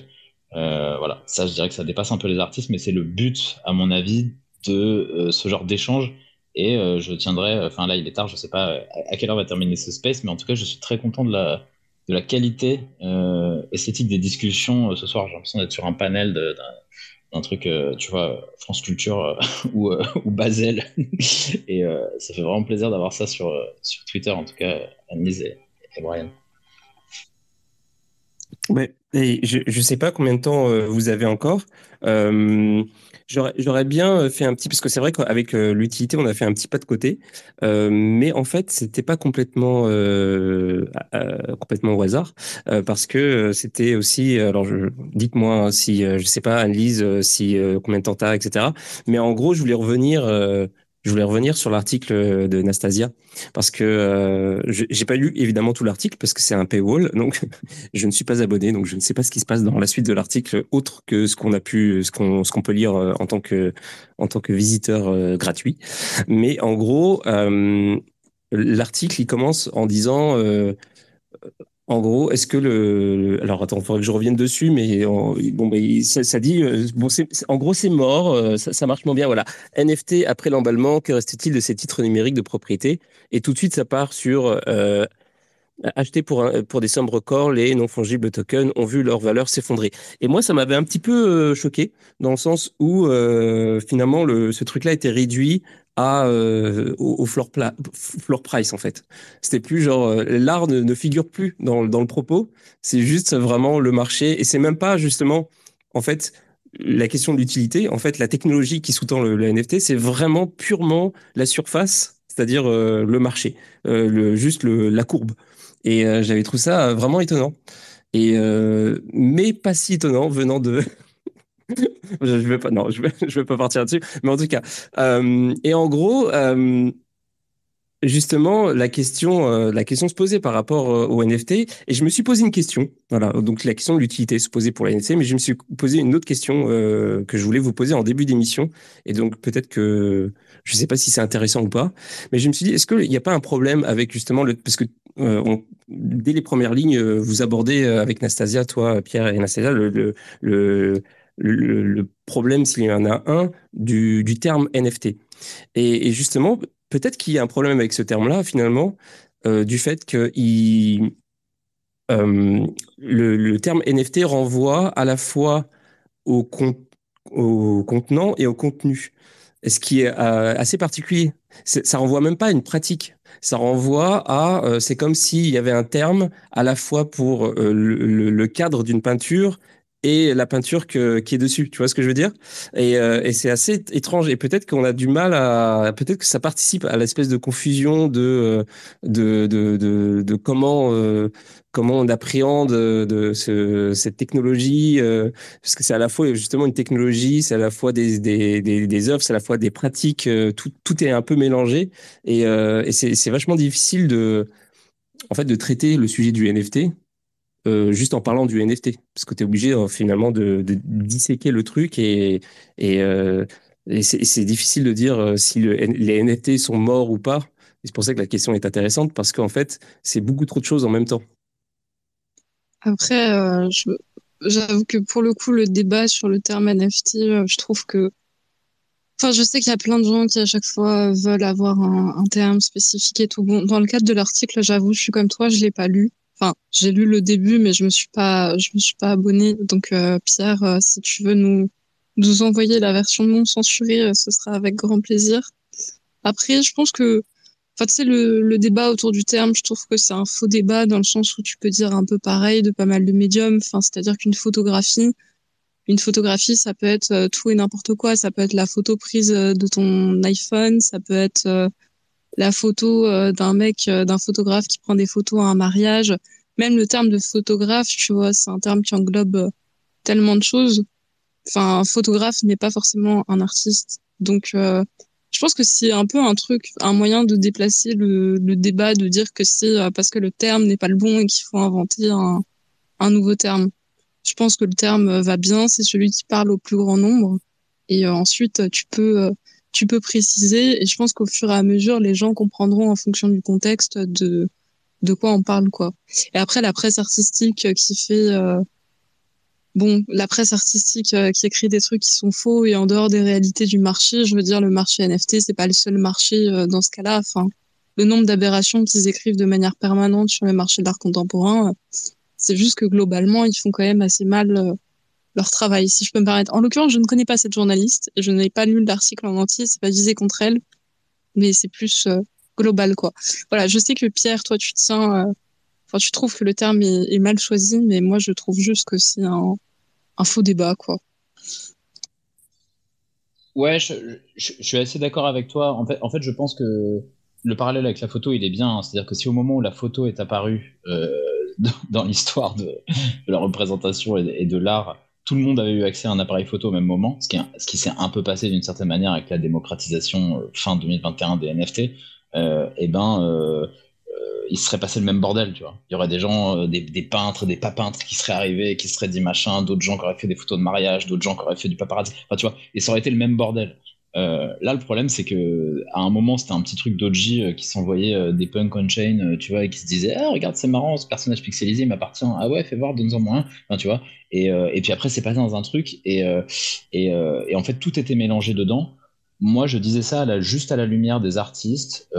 Euh, voilà, ça, je dirais que ça dépasse un peu les artistes, mais c'est le but, à mon avis, de euh, ce genre d'échange. Et euh, je tiendrai, enfin là, il est tard, je sais pas à quelle heure va terminer ce space, mais en tout cas, je suis très content de la, de la qualité esthétique des discussions ce soir. J'ai l'impression d'être sur un panel d'un truc, tu vois, France Culture ou, ou Basel. et ça fait vraiment plaisir d'avoir ça sur, sur Twitter, en tout cas, Anne-Lise et, et Brian. Et je ne sais pas combien de temps euh, vous avez encore. Euh, J'aurais bien euh, fait un petit, parce que c'est vrai qu'avec euh, l'utilité, on a fait un petit pas de côté, euh, mais en fait, c'était pas complètement complètement au hasard, parce que c'était aussi, alors dites-moi si, je sais pas, Anne-Lise, si combien de temps t'as, etc. Mais en gros, je voulais revenir je voulais revenir sur l'article de Nastasia parce que euh, j'ai pas lu évidemment tout l'article parce que c'est un paywall, donc je ne suis pas abonné, donc je ne sais pas ce qui se passe dans la suite de l'article autre que ce qu'on a pu, ce qu'on ce qu'on peut lire euh, en tant que en tant que visiteur euh, gratuit. Mais en gros, euh, l'article il commence en disant en gros, est-ce que le, alors attends, il faudrait que je revienne dessus, mais bon, ça, dit, euh, en gros, c'est mort, euh, ça, marche moins bien, voilà. NFT après l'emballement, que reste-t-il de ces titres numériques de propriété? Et tout de suite, ça part sur euh, acheter pour des sommes records, les non fongibles tokens ont vu leur valeur s'effondrer. Et moi, ça m'avait un petit peu choqué dans le sens où finalement le, ce truc-là était réduit à euh, au, floor, price en fait. C'était plus genre euh, l'art ne, figure plus dans, dans le propos, c'est juste vraiment le marché et c'est même pas justement en fait la question de l'utilité. En fait, la technologie qui sous-tend le, NFT, c'est vraiment purement la surface, c'est-à-dire euh, le marché, le juste le, la courbe. Et j'avais trouvé ça vraiment étonnant. Et mais pas si étonnant venant de je vais pas, non, je vais, je vais pas partir là-dessus. Mais en tout cas, euh, et en gros, euh, justement, la question, euh, la question se posait par rapport au NFT, et je me suis posé une question. Voilà, donc la question de l'utilité se posait pour la NFT, mais je me suis posé une autre question que je voulais vous poser en début d'émission, et donc peut-être que je sais pas si c'est intéressant ou pas, mais je me suis dit, est-ce qu'il n'y a pas un problème avec justement le, parce que dès les premières lignes, vous abordez avec Nastasia, toi, Pierre et Nastasia, le, le le, problème, s'il y en a un, du, du terme NFT. Et, justement, peut-être qu'il y a un problème avec ce terme-là, finalement, euh, du fait que il, euh, le, terme NFT renvoie à la fois au, au contenant et au contenu, ce qui est euh, assez particulier. Ça renvoie même pas à une pratique. Ça renvoie à, c'est comme s'il y avait un terme à la fois pour le, cadre d'une peinture et la peinture que, qui est dessus. Tu vois ce que je veux dire? Et, euh, et c'est assez étrange. Et peut-être qu'on a du mal à, peut-être que ça participe à l'espèce de confusion de euh, de, de, de, de comment euh, comment on appréhende de ce, cette technologie, parce que c'est à la fois justement une technologie, c'est à la fois des, des, des, des œuvres, c'est à la fois des pratiques, tout, tout est un peu mélangé, et, et c'est vachement difficile de, en fait, de traiter le sujet du NFT euh, juste en parlant du NFT, parce que tu es obligé euh, finalement de, disséquer le truc et, euh, c'est difficile de dire si le, les NFT sont morts ou pas. C'est pour ça que la question est intéressante, parce qu'en fait, c'est beaucoup trop de choses en même temps. Après, j'avoue que pour le coup, le débat sur le terme NFT, je trouve que Enfin, je sais qu'il y a plein de gens qui à chaque fois veulent avoir un, terme spécifique et tout. Dans le cadre de l'article, j'avoue, je suis comme toi, je l'ai pas lu. Enfin, j'ai lu le début, mais je me suis pas, je me suis pas abonné. Donc, euh, Pierre, euh, si tu veux nous nous envoyer la version non censurée, euh, ce sera avec grand plaisir. Après, je pense que, enfin, tu le, le débat autour du terme, je trouve que c'est un faux débat dans le sens où tu peux dire un peu pareil de pas mal de médiums. Enfin, c'est-à-dire qu'une photographie, une photographie, ça peut être tout et n'importe quoi. Ça peut être la photo prise de ton iPhone, ça peut être la photo d'un mec, d'un photographe qui prend des photos à un mariage. Même le terme de photographe, tu vois, c'est un terme qui englobe tellement de choses. Enfin, un photographe n'est pas forcément un artiste. Donc, je pense que c'est un peu un truc, un moyen de déplacer le, le débat, de dire que c'est parce que le terme n'est pas le bon et qu'il faut inventer un, un nouveau terme. Je pense que le terme va bien, c'est celui qui parle au plus grand nombre. Et euh, ensuite, tu peux, euh, tu peux préciser. Et je pense qu'au fur et à mesure, les gens comprendront en fonction du contexte de, de quoi on parle, quoi. Et après, la presse artistique qui fait, euh, bon, la presse artistique qui écrit des trucs qui sont faux et en dehors des réalités du marché. Je veux dire, le marché NFT, c'est pas le seul marché dans ce cas-là. Enfin, le nombre d'aberrations qu'ils écrivent de manière permanente sur le marché de l'art contemporain, c'est juste que globalement, ils font quand même assez mal euh, leur travail, si je peux me permettre. En l'occurrence, je ne connais pas cette journaliste je n'ai pas lu l'article en entier, c'est pas visé contre elle, mais c'est plus euh, global, quoi. Voilà, je sais que Pierre, toi, tu tiens, euh, enfin, tu trouves que le terme est, mal choisi, mais moi, je trouve juste que c'est un, faux débat, quoi. Ouais, je, suis assez d'accord avec toi. En fait, je pense que le parallèle avec la photo, il est bien. Hein. C'est-à-dire que si au moment où la photo est apparue, dans l'histoire de, la représentation et, de l'art, tout le monde avait eu accès à un appareil photo au même moment, ce qui, s'est un peu passé d'une certaine manière avec la démocratisation euh, fin 2021 des NFT, euh, et ben euh, il serait passé le même bordel, tu vois. Il y aurait des gens, des, des, peintres, des pas peintres qui seraient arrivés, qui seraient dit machin, d'autres gens qui auraient fait des photos de mariage, d'autres gens qui auraient fait du paparazzi, enfin tu vois, et ça aurait été le même bordel. Euh, là, le problème, c'est que à un moment, c'était un petit truc d'Oji euh, qui s'envoyait euh, des punk on-chain, tu vois, et qui se disait Ah, regarde, c'est marrant, ce personnage pixelisé m'appartient. Ah ouais, fais voir, donne-en moins. Enfin, tu vois. Et, puis après, c'est passé dans un truc, et, en fait, tout était mélangé dedans. Moi, je disais ça là, juste à la lumière des artistes.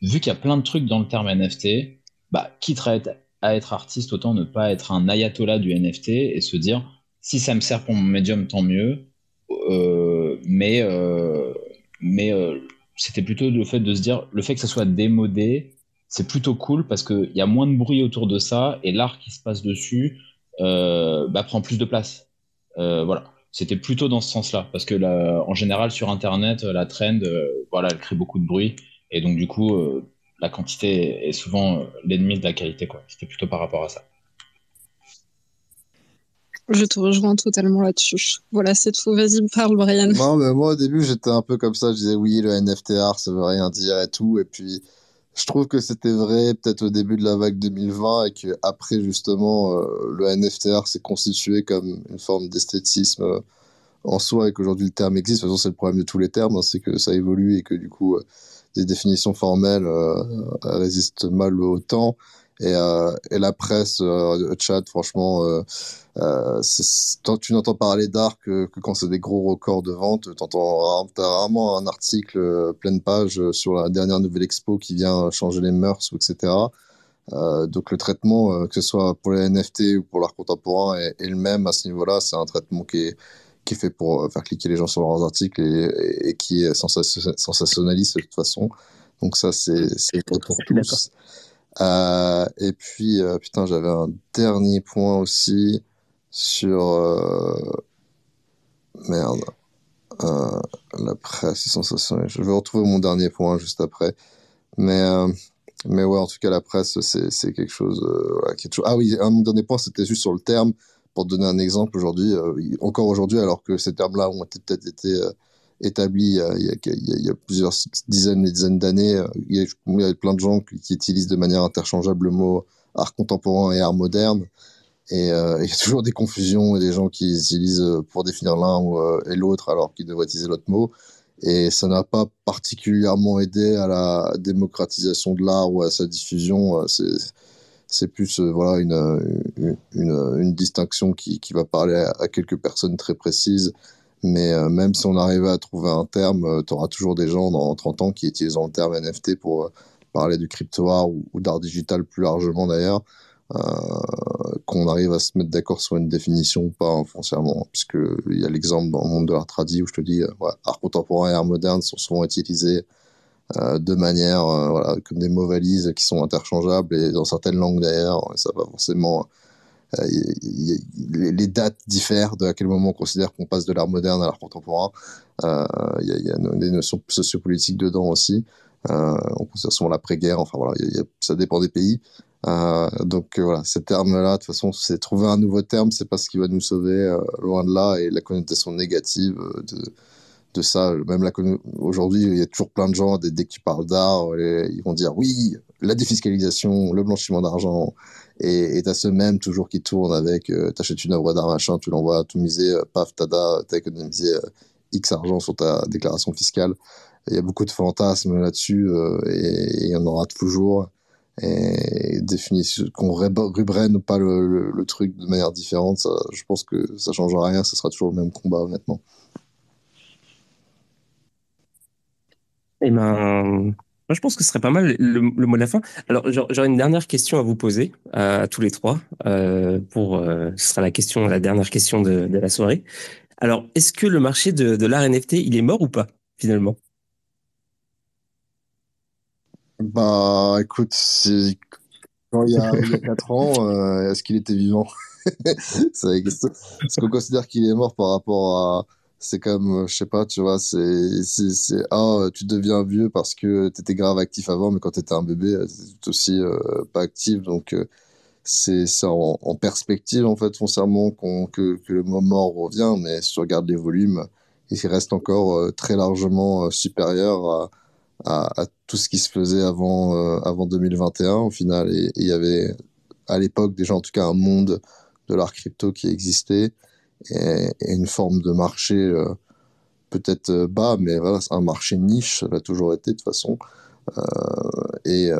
vu qu'il y a plein de trucs dans le terme NFT, bah, quitte à être, artiste, autant ne pas être un ayatollah du NFT et se dire Si ça me sert pour mon médium, tant mieux mais euh, mais euh, c'était plutôt le fait de se dire le fait que ça soit démodé, c'est plutôt cool parce qu'il y a moins de bruit autour de ça et l'art qui se passe dessus bah, prend plus de place. voilà c'était plutôt dans ce sens-là, parce que en général sur Internet, la trend, voilà, elle crée beaucoup de bruit, et donc du coup, la quantité est souvent l'ennemi de la qualité, quoi. C'était plutôt par rapport à ça. Je te rejoins totalement là-dessus. Voilà, c'est tout. Vas-y, parle, Brian. Non, mais moi, au début, j'étais un peu comme ça. Je disais, oui, le NFT art, ça veut rien dire et tout. Et puis, je trouve que c'était vrai peut-être au début de la vague 2020 et qu'après, justement, euh, le NFT art s'est constitué comme une forme d'esthétisme euh, en soi et qu'aujourd'hui, le terme existe. De toute façon, c'est le problème de tous les termes, hein, c'est que ça évolue et que du coup, euh, des définitions formelles résistent mal au temps. Et, euh, et la presse, euh, chat, franchement, euh, euh tu n'entends parler d'art que, que, quand c'est des gros records de vente. Tu entends rarement un article euh, pleine page sur la dernière nouvelle expo qui vient changer les mœurs, etc. Donc le traitement, que ce soit pour les NFT ou pour l'art contemporain, est, est, le même à ce niveau-là. C'est un traitement qui est, qui est fait pour faire cliquer les gens sur leurs articles et, et, qui est sensationnaliste de toute façon. Donc ça, c'est pour tous. Euh, et puis, euh, putain, j'avais un dernier point aussi sur. Euh, merde. la presse est sensationnelle. Je vais retrouver mon dernier point juste après. Mais, mais ouais, en tout cas, la presse, c'est quelque chose, quelque chose. Ah oui, un dernier point, c'était juste sur le terme. Pour te donner un exemple, aujourd'hui, encore aujourd'hui, alors que ces termes-là ont peut-être été établi il y, a, il, y a, plusieurs dizaines et dizaines d'années. Euh, il, y a plein de gens qui, utilisent de manière interchangeable le mot art contemporain et art moderne. Et euh, il y a toujours des confusions et des gens qui utilisent euh, pour définir l'un et l'autre alors qu'ils devraient utiliser l'autre mot. Et ça n'a pas particulièrement aidé à la démocratisation de l'art ou à sa diffusion. C'est plus voilà une, une, distinction qui, va parler à quelques personnes très précises Mais euh, même si on arrivait à trouver un terme, euh, tu auras toujours des gens dans 30 ans qui utiliseront le terme NFT pour euh, parler du crypto art ou, d'art digital plus largement d'ailleurs. qu'on arrive à se mettre d'accord sur une définition ou pas hein, foncièrement puisque il y a l'exemple dans le monde de l'art tradi où je te dis art contemporain et art moderne sont souvent utilisés de manière voilà, comme des mots valises qui sont interchangeables et dans certaines langues d'ailleurs ça va forcément euh, les dates diffèrent de à quel moment on considère qu'on passe de l'art moderne à l'art contemporain. Euh, il y, a, des notions sociopolitiques dedans aussi. Euh, on considère souvent l'après-guerre. Enfin voilà, ça dépend des pays. donc voilà, ces termes-là, de toute façon, c'est trouver un nouveau terme, c'est pas ce qui va nous sauver, loin de là, et la connotation négative de, de ça, même aujourd'hui, il y a toujours plein de gens, dès, dès qu'ils parlent d'art, ils vont dire oui, la défiscalisation, le blanchiment d'argent, et t'as ceux mêmes toujours qui tournent avec, euh, t'achètes une œuvre d'art machin, tu l'envoies tout misé, euh, paf, tada, t'as économisé euh, X argent sur ta déclaration fiscale. Il y a beaucoup de fantasmes là-dessus et il y en aura toujours. Et définir qu'on rubrène pas le, le, truc de manière différente, ça, je pense que ça changera rien, ce sera toujours le même combat, honnêtement. Eh ben, je pense que ce serait pas mal le, mot de la fin. Alors, j'aurais une dernière question à vous poser à, tous les trois. Euh, pour, euh, ce sera la question, la dernière question de, la soirée. Alors, est-ce que le marché de, de l'art NFT, il est mort ou pas finalement? Bah, écoute, quand il y a, il 4 ans, euh, est-ce qu'il était vivant? Est-ce qu'on considère qu'il est mort par rapport à c'est comme, euh, je sais pas, tu vois, c'est, c'est, ah, tu deviens vieux parce que tu étais grave actif avant, mais quand tu étais un bébé, euh, tu tout aussi pas actif. Donc, c'est ça en, perspective, en fait, foncièrement, qu'on, que, que le moment revient, mais si tu regardes les volumes, il reste encore très largement supérieur à, à, à, tout ce qui se faisait avant, avant 2021, au final. Et il y avait, à l'époque, déjà, en tout cas, un monde de l'art crypto qui existait et, une forme de marché euh, peut-être euh, bas, mais voilà, c'est un marché niche, ça l'a toujours été de toute façon. Euh, et,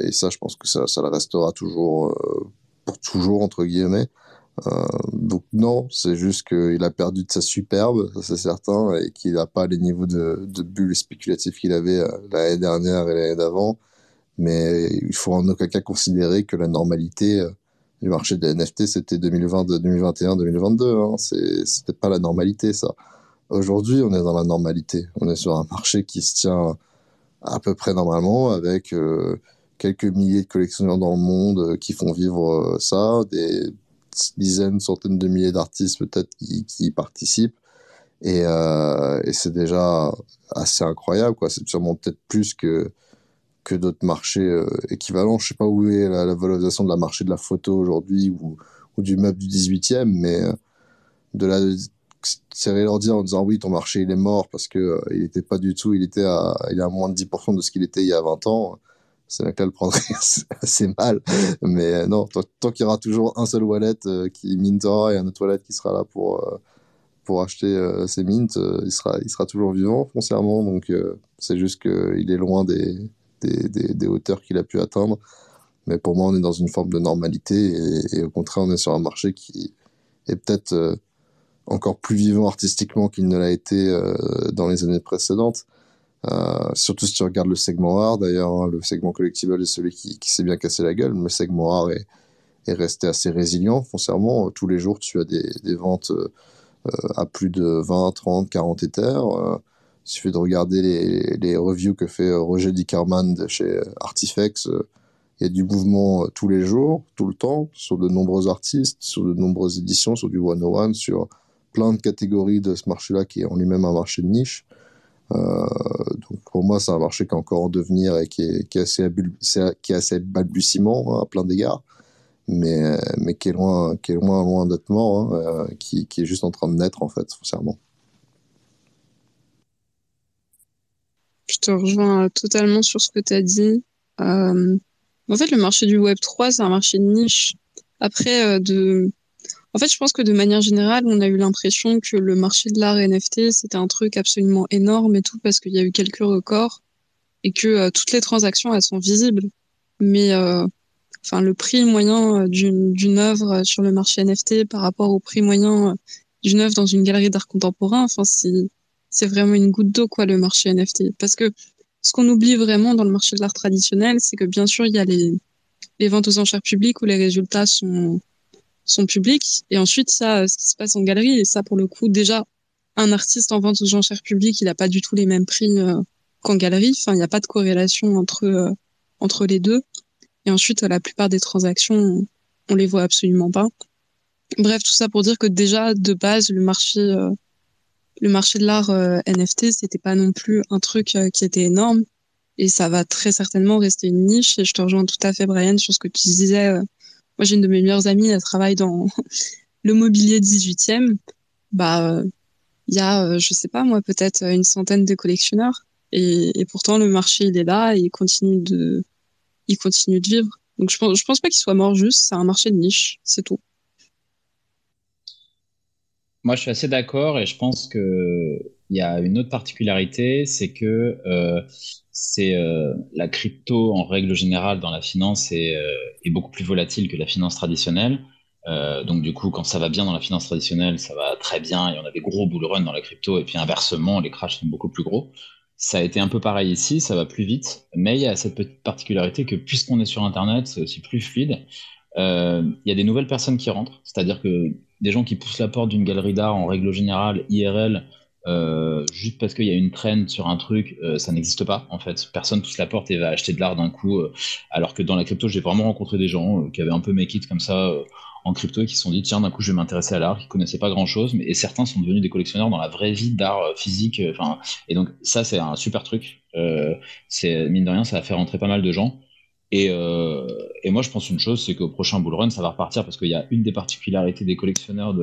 et, ça, je pense que ça, ça le restera toujours pour toujours, entre guillemets. donc non, c'est juste qu'il a perdu de sa superbe, ça c'est certain, et qu'il n'a pas les niveaux de, de bulles spéculatives qu'il avait l'année dernière et l'année d'avant. Mais il faut en aucun cas considérer que la normalité du marché des NFT, c'était 2020, 2021, 2022. Hein. C'était pas la normalité, ça. Aujourd'hui, on est dans la normalité. On est sur un marché qui se tient à peu près normalement, avec euh, quelques milliers de collectionneurs dans le monde euh, qui font vivre euh, ça, des dizaines, centaines de milliers d'artistes peut-être qui, qui participent. Et, et c'est déjà assez incroyable, quoi. C'est sûrement peut-être plus que que d'autres marchés euh, équivalents. Je sais pas où est la, valorisation de la marché de la photo aujourd'hui ou, du meuble du 18e, mais euh, de la tirer leur dire en disant oui ton marché il est mort parce que euh, il pas du tout il était à il est à moins de 10% de ce qu'il était il y a 20 ans. C'est là qu'elle prendrait assez mal. Mais non tant, qu'il y aura toujours un seul wallet qui mintera et un autre wallet qui sera là pour pour acheter ses mints il sera il sera toujours vivant foncièrement. Donc c'est juste qu'il est loin des des, hauteurs qu'il a pu atteindre. Mais pour moi, on est dans une forme de normalité et, au contraire, on est sur un marché qui est peut-être euh, encore plus vivant artistiquement qu'il ne l'a été euh, dans les années précédentes. Euh, surtout si tu regardes le segment art, d'ailleurs, hein, le segment collectible est celui qui, s'est bien cassé la gueule, le segment art est, est resté assez résilient foncièrement. Tous les jours, tu as des, des ventes à plus de 20, 30, 40 éthers. Il suffit de regarder les, les reviews que fait euh, Roger Dickerman de chez euh, Artifex. Euh, il y a du mouvement tous les jours, tout le temps, sur de nombreux artistes, sur de nombreuses éditions, sur du one-on-one, sur plein de catégories de ce marché-là qui est en lui-même un marché de niche. Donc pour moi, c'est un marché qui est encore en devenir et qui est, assez, qui balbutiement hein, à plein d'égards, mais, qui est loin, loin, loin d'être mort, hein, qui, qui, est juste en train de naître en fait, foncièrement. Je te rejoins totalement sur ce que tu as dit. Euh, en fait, le marché du Web 3, c'est un marché de niche. Après, euh, de... en fait, je pense que de manière générale, on a eu l'impression que le marché de l'art NFT, c'était un truc absolument énorme et tout, parce qu'il y a eu quelques records et que euh, toutes les transactions, elles sont visibles. Mais enfin, le prix moyen d'une œuvre sur le marché NFT par rapport au prix moyen du neuf dans une galerie d'art contemporain. Enfin, c'est vraiment une goutte d'eau, quoi, le marché NFT. Parce que ce qu'on oublie vraiment dans le marché de l'art traditionnel, c'est que bien sûr, il y a les, les ventes aux enchères publiques où les résultats sont, sont publics. Et ensuite, ça, ce qui se passe en galerie. Et ça, pour le coup, déjà, un artiste en vente aux enchères publiques, il n'a pas du tout les mêmes prix euh, qu'en galerie. Enfin, il n'y a pas de corrélation entre, euh, entre les deux. Et ensuite, la plupart des transactions, on les voit absolument pas. Bref, tout ça pour dire que déjà, de base, le marché, euh, le marché de l'art NFT, c'était pas non plus un truc qui était énorme. Et ça va très certainement rester une niche. Et je te rejoins tout à fait, Brian, sur ce que tu disais. moi, j'ai une de mes meilleures amies, elle travaille dans le mobilier 18e. Bah, il y a, euh, je sais pas moi, peut-être une centaine de collectionneurs. Et, et, pourtant, le marché, il est là et il continue de, il continue de vivre. Donc, je pense, je pense pas qu'il soit mort juste. C'est un marché de niche, c'est tout. Moi, je suis assez d'accord et je pense que il y a une autre particularité, c'est que euh, c'est euh, la crypto en règle générale dans la finance est, euh, beaucoup plus volatile que la finance traditionnelle. Donc du coup, quand ça va bien dans la finance traditionnelle, ça va très bien et on a des gros bull run dans la crypto. Et puis inversement, les crashs sont beaucoup plus gros. Ça a été un peu pareil ici, ça va plus vite, mais il y a cette petite particularité que puisqu'on est sur Internet, c'est aussi plus fluide. Il y a des nouvelles personnes qui rentrent, c'est-à-dire que des gens qui poussent la porte d'une galerie d'art en règle générale, IRL, euh, juste parce qu'il y a une trend sur un truc, euh, ça n'existe pas en fait. Personne pousse la porte et va acheter de l'art d'un coup. Euh, alors que dans la crypto, j'ai vraiment rencontré des gens qui avaient un peu mes kits comme ça en crypto et qui se sont dit tiens d'un coup je vais m'intéresser à l'art, qui connaissaient pas grand chose, mais et certains sont devenus des collectionneurs dans la vraie vie d'art physique. Et donc ça c'est un super truc. c'est mine de rien ça a fait rentrer pas mal de gens. Et, et moi je pense une chose, c'est qu'au prochain bull run ça va repartir parce qu'il y a une des particularités des collectionneurs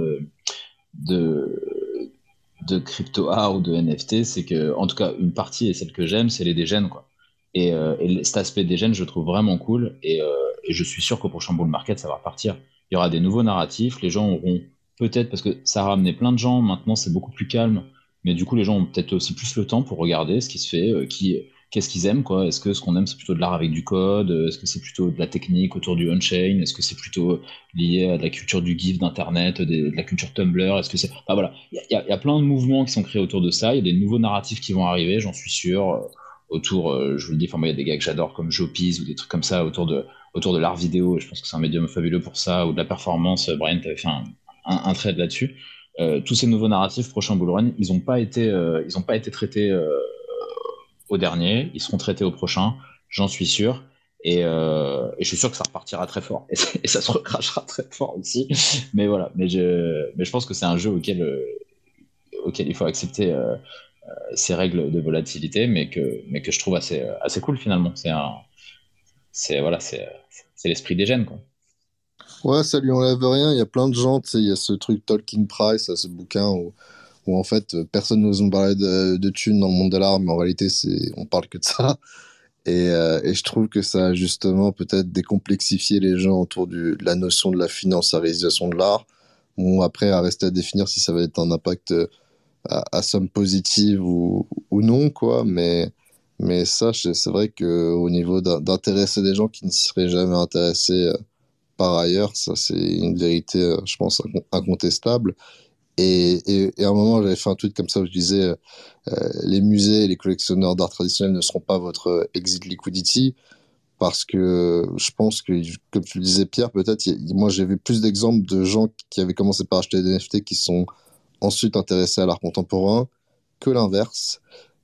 de crypto art ou de NFT, c'est que, en tout cas, une partie et celle que j'aime, c'est les dégènes, quoi. Et, euh, et, cet aspect dégène, je trouve vraiment cool. Et, euh, et je suis sûr qu'au prochain bull market, ça va repartir. Il y aura des nouveaux narratifs. Les gens auront peut-être, parce que ça a ramené plein de gens. Maintenant, c'est beaucoup plus calme. Mais du coup, les gens ont peut-être aussi plus le temps pour regarder ce qui se fait, euh, qui, qu'est-ce qu'ils aiment, quoi. Est-ce que ce qu'on aime, c'est plutôt de l'art avec du code? Est-ce que c'est plutôt de la technique autour du on-chain? Est-ce que c'est plutôt lié à la culture du GIF d'Internet, de la culture Tumblr? Est-ce que c'est... Enfin voilà, il y, a plein de mouvements qui sont créés autour de ça. Il y a des nouveaux narratifs qui vont arriver, j'en suis sûr. Euh, autour, euh, je vous le dis, il y a des gars que j'adore comme Jopiz ou des trucs comme ça autour de, autour de l'art vidéo. Je pense que c'est un médium fabuleux pour ça, ou de la performance. Brian, tu avais fait un, un, trade là-dessus. Euh, tous ces nouveaux narratifs prochain bull run, ils n'ont pas été, euh, pas été traités euh, au dernier, ils seront traités au prochain, j'en suis sûr. Et, euh, je suis sûr que ça repartira très fort. Et, ça se recrachera très fort aussi. Mais voilà, mais je, mais je pense que c'est un jeu auquel, euh, auquel il faut accepter euh, euh, ces règles de volatilité, mais que, mais que je trouve assez, assez cool finalement. C'est un, c'est voilà, c'est, l'esprit des gènes quoi. Ouais, ça lui enlève rien. Il y a plein de gens, il y a ce truc Talking Price, ce bouquin où où en fait personne n'ose nous parler de, de thunes dans le monde de l'art, mais en réalité c'est on parle que de ça. Et, euh, et je trouve que ça a justement peut-être décomplexifié les gens autour de la notion de la financiarisation de l'art. Bon, après, à rester à définir si ça va être un impact euh, à, somme positive ou, ou non, quoi. Mais, mais ça, c'est vrai qu'au niveau d'intéresser des gens qui ne seraient jamais intéressés euh, par ailleurs, ça c'est une vérité, je pense, incontestable. Et, à un moment, j'avais fait un tweet comme ça où je disais euh, les musées et les collectionneurs d'art traditionnel ne seront pas votre exit liquidity parce que je pense que, comme tu le disais, Pierre, peut-être, moi j'ai vu plus d'exemples de gens qui avaient commencé par acheter des NFT qui sont ensuite intéressés à l'art contemporain que l'inverse.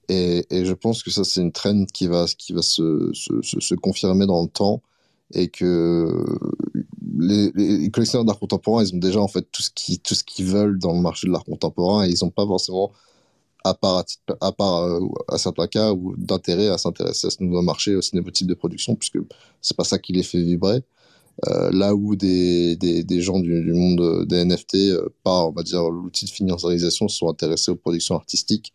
Et, je pense que ça, c'est une trend qui va, se, se confirmer dans le temps et que les, collectionneurs d'art contemporain, ils ont déjà en fait tout ce qu'ils veulent dans le marché de l'art contemporain et ils n'ont pas forcément à part à, part euh, à certains cas ou d'intérêt à s'intéresser à ce nouveau marché, ce nouveau type de production puisque c'est pas ça qui les fait vibrer. Euh, là où des, gens du, du, monde des NFT, euh, par on va dire l'outil de financiarisation, se sont intéressés aux productions artistiques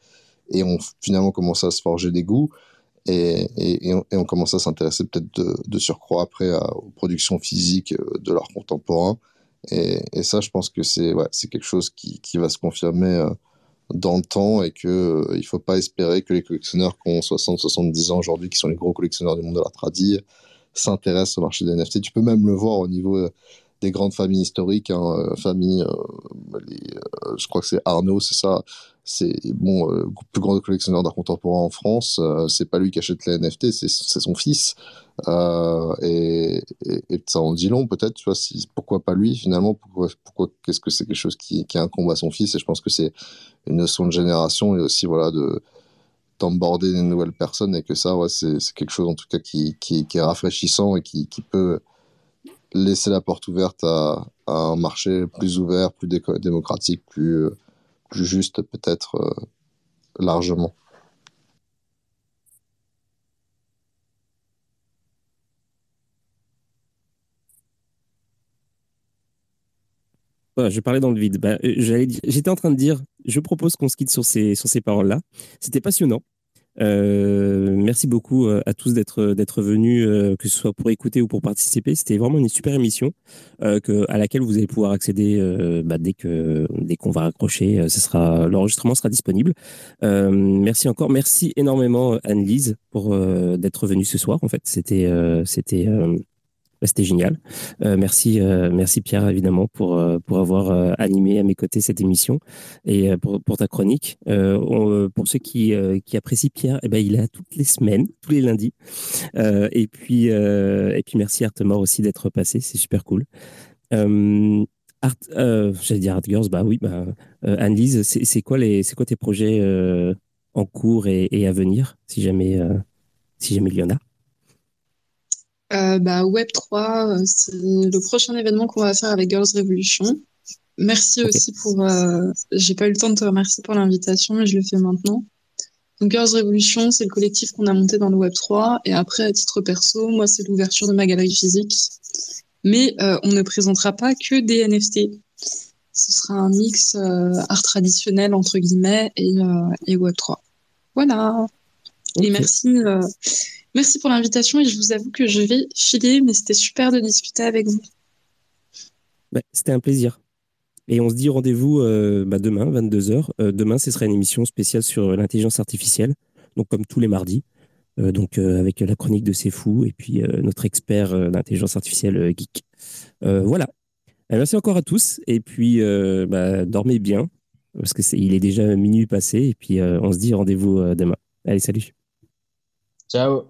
et ont finalement commencé à se forger des goûts et, on, commence à s'intéresser peut-être de, surcroît après aux productions physiques euh, de l'art contemporain. Et, ça, je pense que c'est quelque chose qui, va se confirmer euh, dans le temps et qu'il euh, ne faut pas espérer que les collectionneurs qui ont 60-70 ans aujourd'hui, qui sont les gros collectionneurs du monde de l'art tradit, s'intéressent au marché des NFT. Tu peux même le voir au niveau des grandes familles historiques, hein, famille, je crois que c'est Arnaud, c'est ça, c'est bon, le plus grand collectionneur d'art contemporain en France, c'est pas lui qui achète les NFT, c'est son fils. Euh, et, ça en dit long peut-être, tu vois, pourquoi pas lui finalement, pourquoi, pourquoi qu'est-ce que c'est quelque chose qui, incombe à son fils, et je pense que c'est une notion de génération et aussi voilà de d'emborder des nouvelles personnes et que ça, c'est quelque chose en tout cas qui, est rafraîchissant et qui, peut laisser la porte ouverte à un marché plus ouvert, plus démocratique, plus, plus juste peut-être euh, largement. je parlais dans le vide. Bah, euh, j'étais en train de dire, je propose qu'on se quitte sur ces, sur ces paroles-là. C'était passionnant. Euh, merci beaucoup euh, à tous d'être d'être venus, que ce soit pour écouter ou pour participer. C'était vraiment une super émission que, à laquelle vous allez pouvoir accéder bah, dès que dès qu'on va raccrocher. ce sera l'enregistrement sera disponible. merci encore, merci énormément Anne-Lise pour d'être venue ce soir. En fait, c'était c'était bah, c'était génial. Euh, merci, euh, merci Pierre évidemment pour euh, pour avoir animé à mes côtés cette émission et pour, pour ta chronique. pour ceux qui qui apprécient Pierre, eh ben il est là toutes les semaines, tous les lundis. et puis et puis merci Artemore aussi d'être passé, c'est super cool. Art, j'allais dire Art Girls, bah oui, bah, Anne-Lise, c'est quoi les, quoi tes projets en cours et, et, à venir, si jamais, si jamais il y en a? euh, bah, Web3, euh, c'est le prochain événement qu'on va faire avec Girls Revolution. Merci aussi pour. Euh, j'ai pas eu le temps de te remercier pour l'invitation, mais je le fais maintenant. Donc, Girls Revolution, c'est le collectif qu'on a monté dans le Web3. Et après, à titre perso, moi, c'est l'ouverture de ma galerie physique. Mais euh, on ne présentera pas que des NFT. Ce sera un mix art traditionnel, entre guillemets, et, et Web3. Voilà. Et merci. Merci pour l'invitation et je vous avoue que je vais filer, mais c'était super de discuter avec vous. c'était un plaisir. Et on se dit rendez-vous euh, bah, demain, 22h. Euh, demain, ce sera une émission spéciale sur l'intelligence artificielle, donc comme tous les mardis. Euh, donc avec la chronique de C'est Fou et puis notre expert d'intelligence artificielle geek. voilà. merci encore à tous et puis bah, dormez bien parce que il est déjà minuit passé et puis on se dit rendez-vous demain. Allez, salut. Ciao.